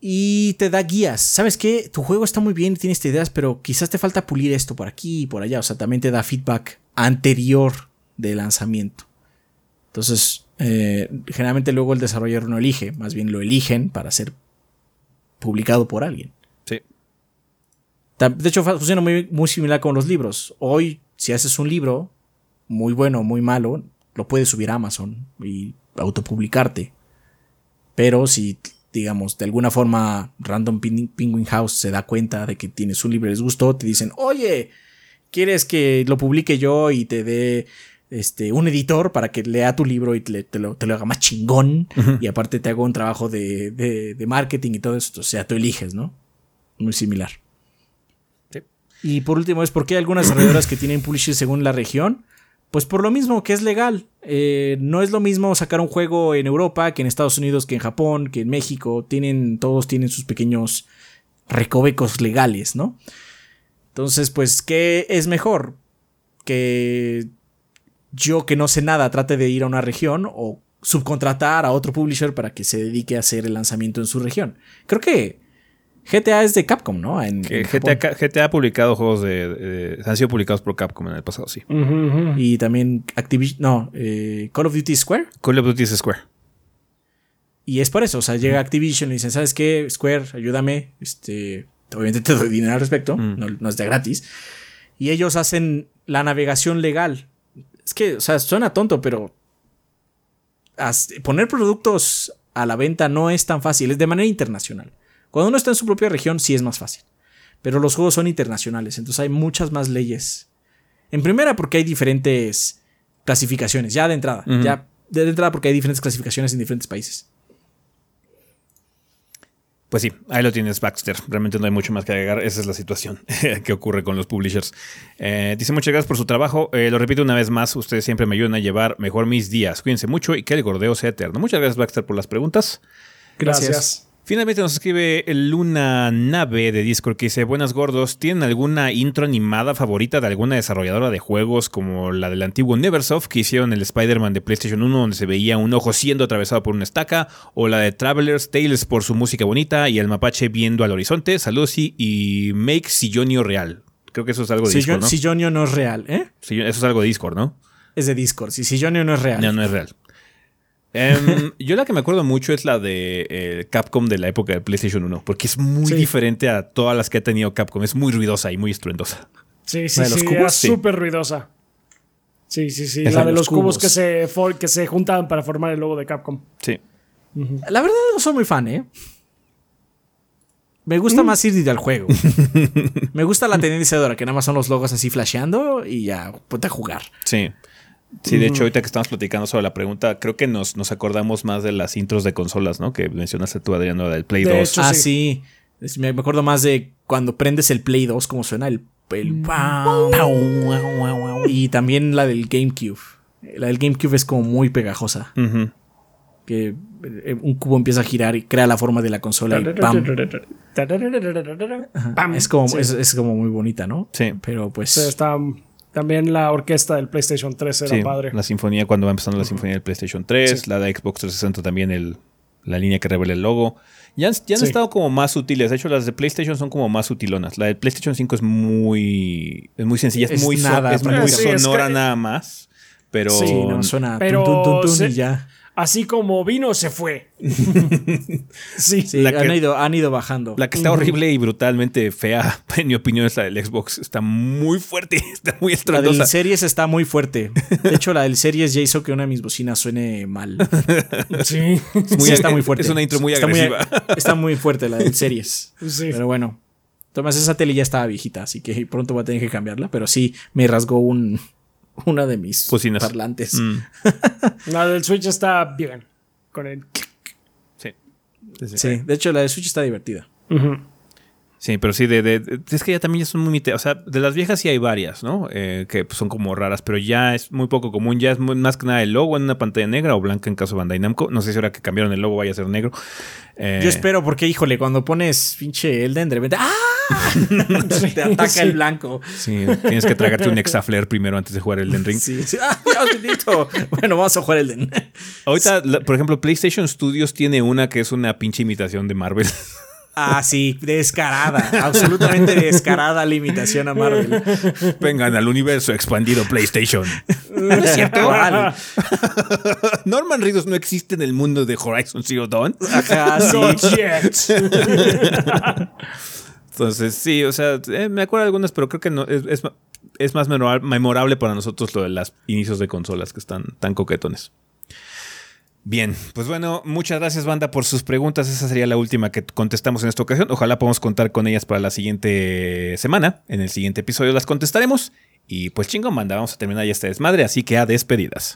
Y te da guías. ¿Sabes qué? Tu juego está muy bien, tienes ideas, pero quizás te falta pulir esto por aquí y por allá. O sea, también te da feedback anterior del lanzamiento. Entonces, eh, generalmente luego el desarrollador no elige, más bien lo eligen para ser publicado por alguien. Sí. De hecho, funciona muy, muy similar con los libros. Hoy, si haces un libro, muy bueno o muy malo, lo puedes subir a Amazon y autopublicarte. Pero si, digamos, de alguna forma Random Penguin House se da cuenta de que tienes un libro les gustó, te dicen, oye, ¿quieres que lo publique yo y te dé este, un editor para que lea tu libro y te, lo, haga más chingón? Y aparte te hago un trabajo de, de, marketing y todo eso. O sea, tú eliges, ¿no? Muy similar. Y por último es por qué hay algunas desarrolladoras que tienen publishing según la región. Pues por lo mismo que es legal. Eh, no es lo mismo sacar un juego en Europa que en Estados Unidos, que en Japón, que en México. Tienen, todos tienen sus pequeños recovecos legales, ¿no? Entonces, pues, ¿qué es mejor? Que yo que no sé nada trate de ir a una región o subcontratar a otro publisher para que se dedique a hacer el lanzamiento en su región. Creo que GTA es de Capcom, ¿no? En, GTA, ha publicado juegos de, Han sido publicados por Capcom en el pasado, sí. Y también Activision. No, eh, Call of Duty Square. Call of Duty Square. Y es por eso, o sea, llega Activision y dicen, ¿sabes qué? Square, ayúdame. Este, obviamente te doy dinero al respecto, no, es de gratis. Y ellos hacen la navegación legal. Es que, o sea, suena tonto, pero poner productos a la venta no es tan fácil, es de manera internacional. Cuando uno está en su propia región sí es más fácil. Pero los juegos son internacionales, entonces hay muchas más leyes. En primera porque hay diferentes clasificaciones, ya de entrada. Ya de entrada porque hay diferentes clasificaciones en diferentes países. Pues sí, ahí lo tienes, Baxter. Realmente no hay mucho más que agregar. Esa es la situación que ocurre con los publishers. Eh, dice muchas gracias por su trabajo. Eh, lo repito una vez más, ustedes siempre me ayudan a llevar mejor mis días. Cuídense mucho y que el gordeo sea eterno. Muchas gracias, Baxter, por las preguntas. gracias. Finalmente nos escribe Luna Nave de Discord que dice, buenas gordos, ¿tienen alguna intro animada favorita de alguna desarrolladora de juegos como la del antiguo Neversoft que hicieron el Spider-Man de PlayStation 1 donde se veía un ojo siendo atravesado por una estaca? O la de Traveler's Tales por su música bonita y el mapache viendo al horizonte? Saludos y Make Sillonio real. Creo que eso es algo de Discord, ¿no? Sillonio no es real, ¿eh? Eso es algo de Discord, ¿no? Es de Discord, si Sillonio no es real. No, no es real. Em, yo la que me acuerdo mucho es la de eh, Capcom de la época de PlayStation 1, porque es muy diferente a todas las que ha tenido Capcom. Es muy ruidosa y muy estruendosa. Sí, sí, sí, es súper ruidosa. Sí, sí, sí. la de los, cubos, que, se que se juntaban para formar el logo de Capcom. Sí. La verdad no soy muy fan, ¿eh? Me gusta mm. más ir al juego. me gusta la tendencia de que nada más son los logos así flasheando y ya ponte a jugar. Sí. Sí, de hecho, ahorita que estamos platicando sobre la pregunta, creo que nos, nos acordamos más de las intros de consolas, ¿no? Que mencionaste tú, Adriano, del Play 2. ah, sí. Me acuerdo más de cuando prendes el Play 2, cómo suena el. el y también la del GameCube. La del GameCube es como muy pegajosa. Que eh, un cubo empieza a girar y crea la forma de la consola y ¡pam! Es, como, es, como muy bonita, ¿no? Sí. Pero pues. está también la orquesta del PlayStation 3 era padre. La sinfonía cuando va empezando la sinfonía del PlayStation 3, la de Xbox 360 también el, la línea que revela el logo. Ya, ya han estado como más sutiles. De hecho, las de PlayStation son como más sutilonas. La de PlayStation 5 es muy, es muy sencilla, es, muy, nada, es muy sonora nada más. Pero, sí, no suena pero y ya así como vino, se fue. sí, han, ido, han ido bajando. La que está horrible y brutalmente fea, en mi opinión, es la del Xbox. Está muy fuerte, está muy estrondosa. La del Series está muy fuerte. De hecho, la del Series ya hizo que una de mis bocinas suene mal. Sí. está muy fuerte. Es una intro muy agresiva. está muy fuerte la del Series. Sí. Pero bueno. Tomás, esa tele ya estaba viejita, así que pronto voy a tener que cambiarla. Pero sí, me rasgó un, una de mis parlantes. Mm. la del Switch está bien. Con el. Sí. Sí, de hecho la de Switch está divertida. Sí, pero sí, de, es que ya también ya son muy... O sea, de las viejas sí hay varias, ¿no? Eh, que son como raras, pero ya es muy poco común. Ya es más que nada el logo en una pantalla negra o blanca en caso de Bandai Namco. No sé si ahora que cambiaron el logo vaya a ser negro. Eh, Yo espero porque, híjole, cuando pones pinche Elden, de repente ¡ah! te ataca el blanco. Sí, tienes que tragarte un exafler primero antes de jugar Elden Ring. Sí, sí. ¡Ah, bueno, vamos a jugar Elden. Ahorita, por ejemplo, PlayStation Studios tiene una que es una pinche imitación de Marvel. Ah, sí, descarada, absolutamente descarada limitación a Marvel. Vengan al universo expandido PlayStation. No es cierto. Norman Reedus no existe en el mundo de Horizon Zero Dawn. Ajá, sí. Entonces, sí, o sea, eh, me acuerdo de algunas, pero creo que no es, más memorable para nosotros lo de los inicios de consolas que están tan coquetones. Bien, pues bueno, muchas gracias banda por sus preguntas. Esa sería la última que contestamos en esta ocasión. Ojalá podamos contar con ellas para la siguiente semana. En el siguiente episodio las contestaremos. Y pues chingón, banda, vamos a terminar ya esta desmadre, así que a despedidas.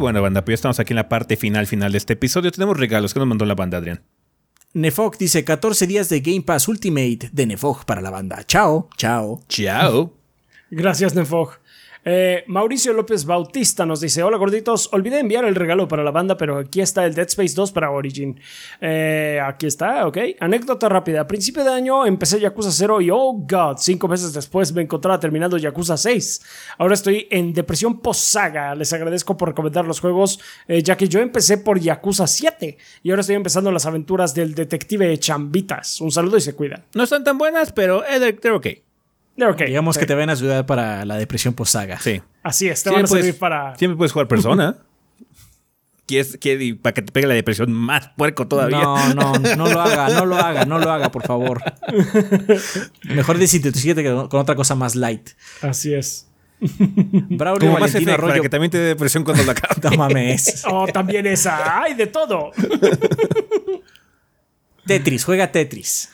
Bueno, banda, pues ya estamos aquí en la parte final, final de este episodio. Tenemos regalos que nos mandó la banda, Adrián. Nefog dice 14 días de Game Pass Ultimate de Nefog para la banda. Chao, chao. Chao. Gracias, Nefog. Eh, Mauricio López Bautista nos dice: Hola gorditos, olvidé enviar el regalo para la banda, pero aquí está el Dead Space 2 para Origin. Eh, aquí está, ok. Anécdota rápida: a principio de año empecé Yakuza 0 y oh god, cinco meses después me encontraba terminando Yakuza 6. Ahora estoy en depresión post-saga. Les agradezco por recomendar los juegos, eh, ya que yo empecé por Yakuza 7 y ahora estoy empezando las aventuras del detective Chambitas. Un saludo y se cuidan. No están tan buenas, pero eh, they're okay. Digamos que te van a ayudar para la depresión post-saga. Sí. Así es, te Siempre van a servir puedes- para. Siempre puedes jugar persona. ¿Quieres, quieres- y para que te pegue la depresión más puerco todavía? No, no, no lo haga, no lo haga, no lo haga, por favor. Mejor desintoxíquete con con otra cosa más light. Así es. Braulio Como más Valentino para Arroyo. que también te dé depresión cuando la acabes. No mames. Oh, también esa. ¡Ay, de todo! Tetris, juega Tetris.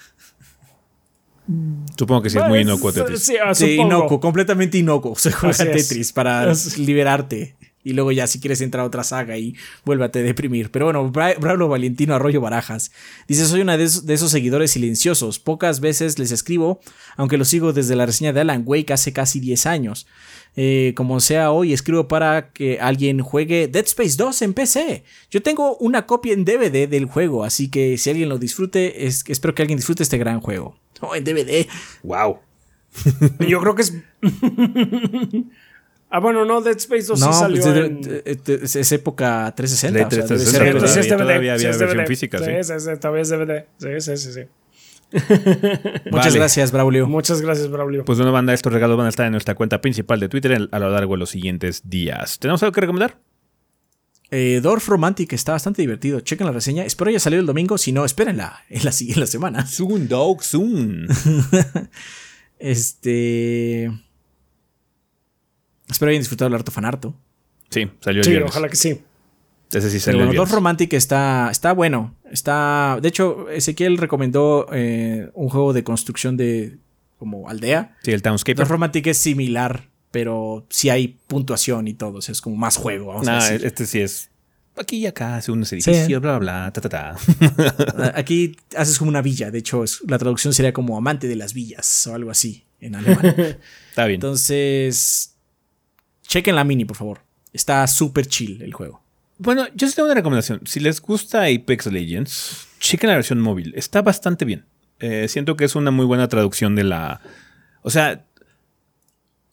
Supongo que sí, es muy inocuo Tetris. Sí, ah, Sí, inocuo, completamente inocuo. Se juega. Tetris para liberarte. Y luego ya si quieres entrar a otra saga y vuélvate a deprimir. Pero bueno, Bra- Braulio Valentino Arroyo Barajas. Dice, soy una de esos, de esos seguidores silenciosos. Pocas veces les escribo, aunque los sigo desde la reseña de Alan Wake hace casi 10 años. Eh, como sea hoy, escribo para que alguien juegue Dead Space 2 en PC. Yo tengo una copia en DVD del juego, así que si alguien lo disfrute, es, espero que alguien disfrute este gran juego. Oh, en DVD. Wow. Yo creo que es. ah, bueno, no, Dead Space 2 No, sí salió pues, de- en. de- de- es, época 360. De o sea, 360, todavía había versión DVD. física, sí. Sí, sí, sí, todavía es DVD. Sí, sí, sí, sí. Muchas Vale. gracias, Braulio. Muchas gracias, Braulio. Pues bueno, banda, estos regalos van a estar en nuestra cuenta principal de Twitter a lo largo de los siguientes días. ¿Tenemos algo que recomendar? Eh, Dorf Romantic está bastante divertido. Chequen la reseña. Espero haya salido el domingo. Si no, espérenla en la siguiente semana. Soon, dog, soon. Este. Espero hayan disfrutado el harto fanarto. Sí, salió el sí, viernes. ojalá que sí. Ese sí Pero salió el bueno, Dorf viernes. Romantic está, está bueno. Está. De hecho, Ezequiel recomendó eh, un juego de construcción de como aldea. Sí, el Townscaper. Dorf Romantic es similar, pero sí hay puntuación y todo. o sea, es como más juego. Vamos a decir. este sí es. Aquí y acá hace unos edificios, bla, bla, bla, ta, ta, ta. Aquí haces como una villa. De hecho, es- la traducción sería como amante de las villas o algo así en alemán. Está bien. Entonces, chequen la mini, por favor. Está súper chill el juego. Bueno, yo sí tengo una recomendación. Si les gusta Apex Legends, chequen la versión móvil. Está bastante bien. Eh, siento que es una muy buena traducción de la. O sea,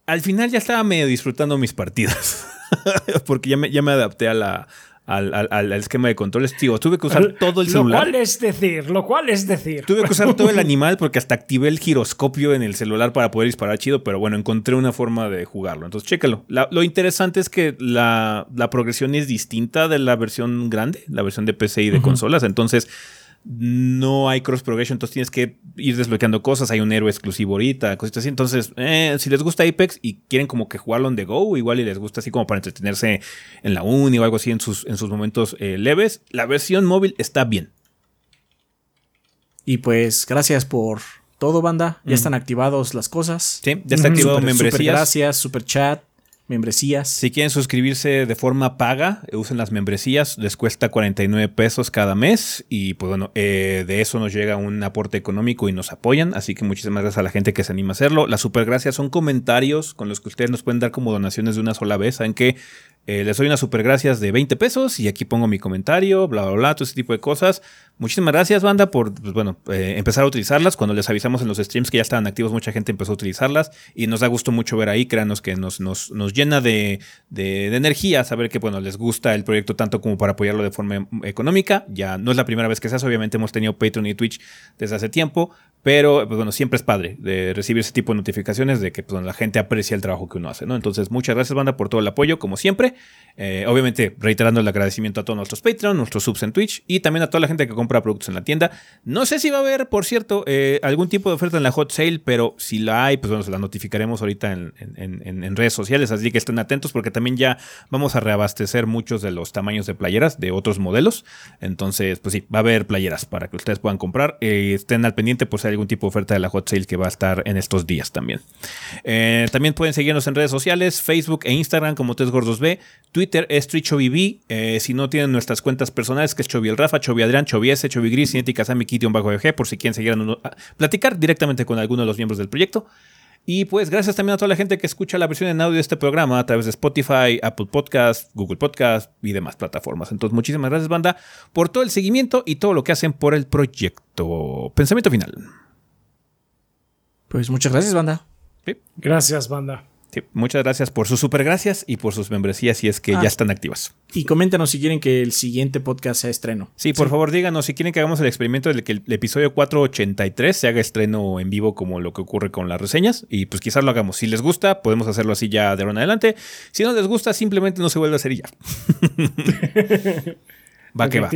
al final ya estaba medio disfrutando mis partidas. Porque ya me, ya me adapté a la, al, al- al esquema de controles. Tío, tuve que usar todo el Lo celular. cual es decir, lo cual es decir. Tuve que usar todo el animal porque hasta activé el giroscopio en el celular para poder disparar chido, pero bueno, encontré una forma de jugarlo. Entonces, chécalo. La- lo interesante es que la, la progresión es distinta de la versión grande, la versión de PC y de consolas. Entonces, no hay cross progression, entonces tienes que ir desbloqueando cosas. Hay un héroe exclusivo ahorita, cositas así. Entonces, eh, si les gusta Apex y quieren como que jugarlo on the go, igual y les gusta así como para entretenerse en la uni o algo así en sus, en sus momentos eh, leves, la versión móvil está bien. Y pues, gracias por todo, banda. Ya están activados las cosas. Sí, ya está activado Super- gracias, super chat, membresías. Si quieren suscribirse de forma paga, eh, usen las membresías, les cuesta 49 pesos cada mes y pues bueno, eh, de eso nos llega un aporte económico y nos apoyan, así que muchísimas gracias a la gente que se anima a hacerlo. Las super gracias son comentarios con los que ustedes nos pueden dar como donaciones de una sola vez, saben que eh, les doy unas super gracias de 20 pesos y aquí pongo mi comentario, bla, bla, bla, todo ese tipo de cosas. Muchísimas gracias, banda, por pues, bueno, eh, empezar a utilizarlas. Cuando les avisamos en los streams que ya estaban activos, mucha gente empezó a utilizarlas y nos da gusto mucho ver ahí. Créanos que nos, nos, nos llena de, de, energía saber que, bueno, les gusta el proyecto tanto como para apoyarlo de forma económica. Ya no es la primera vez que se hace, obviamente hemos tenido Patreon y Twitch desde hace tiempo, pero pues, bueno, siempre es padre de recibir ese tipo de notificaciones de que pues, la gente aprecia el trabajo que uno hace, ¿no? Entonces, muchas gracias, banda, por todo el apoyo, como siempre. Eh, obviamente, reiterando el agradecimiento a todos nuestros Patreon, nuestros subs en Twitch y también a toda la gente que compra productos en la tienda. No sé si va a haber, por cierto, eh, algún tipo de oferta en la hot sale, pero si la hay, pues bueno, se la notificaremos ahorita en, en, redes sociales, así que estén atentos porque también ya vamos a reabastecer muchos de los tamaños de playeras de otros modelos. Entonces, pues sí, va a haber playeras para que ustedes puedan comprar. Eh, estén al pendiente por si hay algún tipo de oferta de la hot sale que va a estar en estos días también. también pueden seguirnos en redes sociales, Facebook e Instagram como Tres Gordos B, Twitter es TrichoBB. Eh, si no tienen nuestras cuentas personales, que es Chovi el Rafa, Chovi Adrián, Chovi S, Chovi Gris, Cinética Sammy Kitty, bajo EG, por si quieren seguir a platicar directamente con alguno de los miembros del proyecto. Y pues gracias también a toda la gente que escucha la versión en audio de este programa a través de Spotify, Apple Podcast, Google Podcast y demás plataformas. Entonces, muchísimas gracias, banda, por todo el seguimiento y todo lo que hacen por el proyecto. Pensamiento final. Pues muchas gracias, banda. Gracias, banda muchas gracias por sus super gracias y por sus membresías si es que ya ah. están activas. Y coméntanos si quieren que el siguiente podcast sea estreno. Sí, por favor díganos si quieren que hagamos el experimento de que el, episodio 483 se haga estreno en vivo como lo que ocurre con las reseñas y pues quizás lo hagamos. Si les gusta, podemos hacerlo así ya de ahora en adelante. Si no les gusta, simplemente no se vuelve a hacer y ya. va que va.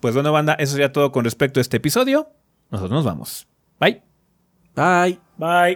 Pues bueno, banda, eso sería todo con respecto a este episodio. Nosotros nos vamos. Bye. Bye. Bye.